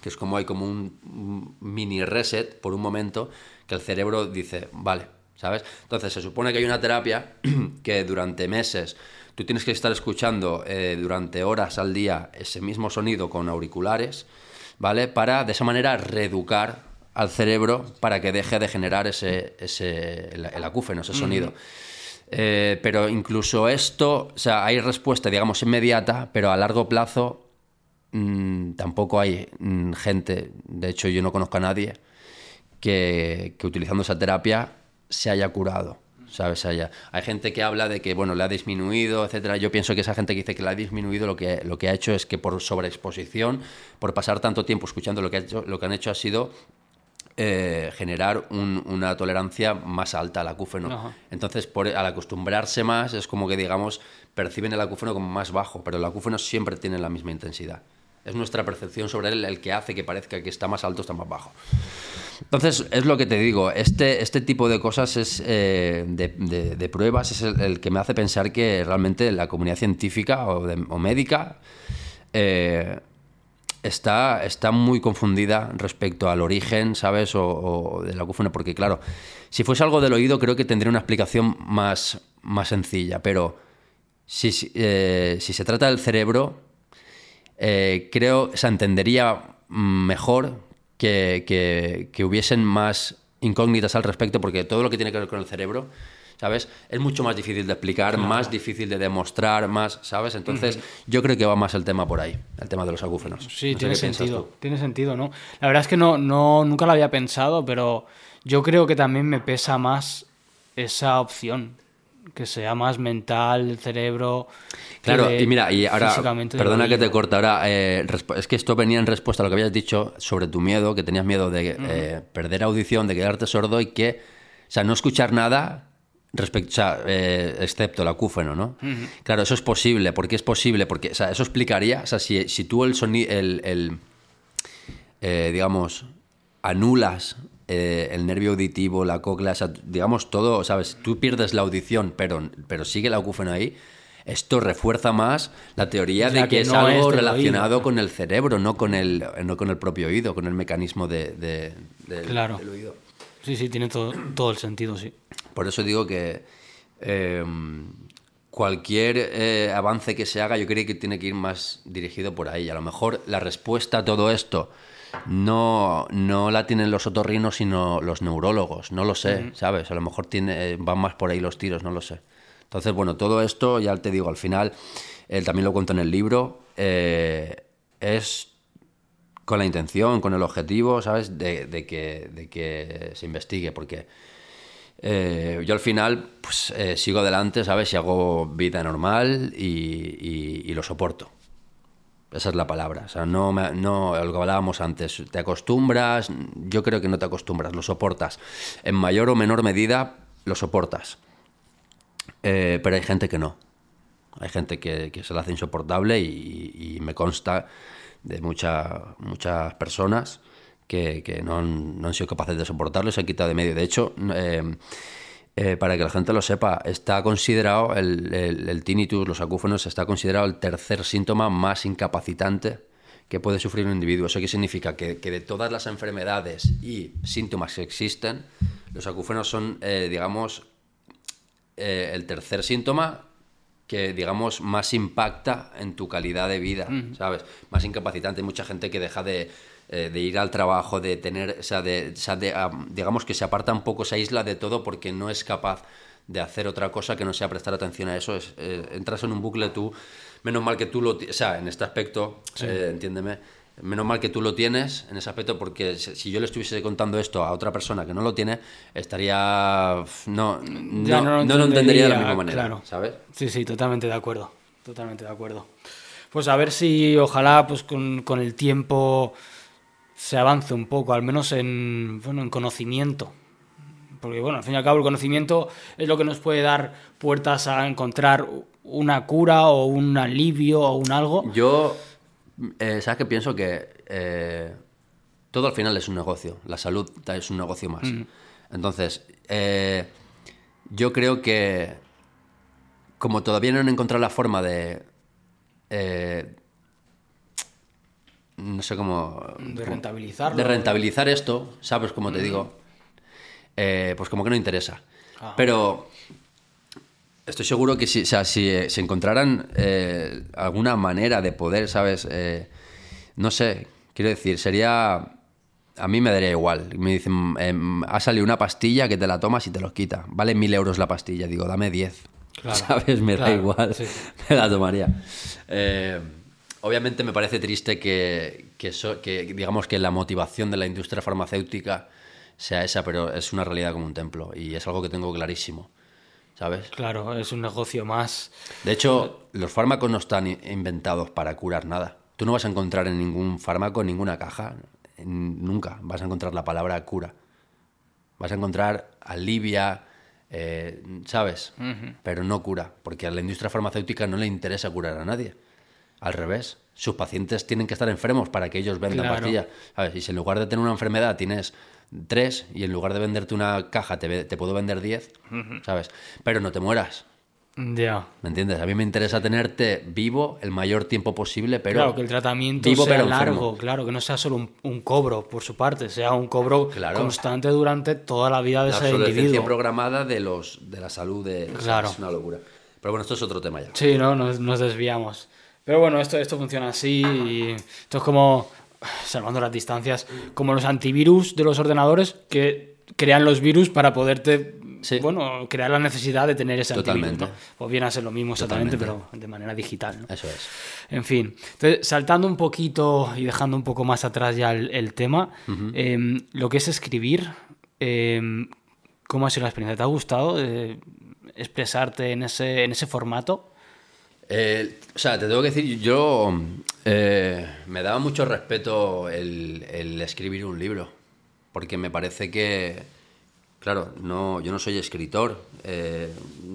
que es como hay como un, un mini reset por un momento que el cerebro dice, vale, ¿sabes? Entonces se supone que hay una terapia <clears throat> que durante meses tú tienes que estar escuchando eh, durante horas al día ese mismo sonido con auriculares, ¿vale? Para de esa manera reeducar al cerebro para que deje de generar ese, ese el, el acúfeno, ese sonido. Eh, pero incluso esto, o sea, hay respuesta, digamos, inmediata, pero a largo plazo mm, tampoco hay mm, gente, de hecho yo no conozco a nadie que, que utilizando esa terapia se haya curado. ¿Sabes? Haya- hay gente que habla de que bueno, le ha disminuido, etcétera. Yo pienso que esa gente que dice que le ha disminuido lo que, lo que ha hecho es que por sobreexposición, por pasar tanto tiempo escuchando lo que, ha hecho, lo que han hecho ha sido eh, generar un- una tolerancia más alta al acúfeno. Ajá. Entonces, por, al acostumbrarse más, es como que, digamos, perciben el acúfeno como más bajo, pero el acúfeno siempre tiene la misma intensidad. Es nuestra percepción sobre él el que hace que parezca que está más alto, está más bajo. Entonces, es lo que te digo, este, este tipo de cosas, es, eh, de, de- de pruebas, es el, el que me hace pensar que realmente la comunidad científica o, de- o médica eh, está, está muy confundida respecto al origen, ¿sabes? O, o del acúfeno, porque claro, si fuese algo del oído creo que tendría una explicación más, más sencilla, pero si, si, eh, se trata del cerebro, eh, creo se entendería mejor que, que hubiesen más incógnitas al respecto, porque todo lo que tiene que ver con el cerebro ¿sabes? Es mucho más difícil de explicar, más difícil de demostrar, más, ¿sabes? Entonces, yo creo que va más el tema por ahí, el tema de los acúfenos. Sí, No tiene sentido. Tiene sentido, ¿no? La verdad es que no, no, nunca lo había pensado, pero yo creo que también me pesa más esa opción. Que sea más mental, el cerebro. Claro, y mira, y ahora, perdona que te corte ahora, eh, es que esto venía en respuesta a lo que habías dicho sobre tu miedo, que tenías miedo de eh, perder audición, de quedarte sordo y que, o sea, no escuchar nada respecto, o sea, eh, excepto el acúfeno, ¿no? Claro, eso es posible, ¿por qué es posible? Porque, o sea, eso explicaría, o sea, si, si tú el sonido, el, el, eh, digamos, anulas eh, el nervio auditivo, la cóclea, o sea, digamos todo, ¿sabes? Tú pierdes la audición, pero, pero sigue el acúfeno ahí. Esto refuerza más la teoría O sea, de que, que es no algo relacionado oído. con el cerebro, no con el, no con el propio oído, con el mecanismo de, de- Claro. del oído. Sí, sí, tiene todo, todo el sentido, sí. Por eso digo que eh, cualquier eh, avance que se haga, yo creo que tiene que ir más dirigido por ahí. A lo mejor la respuesta a todo esto no, no la tienen los otorrinos, sino los neurólogos. No lo sé, ¿sabes? A lo mejor tiene, eh, van más por ahí los tiros, no lo sé. Entonces, bueno, todo esto, ya te digo, al final, él también lo cuento en el libro, eh, es con la intención, con el objetivo, ¿sabes? De, que, de que se investigue, porque eh, yo al final pues, eh, sigo adelante, ¿sabes? Y hago vida normal y, lo soporto. Esa es la palabra. O sea, no, me- no lo hablábamos antes. Te acostumbras, yo creo que no te acostumbras, lo soportas. En mayor o menor medida, lo soportas. Eh, pero hay gente que no. Hay gente que, se la hace insoportable y me consta de mucha- muchas personas que, que no, han, no han sido capaces de soportarlo y se han quitado de medio. De hecho, eh, eh, para que la gente lo sepa, está considerado el, el- tinnitus, los acúfonos, está considerado el tercer síntoma más incapacitante que puede sufrir un individuo. ¿Eso qué significa? Que, que de todas las enfermedades y síntomas que existen, los acúfonos son, eh, digamos, el tercer síntoma que, digamos, más impacta en tu calidad de vida, ¿sabes? Más incapacitante. Hay mucha gente que deja de, eh, de ir al trabajo, de tener, o sea, de, o sea, de, digamos que se aparta un poco, se aísla de todo porque no es capaz de hacer otra cosa que no sea prestar atención a eso. Es, eh, entras en un bucle tú, menos mal que tú lo, o sea, en este aspecto, eh, entiéndeme, menos mal que tú lo tienes en ese aspecto porque si yo le estuviese contando esto a otra persona que no lo tiene, estaría, no, no, Ya no, no lo entendería de la misma manera, claro. ¿sabes? Sí, sí, totalmente de acuerdo. Totalmente de acuerdo. Pues a ver si ojalá pues con, con el tiempo se avance un poco, al menos en, bueno, en conocimiento. Porque bueno, al fin y al cabo el conocimiento es lo que nos puede dar puertas a encontrar una cura o un alivio o un algo. Yo, eh, ¿sabes qué pienso? Que eh, todo al final es un negocio. La salud es un negocio más. Entonces, eh, yo creo que como todavía no han encontrado la forma de... no sé cómo... De rentabilizarlo. De rentabilizar esto, ¿sabes? Como te digo. eh, pues como que no interesa. Ah. Pero Estoy seguro que si, o sea, si, eh, si encontraran eh, alguna manera de poder, ¿sabes? Eh, no sé, quiero decir, sería... A mí me daría igual. Me dicen, em, ha salido una pastilla que te la tomas y te los quita. Vale mil euros la pastilla. Digo, dame 10. Claro, <laughs> ¿Sabes? Me da igual. sí. <laughs> Me la tomaría. Obviamente me parece triste que, que, so- que, digamos que la motivación de la industria farmacéutica sea esa, pero es una realidad como un templo. Y es algo que tengo clarísimo. ¿Sabes? Claro, es un negocio más. De hecho, los fármacos no están inventados para curar nada. Tú no vas a encontrar en ningún fármaco, en ninguna caja, en- nunca vas a encontrar la palabra cura. Vas a encontrar alivia, eh, ¿sabes? Pero no cura, porque a la industria farmacéutica no le interesa curar a nadie. Al revés, sus pacientes tienen que estar enfermos para que ellos vendan Claro. pastillas. ¿Sabes? Y si en lugar de tener una enfermedad tienes tres y en lugar de venderte una caja te, puedo vender diez, ¿sabes? Pero no te mueras. Ya. ¿Me entiendes? A mí me interesa tenerte vivo el mayor tiempo posible, pero. Claro, que el tratamiento vivo, sea pero largo, enfermo. claro, que no sea solo un, un cobro por su parte, sea un cobro Claro. constante durante toda la vida de La ese individuo. programada de los de la salud de. o sea, Claro. es una locura. Pero bueno, esto es otro tema ya. Sí, ¿no? Nos, nos desviamos. Pero bueno, esto, esto funciona así y esto es como, salvando las distancias, como los antivirus de los ordenadores que crean los virus para poderte, Sí. bueno, crear la necesidad de tener ese Totalmente. antivirus, ¿no? Pues ser lo mismo exactamente, Totalmente. pero de manera digital, ¿no? Eso es. En fin, entonces, saltando un poquito y dejando un poco más atrás ya el, el tema, em, lo que es escribir, em, ¿cómo ha sido la experiencia? ¿Te ha gustado eh, expresarte en ese, en ese formato? Eh, o sea, te tengo que decir, yo eh, me daba mucho respeto el, el escribir un libro, porque me parece que, claro, no, yo no soy escritor eh,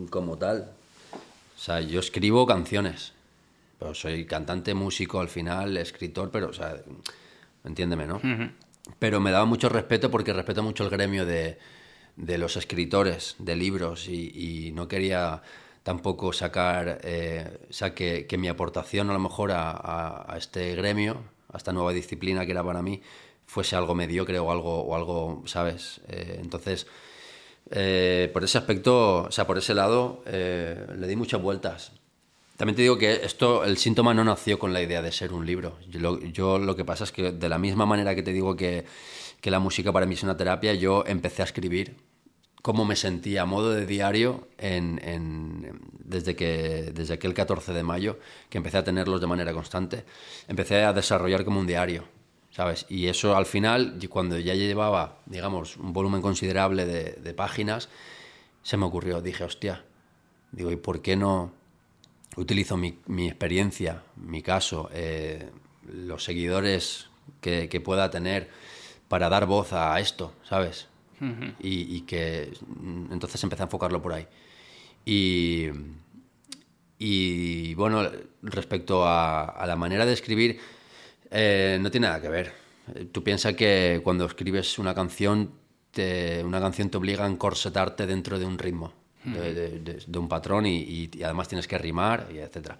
como tal. O sea, yo escribo canciones, pero soy cantante, músico al final, escritor, pero, o sea, entiéndeme, ¿no? Pero me daba mucho respeto porque respeto mucho el gremio de, de los escritores de libros y, y no quería tampoco sacar, eh, o sea, que, que mi aportación a lo mejor a, a- este gremio, a esta nueva disciplina que era para mí, fuese algo mediocre o algo, o algo ¿sabes? Eh, entonces, eh, por ese aspecto, o sea, por ese lado, eh, le di muchas vueltas. También te digo que esto, el síntoma no nació con la idea de ser un libro. Yo lo, yo lo que pasa es que de la misma manera que te digo que, que la música para mí es una terapia, yo empecé a escribir cómo me sentía a modo de diario desde, que, desde aquel 14 de mayo, que empecé a tenerlos de manera constante. Empecé a desarrollar como un diario, ¿sabes? Y eso al final, cuando ya llevaba, digamos, un volumen considerable de, páginas, se me ocurrió, dije, hostia, digo, ¿y por qué no utilizo mi, experiencia, mi caso, eh, los seguidores que pueda tener para dar voz a esto, ¿sabes? Y, y que mm, entonces empecé a enfocarlo por ahí. Y, y bueno, respecto a, a la manera de escribir, eh, no tiene nada que ver. Tú piensas que cuando escribes una canción, te- una canción te obliga a encorsetarte dentro de un ritmo, de, de- de- de un patrón y, y- y además tienes que rimar, y etcétera.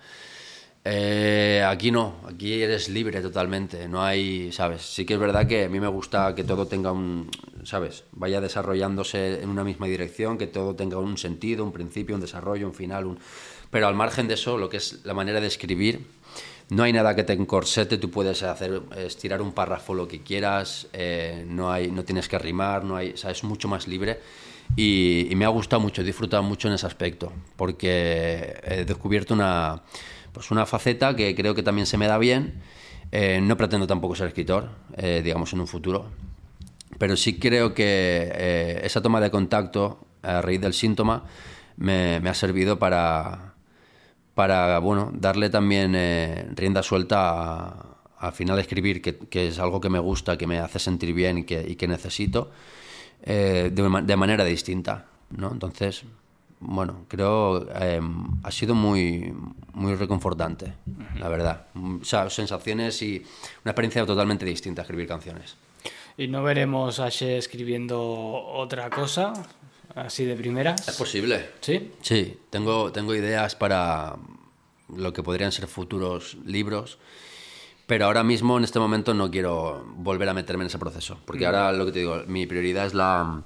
Eh, aquí no, aquí eres libre totalmente, no hay, ¿sabes? Sí que es verdad que a mí me gusta que todo tenga un, ¿sabes? Vaya desarrollándose en una misma dirección, que todo tenga un sentido, un principio, un desarrollo, un final, pero al margen de eso, lo que es la manera de escribir, no hay nada que te encorsete, tú puedes hacer, estirar un párrafo lo que quieras, eh, no, hay, no tienes que rimar, no hay, es mucho más libre. Y, y me ha gustado mucho, he disfrutado mucho en ese aspecto, porque he descubierto una, pues una faceta que creo que también se me da bien. Eh, no pretendo tampoco ser escritor, eh, digamos, en un futuro, pero sí creo que eh, esa toma de contacto a raíz del síntoma me, ha servido para, bueno, darle también rienda suelta a, al final escribir, que, es algo que me gusta, que me hace sentir bien y que, necesito, de, de manera distinta. ¿no? Entonces, bueno, creo eh, ha sido muy, muy reconfortante, la verdad. O sea, sensaciones y una experiencia totalmente distinta escribir canciones. ¿Y no veremos a She escribiendo otra cosa, así de primeras? ¿Es posible? ¿Sí? Sí, tengo, tengo ideas para lo que podrían ser futuros libros, pero ahora mismo, en este momento, no quiero volver a meterme en ese proceso, porque ahora lo que te digo, mi prioridad es la,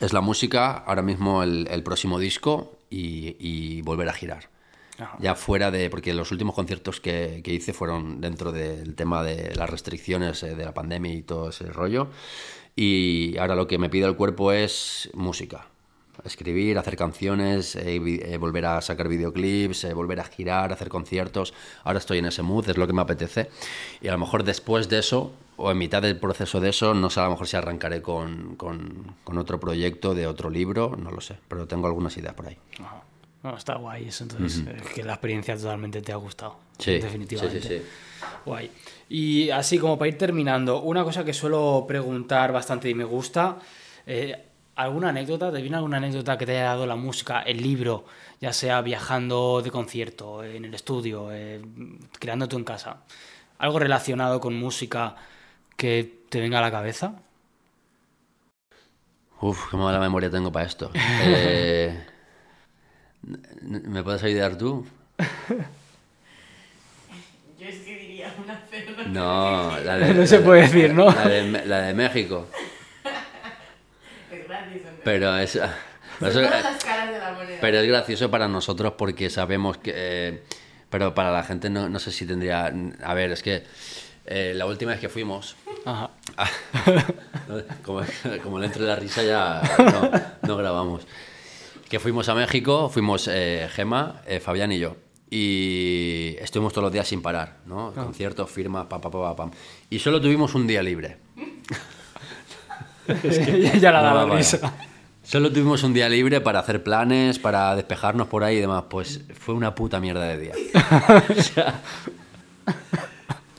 es la música, ahora mismo el, el próximo disco y, y volver a girar. Ajá. Ya fuera de, porque los últimos conciertos que, que hice fueron dentro del tema de las restricciones eh, de la pandemia y todo ese rollo, y ahora lo que me pide el cuerpo es música escribir, hacer canciones, eh, eh, volver a sacar videoclips, volver a girar, hacer conciertos. Ahora estoy en ese mood, es lo que me apetece. Y a lo mejor después de eso, o en mitad del proceso de eso, no sé a lo mejor si arrancaré con, con- con otro proyecto de otro libro, no lo sé, pero tengo algunas ideas por ahí. Ajá. No, está guay eso, entonces, que la experiencia totalmente te ha gustado. Sí, definitivamente. sí, sí, sí. Guay. Y así como para ir terminando, una cosa que suelo preguntar bastante y me gusta, eh, ¿alguna anécdota? ¿Te viene alguna anécdota que te haya dado la música, el libro, ya sea viajando de concierto, en el estudio, eh, creando tú en casa? ¿Algo relacionado con música que te venga a la cabeza? Uf, qué mala memoria tengo para esto. Eh, ¿Me puedes ayudar tú? <laughs> Yo es que diría una, pero no. No, la de, No se puede decir, ¿no? La de, la de México. Es gratis. en Pero es... verdad. pero eso- las caras de la moneda. Pero es gracioso para nosotros porque sabemos que... eh, pero para la gente no, no sé si tendría... A ver, es que eh, la última vez que fuimos... Ajá. <laughs> como, como le entre la risa ya no, no grabamos. Que fuimos a México, fuimos eh, Gema, eh, Fabián y yo. Y estuvimos todos los días sin parar, ¿no? Conciertos, firmas, pam, pam, pam, pam. Y solo tuvimos un día libre. <laughs> ya la No daba risa. Solo tuvimos un día libre para hacer planes, para despejarnos por ahí y demás. Pues fue una puta mierda de día. <laughs> O sea,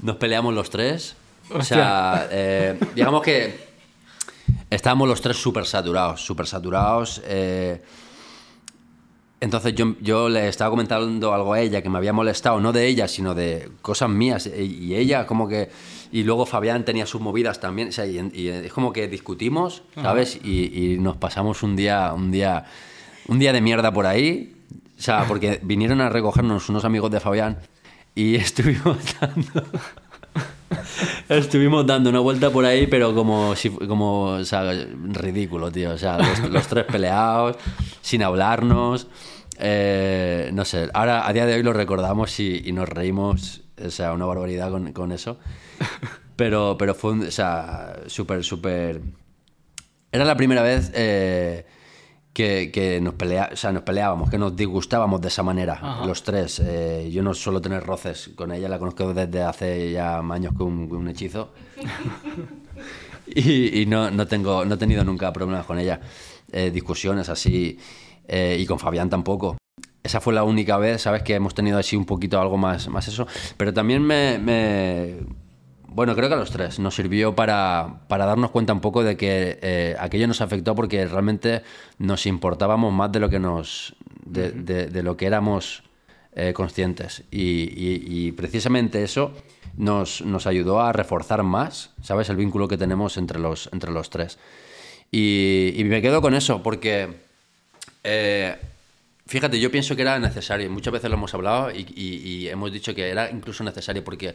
nos peleamos los tres. O sea, eh, digamos que estábamos los tres súper saturados, súper saturados. eh, entonces yo, yo le estaba comentando algo a ella que me había molestado, no de ella, sino de cosas mías. Y, y ella como que... Y luego Fabián tenía sus movidas también. O sea, y, y es como que discutimos, ¿sabes? Y, y nos pasamos un día, un día, un día de mierda por ahí. O sea, porque vinieron a recogernos unos amigos de Fabián y <laughs> estuvimos dando... <laughs> Estuvimos dando una vuelta por ahí, pero como, si, como o sea, ridículo, tío. O sea, los, <laughs> los tres peleados, sin hablarnos. eh, no sé, ahora a día de hoy lo recordamos y, y nos reímos, o sea, una barbaridad con, con eso. Pero, pero fue, un- o sea, súper, súper... Era la primera vez eh, que, que nos, pelea, o sea, nos peleábamos, que nos disgustábamos de esa manera, los tres. Eh, yo no suelo tener roces con ella, la conozco desde hace ya años con un, hechizo. <laughs> y y no, no, tengo, no he tenido nunca problemas con ella, eh, discusiones así, eh, y con Fabián tampoco. Esa fue la única vez, ¿sabes? Que hemos tenido así un poquito algo más, más eso. Pero también me, me- Bueno, creo que a los tres nos sirvió para, para darnos cuenta un poco de que eh, aquello nos afectó porque realmente nos importábamos más de lo que nos. de, de- de lo que éramos eh, conscientes. Y, y- y precisamente eso nos, nos ayudó a reforzar más, ¿sabes? El vínculo que tenemos entre los, entre los tres. Y, y me quedo con eso porque. eh, Fíjate, yo pienso que era necesario, muchas veces lo hemos hablado y, y- y hemos dicho que era incluso necesario porque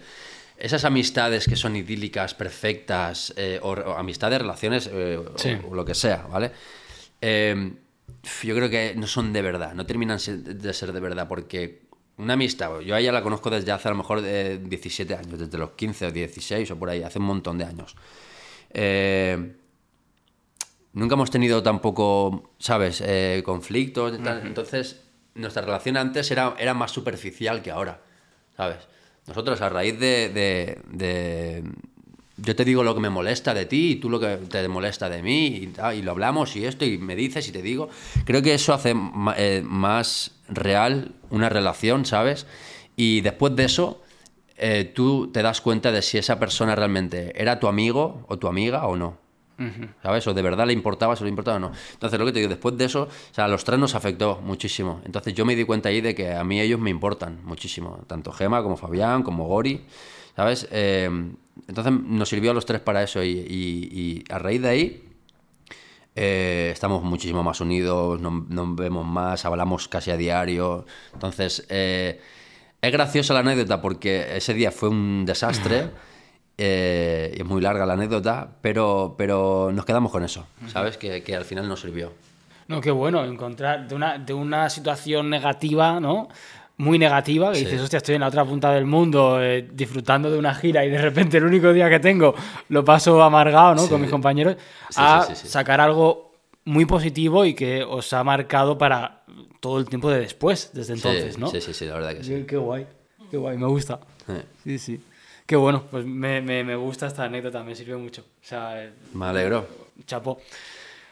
esas amistades que son idílicas, perfectas, eh, o, o amistades, relaciones, eh, o- Sí. o, lo que sea, ¿vale? Eh, yo creo que no son de verdad, no terminan de ser de verdad porque una amistad, yo a ella la conozco desde hace a lo mejor de 17 años, desde los 15 o 16 o por ahí, hace un montón de años. Eh, nunca hemos tenido tampoco, ¿sabes?, eh, conflictos. y tal. Entonces, nuestra relación antes era, era más superficial que ahora, ¿sabes? Nosotros, a raíz de, de- Yo te digo lo que me molesta de ti y tú lo que te molesta de mí y, lo hablamos y esto y me dices y te digo. Creo que eso hace eh, más real una relación, ¿sabes? Y después de eso, eh, tú te das cuenta de si esa persona realmente era tu amigo o tu amiga o no. ¿Sabes? O de verdad le importaba, si le importaba o no. Entonces, lo que te digo, después de eso, o sea, a los tres nos afectó muchísimo. Entonces, yo me di cuenta ahí de que a mí ellos me importan muchísimo. Tanto Gema como Fabián, como Gori, ¿sabes? Eh, entonces, nos sirvió a los tres para eso. Y, y- y a raíz de ahí, eh, estamos muchísimo más unidos, nos, nos vemos más, hablamos casi a diario. Entonces, eh, es graciosa la anécdota porque ese día fue un desastre. <laughs> eh, es muy larga la anécdota, pero, pero nos quedamos con eso, ¿sabes? Que, que al final nos sirvió. No, qué bueno, encontrar de una, de una situación negativa, ¿no? Muy negativa, que Sí. dices, hostia, estoy en la otra punta del mundo eh, disfrutando de una gira y de repente el único día que tengo lo paso amargado, ¿no? Sí. Con mis compañeros, Sí, a sí, sí, sí. sacar algo muy positivo y que os ha marcado para todo el tiempo de después, desde entonces, ¿no? Sí, sí, sí, la verdad que sí. Qué, qué guay, qué guay, me gusta. Sí, sí. Qué bueno, pues me, me, me gusta esta anécdota, me sirve mucho. O sea, eh, Me alegro. Chapo.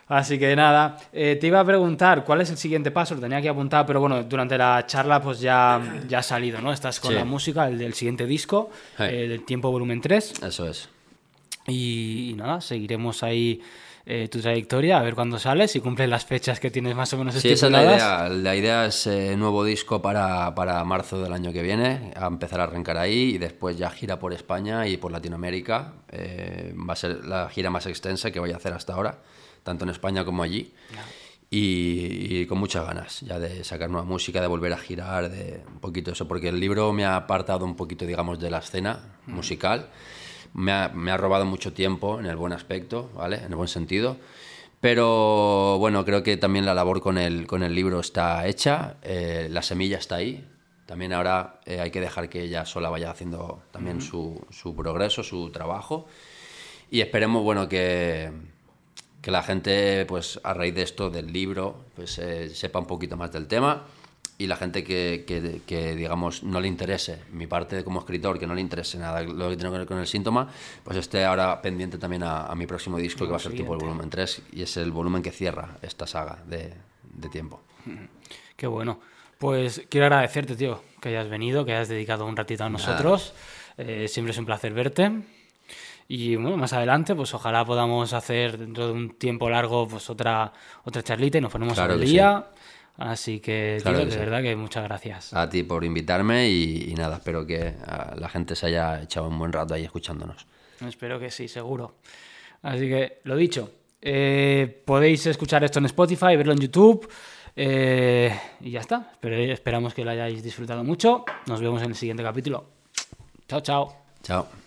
Así que nada, eh, te iba a preguntar cuál es el siguiente paso, lo tenía aquí apuntado, pero bueno, durante la charla pues ya, ya ha salido, ¿no? Estás con Sí. la música, el del siguiente disco, el del Tiempo Volumen 3, Eso es. y, y nada, seguiremos ahí eh, tu trayectoria, a ver cuándo sales, si cumples las fechas que tienes más o menos Sí, esa es la estipuladas. idea. La idea es eh, nuevo disco para, para marzo del año que viene, a empezar a arrancar ahí y después ya gira por España y por Latinoamérica. Eh, va a ser la gira más extensa que voy a hacer hasta ahora, tanto en España como allí. y, y con muchas ganas ya de sacar nueva música, de volver a girar, de un poquito eso, porque el libro me ha apartado un poquito, digamos, de la escena musical. Me ha, me ha robado mucho tiempo en el buen aspecto, ¿vale? En el buen sentido. Pero bueno, creo que también la labor con el, con el libro está hecha, eh, la semilla está ahí. También ahora eh, hay que dejar que ella sola vaya haciendo también su, su progreso, su trabajo. Y esperemos, bueno, que, que la gente, pues a raíz de esto, del libro, pues eh, sepa un poquito más del tema y la gente que, que, que, digamos, no le interese, mi parte como escritor, que no le interese nada lo que tiene que ver con el síntoma, pues esté ahora pendiente también a, a mi próximo disco, que va a ser tipo el volumen 3, y es el volumen que cierra esta saga de, de tiempo. <laughs> Qué bueno. Pues quiero agradecerte, tío, que hayas venido, que hayas dedicado un ratito a nosotros. Eh, siempre es un placer verte. Y bueno, más adelante, pues ojalá podamos hacer dentro de un tiempo largo, pues otra, otra charlita y nos ponemos al día. Así que, Claro tío, que de sí. verdad que muchas gracias. A ti por invitarme y, y nada, espero que ah, la gente se haya echado un buen rato ahí escuchándonos. Espero que sí, seguro. Así que, lo dicho, eh, podéis escuchar esto en Spotify, verlo en YouTube. eh, y ya está. Espero- esperamos que lo hayáis disfrutado mucho. Nos vemos en el siguiente capítulo. Chao, chao. Chao.